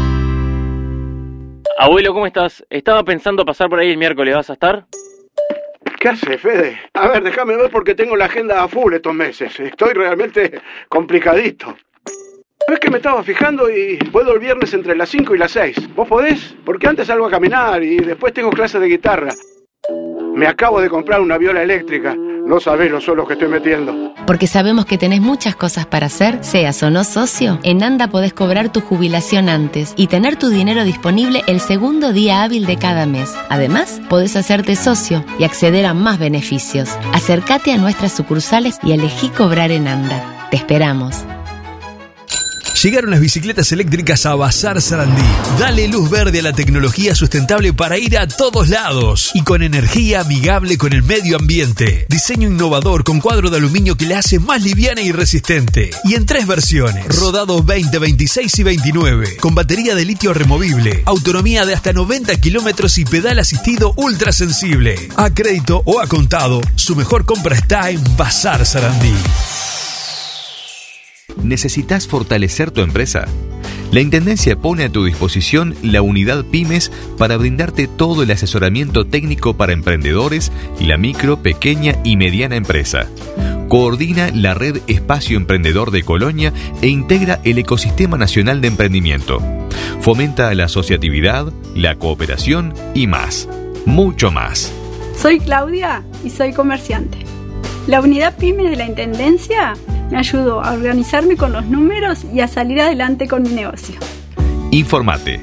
[SPEAKER 99] Abuelo, ¿cómo estás? Estaba pensando pasar por ahí el miércoles, ¿vas a estar?
[SPEAKER 57] ¿Qué hace, Fede? A ver, déjame ver porque tengo la agenda a full estos meses. Estoy realmente complicadito. Es que me estaba fijando y puedo el viernes entre las 5 y las 6. ¿Vos podés? Porque antes salgo a caminar y después tengo clases de guitarra. Me acabo de comprar una viola eléctrica. No sabés los que estoy metiendo.
[SPEAKER 47] Porque sabemos que tenés muchas cosas para hacer, seas o no socio, en ANDA podés cobrar tu jubilación antes y tener tu dinero disponible el segundo día hábil de cada mes. Además, podés hacerte socio y acceder a más beneficios. Acércate a nuestras sucursales y elegí cobrar en ANDA. Te esperamos.
[SPEAKER 93] Llegaron las bicicletas eléctricas a Bazar Sarandí. Dale luz verde a la tecnología sustentable para ir a todos lados y con energía amigable con el medio ambiente. Diseño innovador con cuadro de aluminio que le hace más liviana y resistente. Y en tres versiones: rodado 20, 26 y 29. Con batería de litio removible, autonomía de hasta 90 kilómetros y pedal asistido ultra sensible. A crédito o a contado, su mejor compra está en Bazar Sarandí.
[SPEAKER 98] ¿Necesitas fortalecer tu empresa? La Intendencia pone a tu disposición la unidad Pymes para brindarte todo el asesoramiento técnico para emprendedores y la micro, pequeña y mediana empresa. Coordina la red Espacio Emprendedor de Colonia e integra el ecosistema nacional de emprendimiento. Fomenta la asociatividad, la cooperación y más. Mucho más.
[SPEAKER 100] Soy Claudia y soy comerciante. La unidad PYME de la Intendencia me ayudó a organizarme con los números y a salir adelante con mi negocio.
[SPEAKER 98] Informate.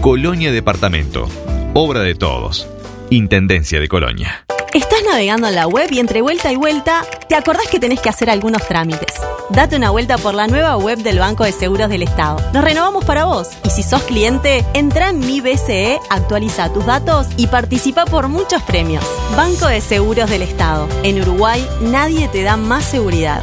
[SPEAKER 98] Colonia Departamento. Obra de todos. Intendencia de Colonia.
[SPEAKER 101] Estás navegando en la web y entre vuelta y vuelta te acordás que tenés que hacer algunos trámites. Date una vuelta por la nueva web del Banco de Seguros del Estado. Nos renovamos para vos y si sos cliente, entra en mi BCE, actualiza tus datos y participa por muchos premios. Banco de Seguros del Estado. En Uruguay nadie te da más seguridad.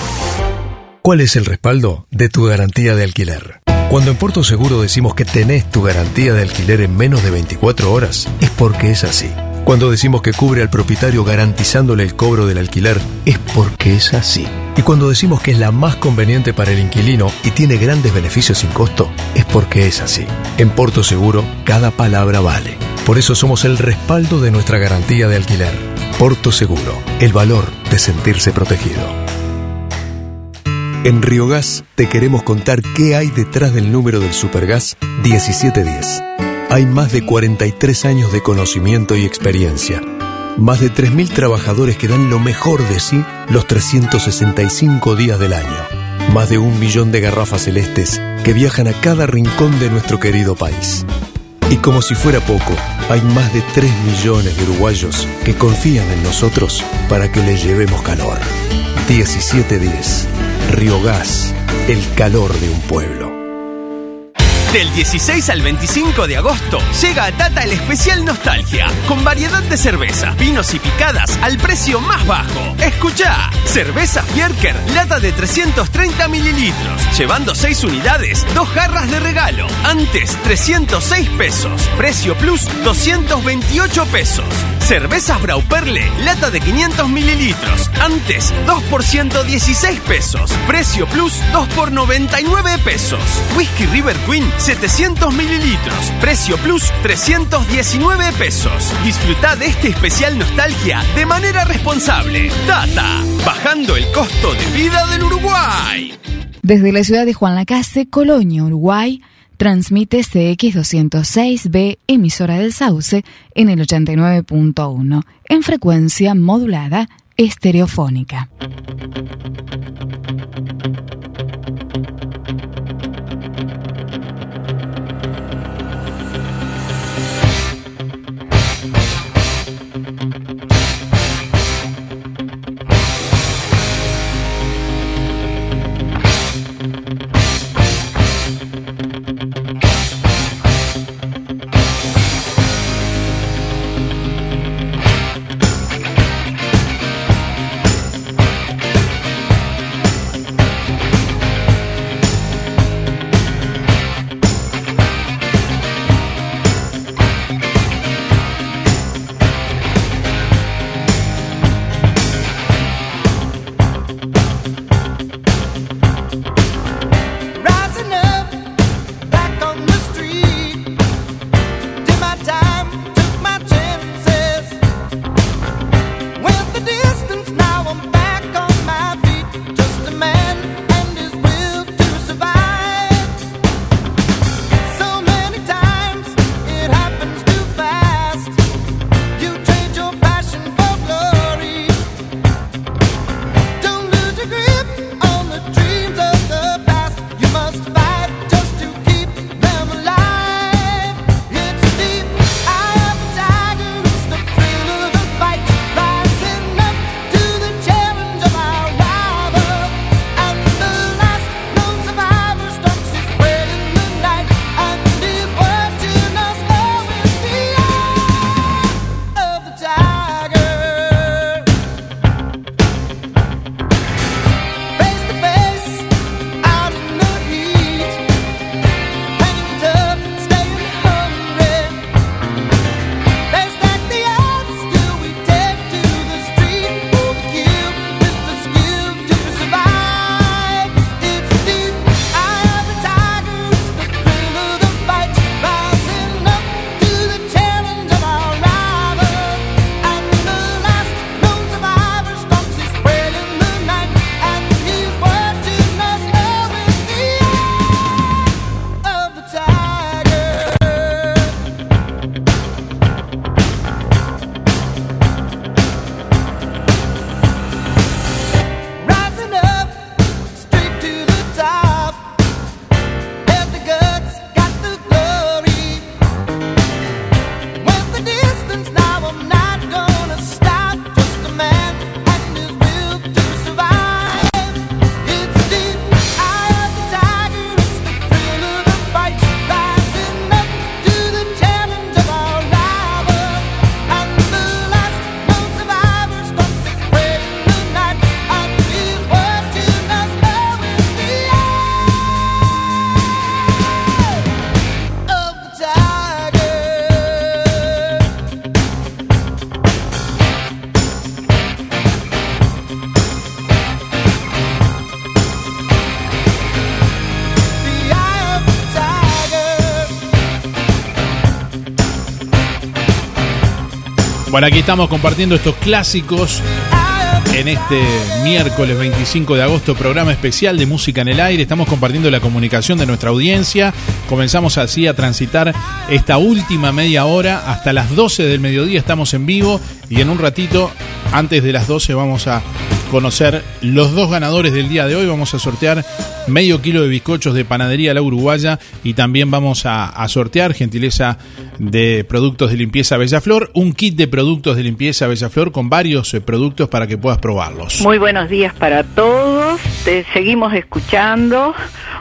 [SPEAKER 63] ¿Cuál es el respaldo de tu garantía de alquiler? Cuando en Puerto Seguro decimos que tenés tu garantía de alquiler en menos de 24 horas, es porque es así. Cuando decimos que cubre al propietario garantizándole el cobro del alquiler, es porque es así. Y cuando decimos que es la más conveniente para el inquilino y tiene grandes beneficios sin costo, es porque es así. En Porto Seguro, cada palabra vale. Por eso somos el respaldo de nuestra garantía de alquiler. Porto Seguro, el valor de sentirse protegido. En Riogas te queremos contar qué hay detrás del número del Supergas 1710. Hay más de 43 años de conocimiento y experiencia. Más de 3.000 trabajadores que dan lo mejor de sí los 365 días del año. Más de un millón de garrafas celestes que viajan a cada rincón de nuestro querido país. Y como si fuera poco, hay más de 3 millones de uruguayos que confían en nosotros para que les llevemos calor. 1710. Río Gas, el calor de un pueblo.
[SPEAKER 64] Del 16 al 25 de agosto llega a Tata el especial Nostalgia, con variedad de cervezas, vinos y picadas al precio más bajo. Escucha, cerveza Fierker, lata de 330 mililitros, llevando 6 unidades, 2 jarras de regalo. Antes 306 pesos, precio plus 228 pesos. Cervezas Brauperle, lata de 500 mililitros, antes 2 por 116 pesos, precio plus 2 por 99 pesos. Whisky River Queen 700 mililitros. Precio plus 319 pesos. Disfruta de este especial nostalgia de manera responsable. Tata, bajando el costo de vida del Uruguay.
[SPEAKER 44] Desde la ciudad de Juan Lacase, Colonia, Uruguay, transmite CX206B, emisora del Sauce, en el 89.1, en frecuencia modulada estereofónica.
[SPEAKER 3] Bueno, aquí estamos compartiendo estos clásicos en este miércoles 25 de agosto, programa especial de Música en el Aire. Estamos compartiendo la comunicación de nuestra audiencia. Comenzamos así a transitar esta última media hora hasta las 12 del mediodía. Estamos en vivo y en un ratito, antes de las 12, vamos a conocer los dos ganadores del día de hoy. Vamos a sortear medio kilo de bizcochos de panadería La Uruguaya y también vamos a, sortear, gentileza de productos de limpieza Bellaflor, un kit de productos de limpieza Bellaflor con varios eh, productos para que puedas probarlos.
[SPEAKER 56] Muy buenos días para todos, te seguimos escuchando,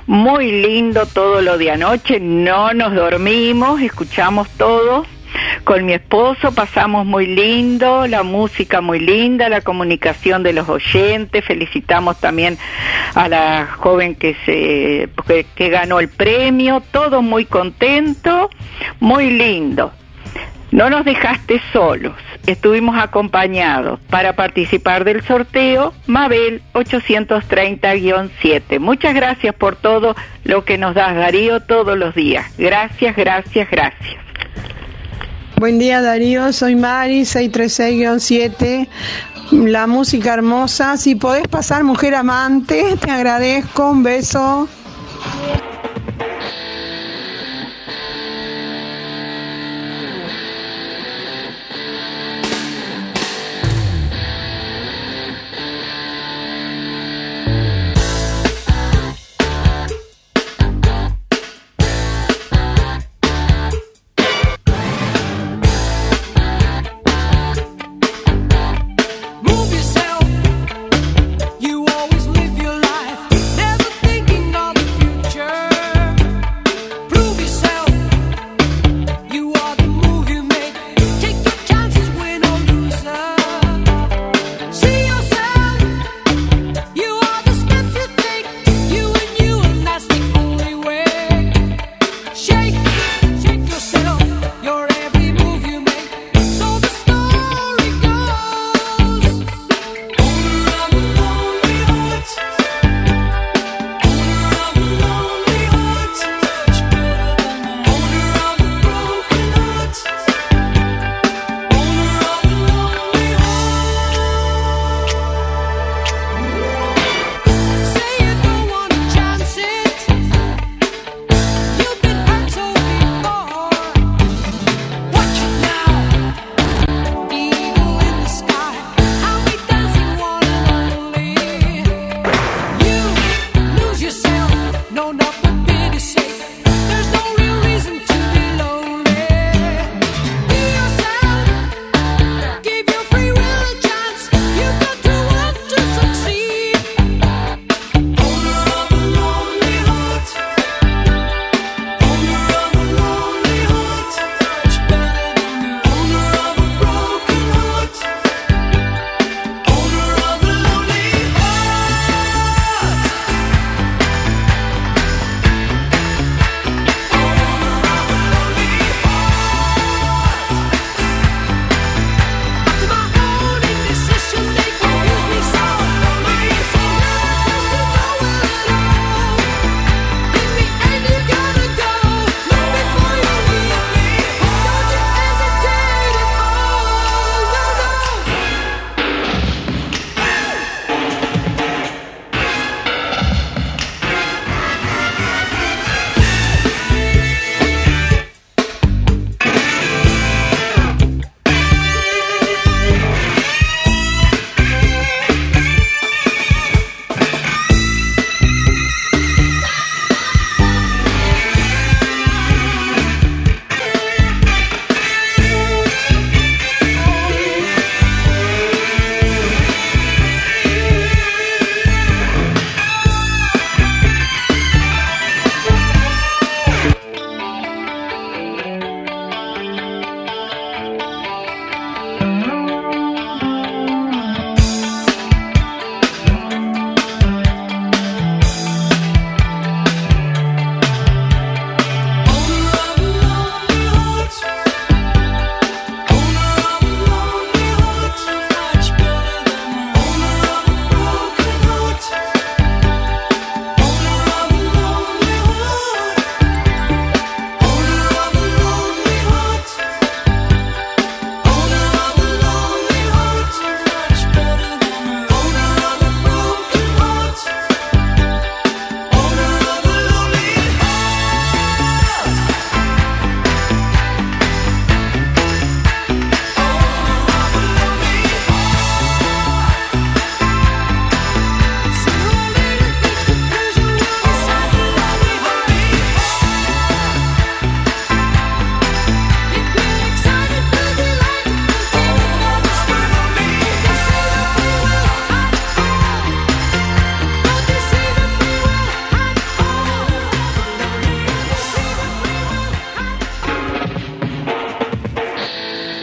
[SPEAKER 56] muy lindo todo lo de anoche, no nos dormimos, escuchamos todo con mi esposo pasamos muy lindo, la música muy linda, la comunicación de los oyentes, felicitamos también a la joven que se que, ganó el premio, todo muy contento, muy lindo. No nos dejaste solos, estuvimos acompañados para participar del sorteo Mabel 830-7. Muchas gracias por todo lo que nos das, Darío, todos los días. Gracias, gracias, gracias.
[SPEAKER 102] Buen día Darío, soy Mari, 636-7. La música hermosa. Si podés pasar Mujer Amante, te agradezco. Un beso.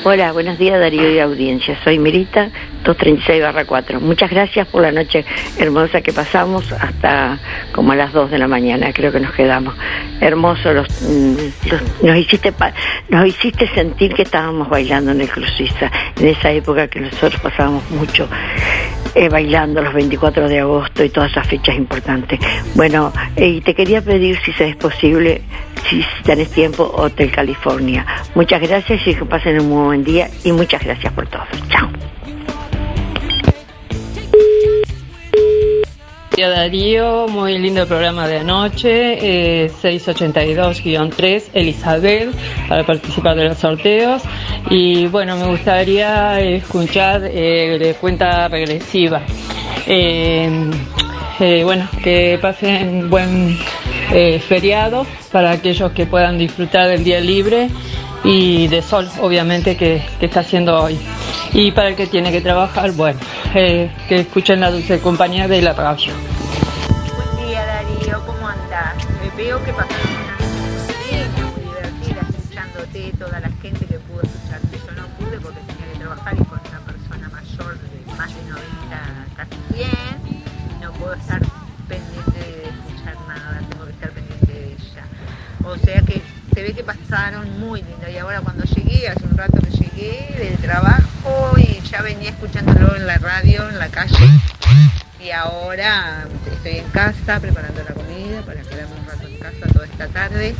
[SPEAKER 103] Hola, buenos días Darío y audiencia. Soy Mirita, 236-4. Muchas gracias por la noche hermosa que pasamos hasta como a las 2 de la mañana, creo que nos quedamos. Hermoso, los, mm, nos, hiciste nos hiciste sentir que estábamos bailando en el Crucisa, en esa época que nosotros pasábamos mucho eh, bailando los 24 de agosto y todas esas fechas importantes. Bueno, eh, y te quería pedir si es posible, si tenés tiempo, Hotel California. Muchas gracias y que pasen un muy buen día y muchas gracias por todo. Chao.
[SPEAKER 104] Darío, muy lindo programa de anoche, eh, 682-3, Elizabeth, para participar de los sorteos. Y bueno, me gustaría escuchar eh, de cuenta regresiva. Eh, eh, bueno, que pasen buen eh, feriado para aquellos que puedan disfrutar del día libre y de sol, obviamente, que, que está haciendo hoy. Y para el que tiene que trabajar, bueno, eh, que escuchen la dulce compañía de la radio.
[SPEAKER 105] O sea que se ve que pasaron muy lindo y ahora cuando llegué, hace un rato que llegué del trabajo y ya venía escuchándolo en la radio, en la calle. Y ahora estoy en casa preparando la comida para quedarme un rato en casa toda esta tarde,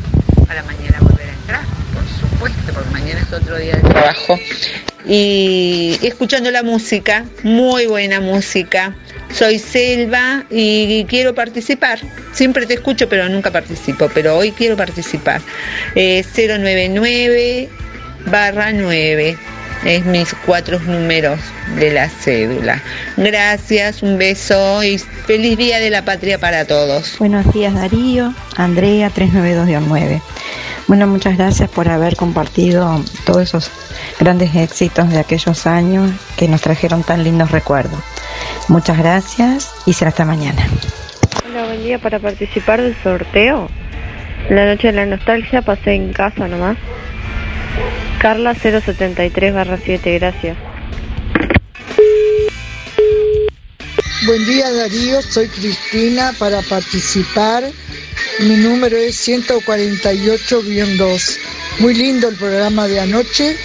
[SPEAKER 105] para mañana volver a entrar, por supuesto, porque mañana es otro día de trabajo. Y escuchando la música, muy buena música. Soy Selva y quiero participar. Siempre te escucho, pero nunca participo. Pero hoy quiero participar. Eh, 099 barra 9 es mis cuatro números de la cédula. Gracias, un beso y feliz Día de la Patria para todos.
[SPEAKER 106] Buenos días Darío, Andrea 392-9. Bueno, muchas gracias por haber compartido todos esos grandes éxitos de aquellos años que nos trajeron tan lindos recuerdos. Muchas gracias y será hasta mañana.
[SPEAKER 107] Hola, buen día para participar del sorteo. La noche de la nostalgia pasé en casa nomás. Carla 073 barra 7, gracias.
[SPEAKER 108] Buen día Darío, soy Cristina para participar. Mi número es 148-2. Muy lindo el programa de anoche.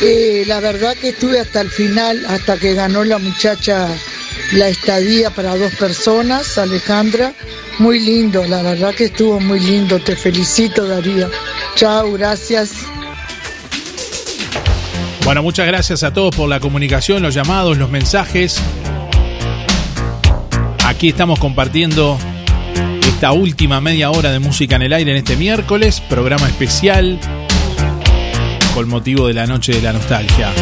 [SPEAKER 108] Eh, la verdad que estuve hasta el final, hasta que ganó la muchacha la estadía para dos personas, Alejandra. Muy lindo, la verdad que estuvo muy lindo. Te felicito Darío. Chao, gracias.
[SPEAKER 13] Bueno, muchas gracias a todos por la comunicación, los llamados, los mensajes. Aquí estamos compartiendo esta última media hora de música en el aire en este miércoles, programa especial con motivo de la noche de la nostalgia.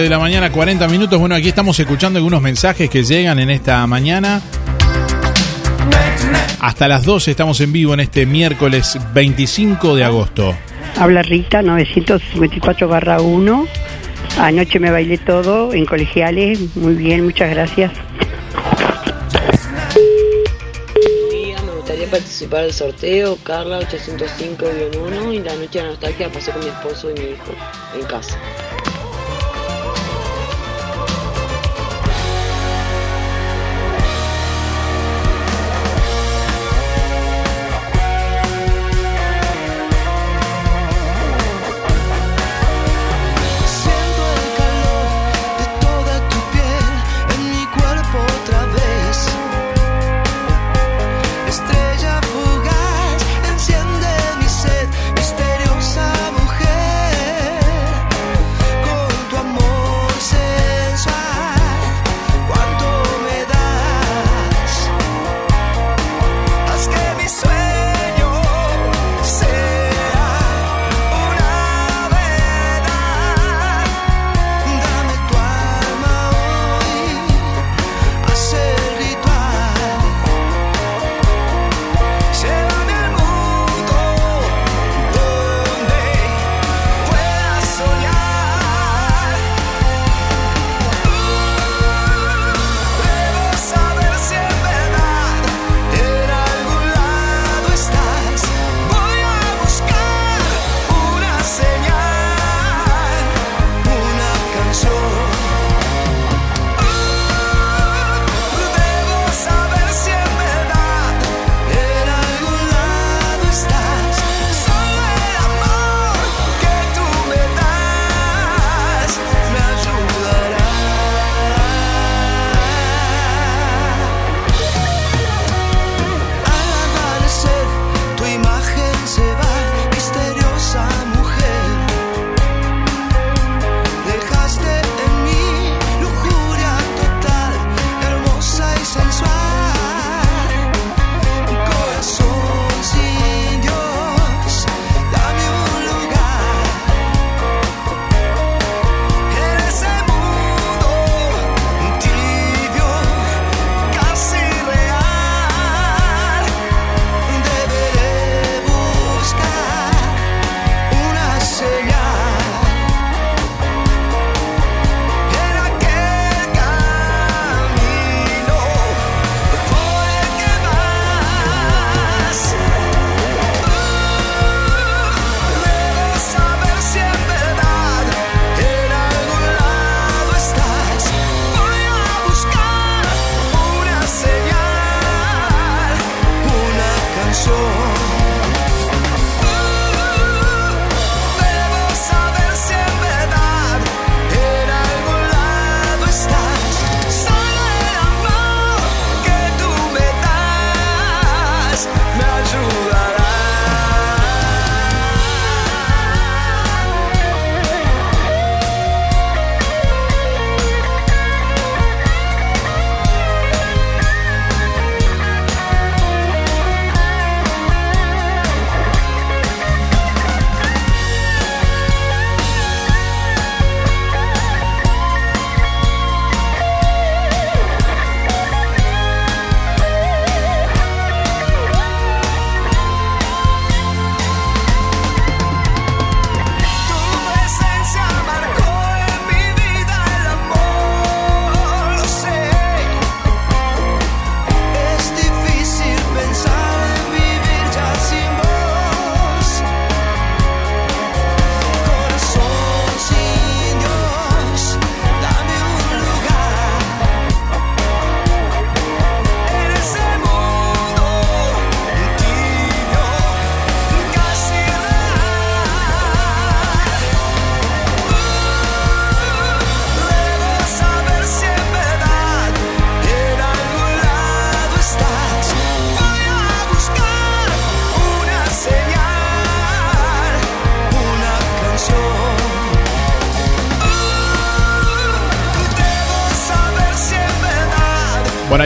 [SPEAKER 3] de la mañana, 40 minutos. Bueno, aquí estamos escuchando algunos mensajes que llegan en esta mañana. Hasta las 12 estamos en vivo en este miércoles 25 de agosto.
[SPEAKER 104] Habla Rita, 954-1. Anoche me bailé todo en colegiales. Muy bien, muchas gracias.
[SPEAKER 13] me gustaría participar del sorteo, Carla 805-1 y la noche de la nostalgia pasé con mi esposo y mi hijo en casa.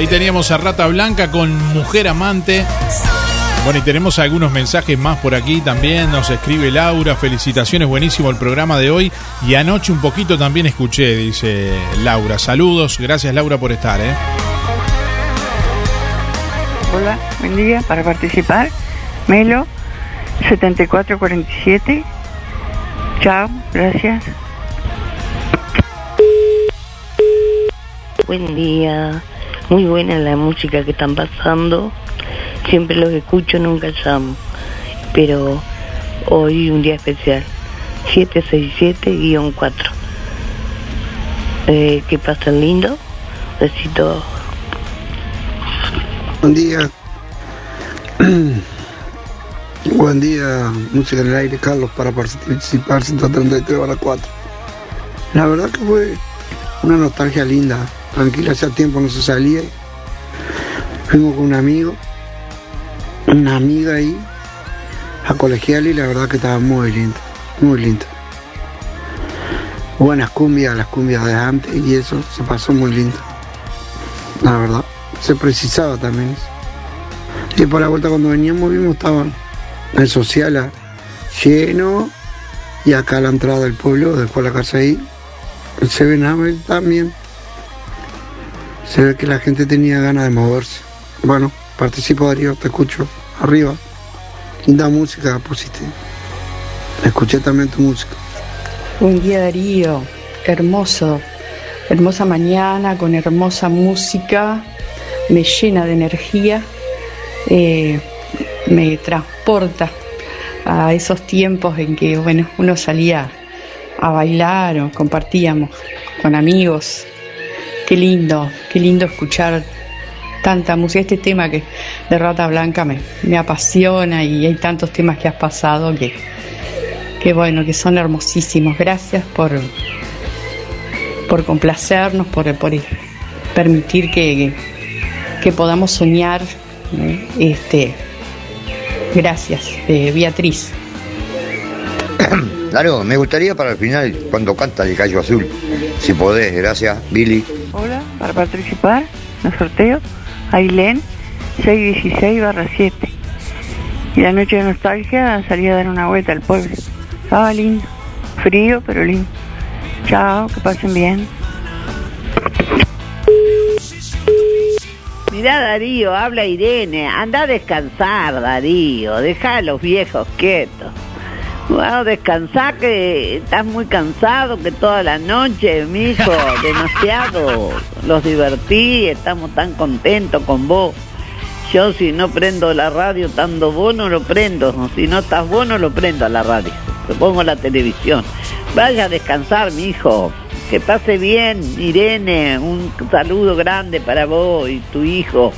[SPEAKER 3] Ahí teníamos a Rata Blanca con Mujer Amante. Bueno, y tenemos algunos mensajes más por aquí también. Nos escribe Laura. Felicitaciones, buenísimo el programa de hoy. Y anoche un poquito también escuché, dice Laura. Saludos, gracias Laura por estar. ¿eh?
[SPEAKER 109] Hola, buen día para participar. Melo, 7447. Chao, gracias.
[SPEAKER 110] Buen día. Muy buena la música que están pasando. Siempre los escucho, nunca llamo. Pero hoy un día especial. 767-4. Eh, que pasen lindo. Besito.
[SPEAKER 111] Buen día. (clears throat) Buen día, música en el aire, Carlos, para participar 133 horas 4. La verdad que fue una nostalgia linda, tranquila, hacía tiempo no se salía. Fuimos con un amigo, una amiga ahí, a colegial y la verdad que estaba muy lindo, muy lindo. Buenas cumbias, las cumbias de antes y eso se pasó muy lindo. La verdad, se precisaba también eso. Y por la vuelta cuando veníamos vimos estaban el social lleno y acá la entrada del pueblo, después la casa ahí, se ven también. Se ve que la gente tenía ganas de moverse. Bueno, participo Darío, te escucho. Arriba. Linda música pusiste. Escuché también tu música.
[SPEAKER 112] Buen día Darío, hermoso, hermosa mañana con hermosa música, me llena de energía, eh, me transporta a esos tiempos en que bueno, uno salía a bailar o compartíamos con amigos. Qué lindo, qué lindo escuchar tanta música. Este tema que de Rata Blanca me, apasiona y hay tantos temas que has pasado que, que bueno, que son hermosísimos. Gracias por, por complacernos, por, por permitir que, que podamos soñar. Este, gracias, eh, Beatriz.
[SPEAKER 113] Claro, me gustaría para el final cuando canta el gallo azul. Si podés, gracias, Billy.
[SPEAKER 109] Para participar en el sorteo, Ailén 616 barra 7. Y la noche de nostalgia salí a dar una vuelta al pueblo. Estaba lindo, frío pero lindo. Chao, que pasen bien.
[SPEAKER 47] Mirá Darío, habla Irene, anda a descansar Darío, deja a los viejos quietos. Bueno, descansar que estás muy cansado, que toda la noche, mijo, (laughs) demasiado. Los divertí, estamos tan contentos con vos. Yo si no prendo la radio estando vos no lo prendo, si no estás vos no lo prendo a la radio, te pongo la televisión. Vaya a descansar, mi hijo. Que pase bien, Irene. Un saludo grande para vos y tu hijo.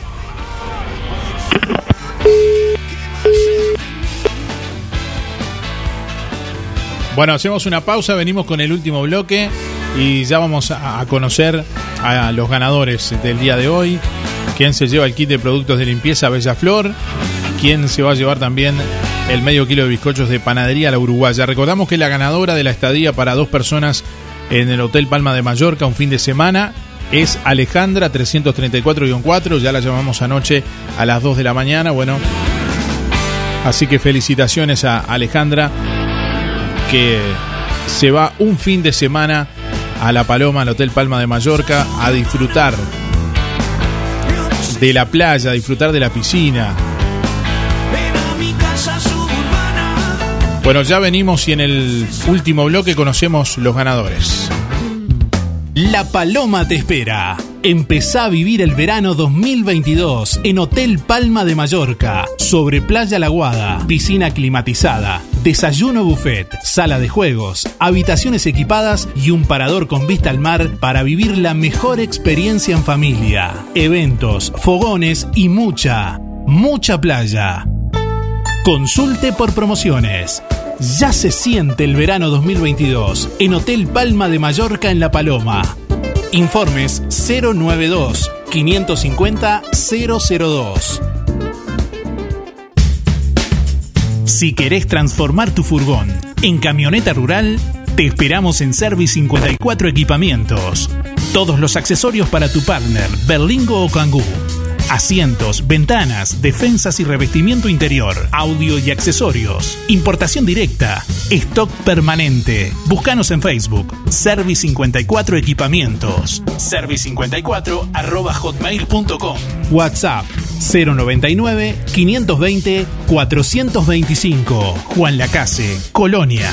[SPEAKER 3] Bueno, hacemos una pausa, venimos con el último bloque y ya vamos a, conocer a los ganadores del día de hoy. Quién se lleva el kit de productos de limpieza Bella Flor. Quién se va a llevar también el medio kilo de bizcochos de panadería La Uruguaya. Recordamos que la ganadora de la estadía para dos personas en el Hotel Palma de Mallorca un fin de semana es Alejandra 334-4. Ya la llamamos anoche a las 2 de la mañana. Bueno, así que felicitaciones a Alejandra que se va un fin de semana a La Paloma, al Hotel Palma de Mallorca, a disfrutar de la playa, a disfrutar de la piscina. Bueno, ya venimos y en el último bloque conocemos los ganadores. La Paloma te espera. Empezá a vivir el verano 2022 en Hotel Palma de Mallorca, sobre Playa La Guada, piscina climatizada, desayuno buffet, sala de juegos, habitaciones equipadas y un parador con vista al mar para vivir la mejor experiencia en familia. Eventos, fogones y mucha, mucha playa. Consulte por promociones. Ya se siente el verano 2022 en Hotel Palma de Mallorca en La Paloma. Informes 092 550 002. Si querés transformar tu furgón en camioneta rural, te esperamos en Service 54 Equipamientos. Todos los accesorios para tu partner, Berlingo o Kangoo. Asientos, ventanas, defensas y revestimiento interior, audio y accesorios, importación directa, stock permanente. Búscanos en Facebook, Service 54 Equipamientos, service54 arroba hotmail.com, WhatsApp. 099 520 425, Juan Lacase, Colonia.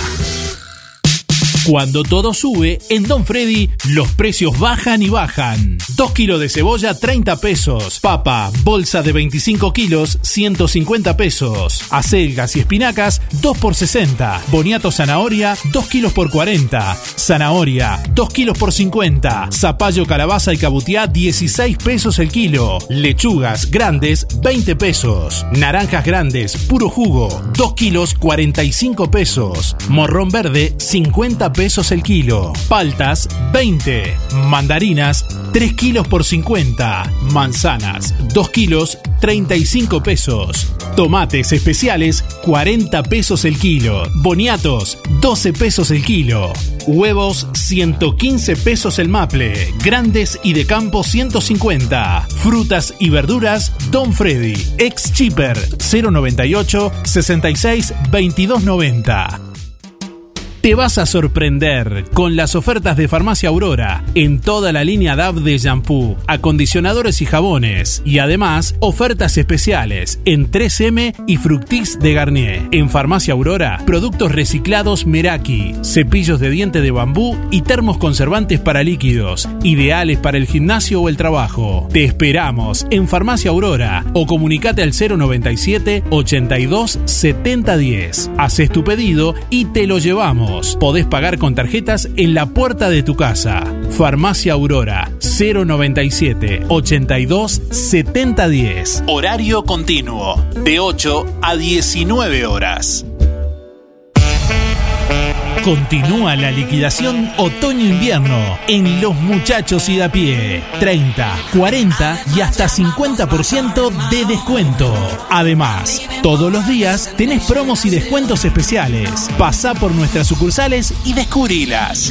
[SPEAKER 3] Cuando todo sube, en Don Freddy los precios bajan y bajan. 2 kilos de cebolla, 30 pesos. Papa, bolsa de 25 kilos, 150 pesos. Acelgas y espinacas, 2 por 60. Boniato zanahoria, 2 kilos por 40. Zanahoria, 2 kilos por 50. Zapallo, calabaza y cabutiá, 16 pesos el kilo. Lechugas grandes, 20 pesos. Naranjas grandes, puro jugo, 2 kilos, 45 pesos. Morrón verde, 50 pesos el kilo. Paltas, 20. Mandarinas, 3 kilos por 50. Manzanas, 2 kilos, 35 pesos. Tomates especiales, 40 pesos el kilo. Boniatos, 12 pesos el kilo. Huevos, 115 pesos el maple. Grandes y de campo, 150. Frutas y verduras, Don Freddy. Ex Cheaper, 098 66 2290. Te vas a sorprender con las ofertas de Farmacia Aurora en toda la línea DAV de shampoo, acondicionadores y jabones. Y además, ofertas especiales en 3M y Fructis de Garnier. En Farmacia Aurora, productos reciclados Meraki, cepillos de diente de bambú y termos conservantes para líquidos, ideales para el gimnasio o el trabajo. Te esperamos en Farmacia Aurora o comunicate al 097 82 7010. Haces tu pedido y te lo llevamos. Podés pagar con tarjetas en la puerta de tu casa. Farmacia Aurora 097 82 7010. Horario continuo de 8 a 19 horas. Continúa la liquidación otoño-invierno en Los Muchachos y da pie. 30, 40 y hasta 50% de descuento. Además, todos los días tenés promos y descuentos especiales. Pasá por nuestras sucursales y descubrilas.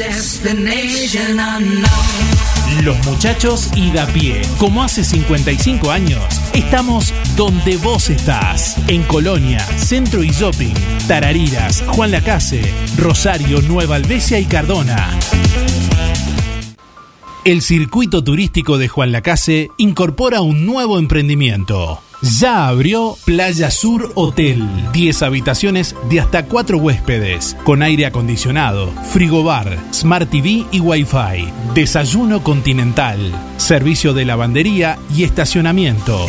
[SPEAKER 3] Los Muchachos y da pie. Como hace 55 años, estamos donde vos estás. En Colonia, Centro y Shopping, Tarariras, Juan Lacase, Rosario, Nueva Albesia y Cardona. El circuito turístico de Juan Lacase incorpora un nuevo emprendimiento. Ya abrió Playa Sur Hotel. 10 habitaciones de hasta 4 huéspedes, con aire acondicionado, frigobar, smart TV y wifi, desayuno continental, servicio de lavandería y estacionamiento.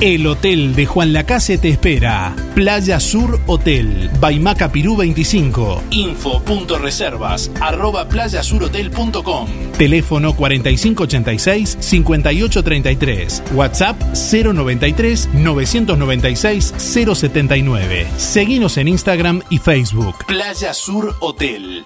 [SPEAKER 3] El Hotel de Juan Lacase te espera. Playa Sur Hotel, Baimaca Pirú 25. Info.reservas arroba playasurhotel.com. Teléfono 4586-5833. WhatsApp 093 996 079. Seguinos en Instagram y Facebook. Playa Sur Hotel.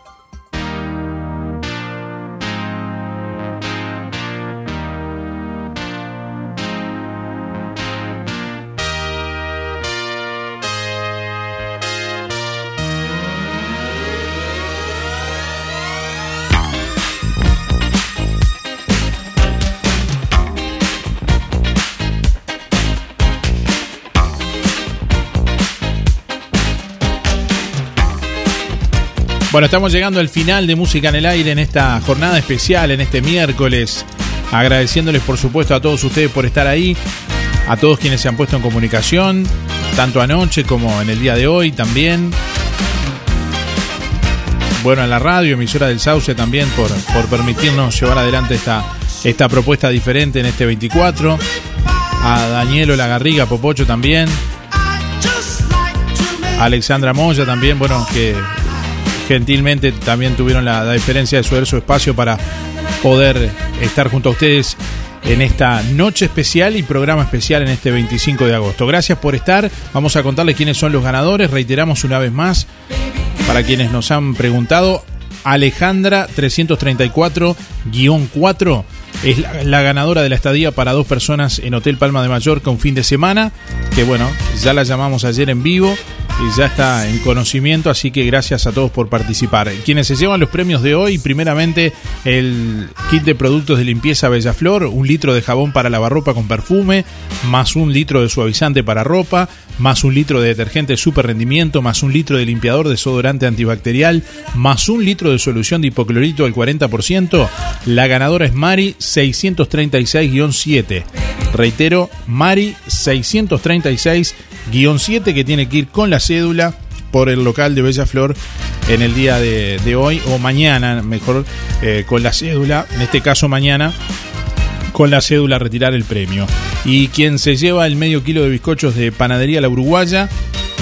[SPEAKER 114] Bueno, estamos llegando al final de Música en el Aire en esta jornada especial, en este miércoles. Agradeciéndoles, por supuesto, a todos ustedes por estar ahí, a todos quienes se han puesto en comunicación, tanto anoche como en el día de hoy también. Bueno, en la radio, emisora del Sauce también, por, por permitirnos llevar adelante esta, esta propuesta diferente en este 24. A Danielo Lagarriga, Popocho también. A Alexandra Moya también, bueno, que gentilmente también tuvieron la, diferencia de su espacio para poder estar junto a ustedes en esta noche especial y programa especial en este 25 de agosto. Gracias por estar. Vamos a contarles quiénes son los ganadores. Reiteramos una vez más, para quienes nos han preguntado, Alejandra 334-4 es la, la, ganadora de la estadía para dos personas en Hotel Palma de Mallorca un fin de semana, que bueno, ya la llamamos ayer en vivo
[SPEAKER 13] ya está en conocimiento, así que gracias a todos por participar. Quienes se llevan los premios de hoy, primeramente el kit de productos de limpieza Bellaflor, un litro de jabón para lavarropa con perfume, más un litro de suavizante para ropa, más un litro de detergente super rendimiento, más un litro de limpiador desodorante antibacterial, más un litro de solución de hipoclorito al 40%. La ganadora es Mari 636-7. Reitero, Mari 636-7 que tiene que ir con la cédula por el local de Bella Flor en el día de, hoy o mañana, mejor eh, con la cédula, en este caso mañana, con la cédula retirar el premio. Y quien se lleva el medio kilo de bizcochos de Panadería La Uruguaya,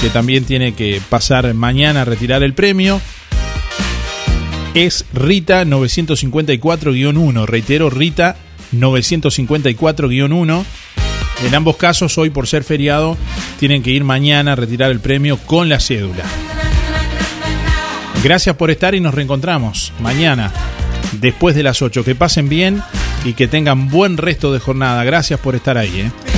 [SPEAKER 13] que también tiene que pasar mañana a retirar el premio, es Rita 954-1. Reitero, Rita 954-1. En ambos casos, hoy por ser feriado, tienen que ir mañana a retirar el premio con la cédula. Gracias por estar y nos reencontramos mañana, después de las 8. Que pasen bien y que tengan buen resto de jornada. Gracias por estar ahí. ¿eh?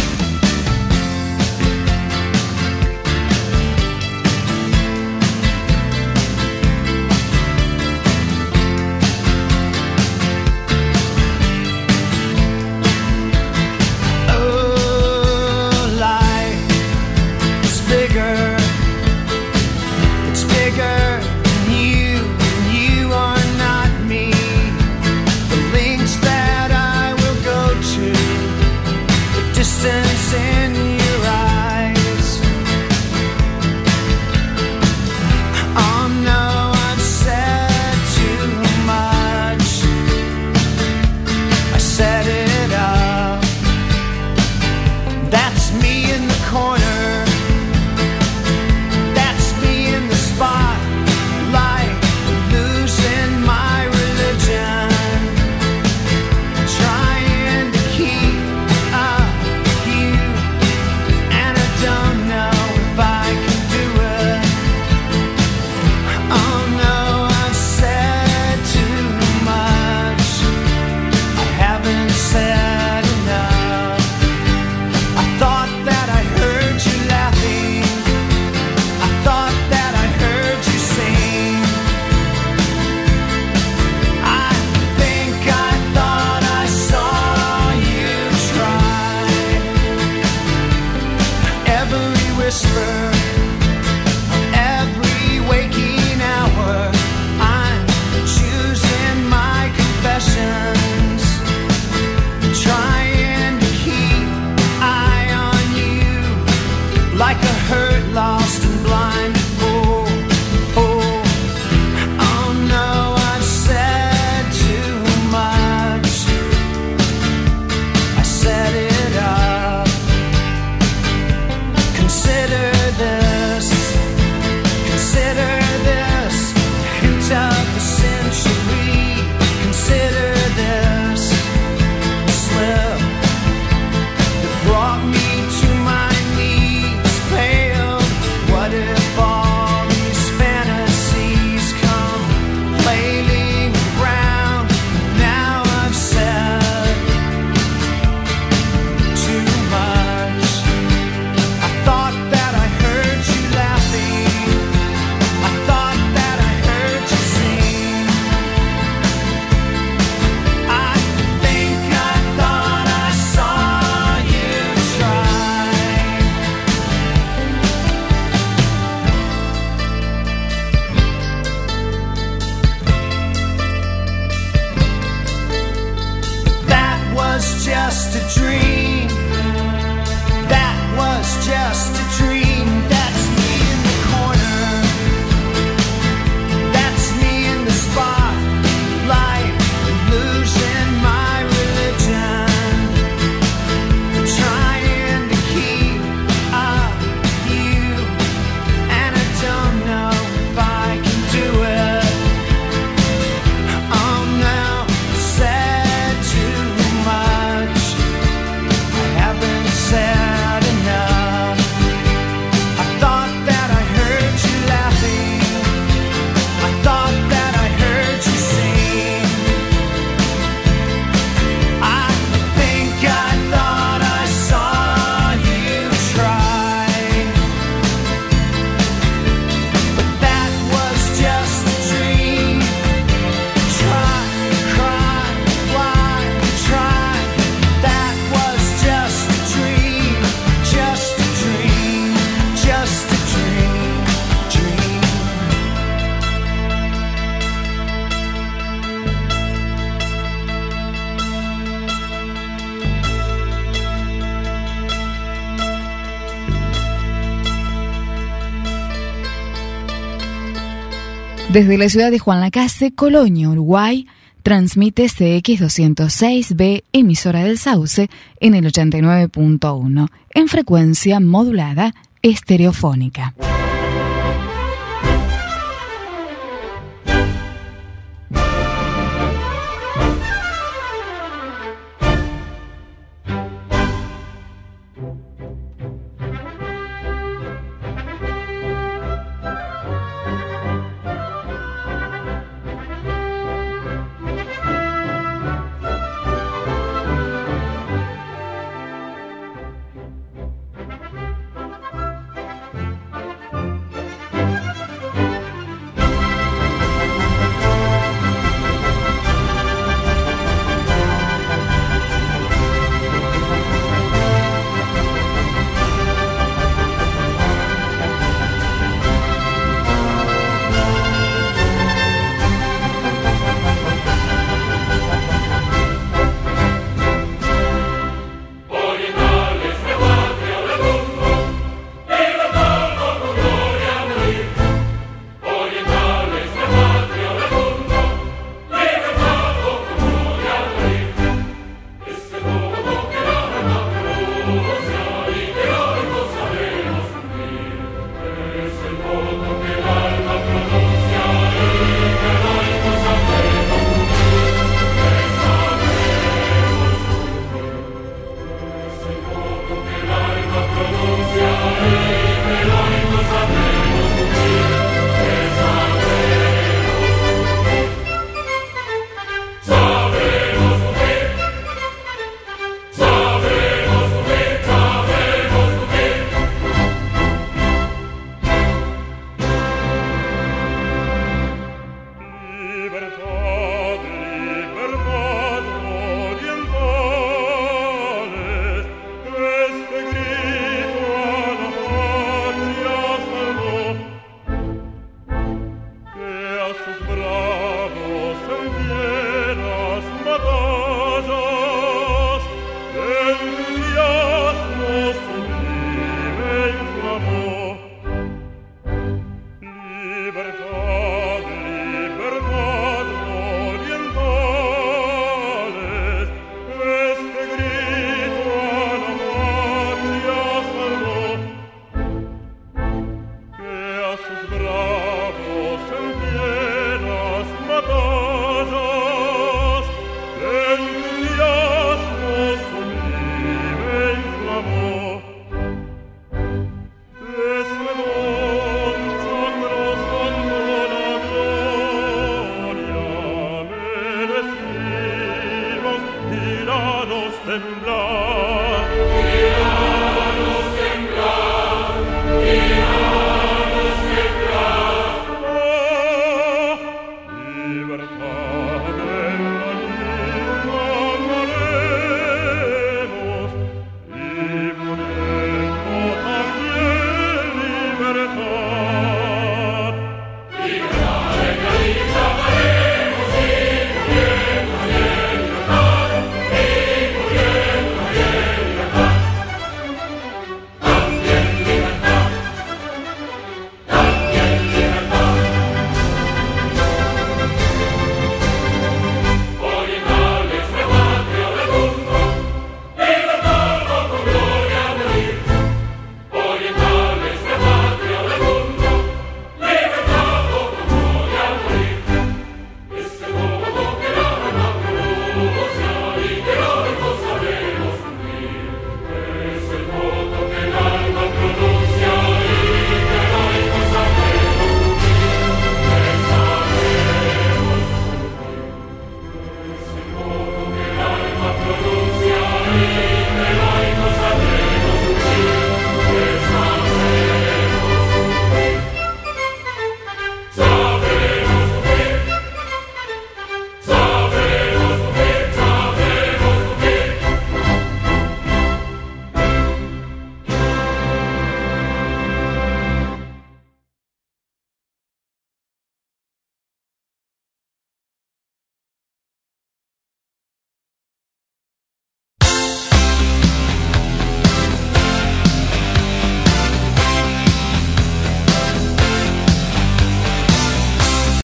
[SPEAKER 44] Desde la ciudad de Juan Lacase, Colonia, Uruguay, transmite CX206B, emisora del Sauce, en el 89.1, en frecuencia modulada estereofónica.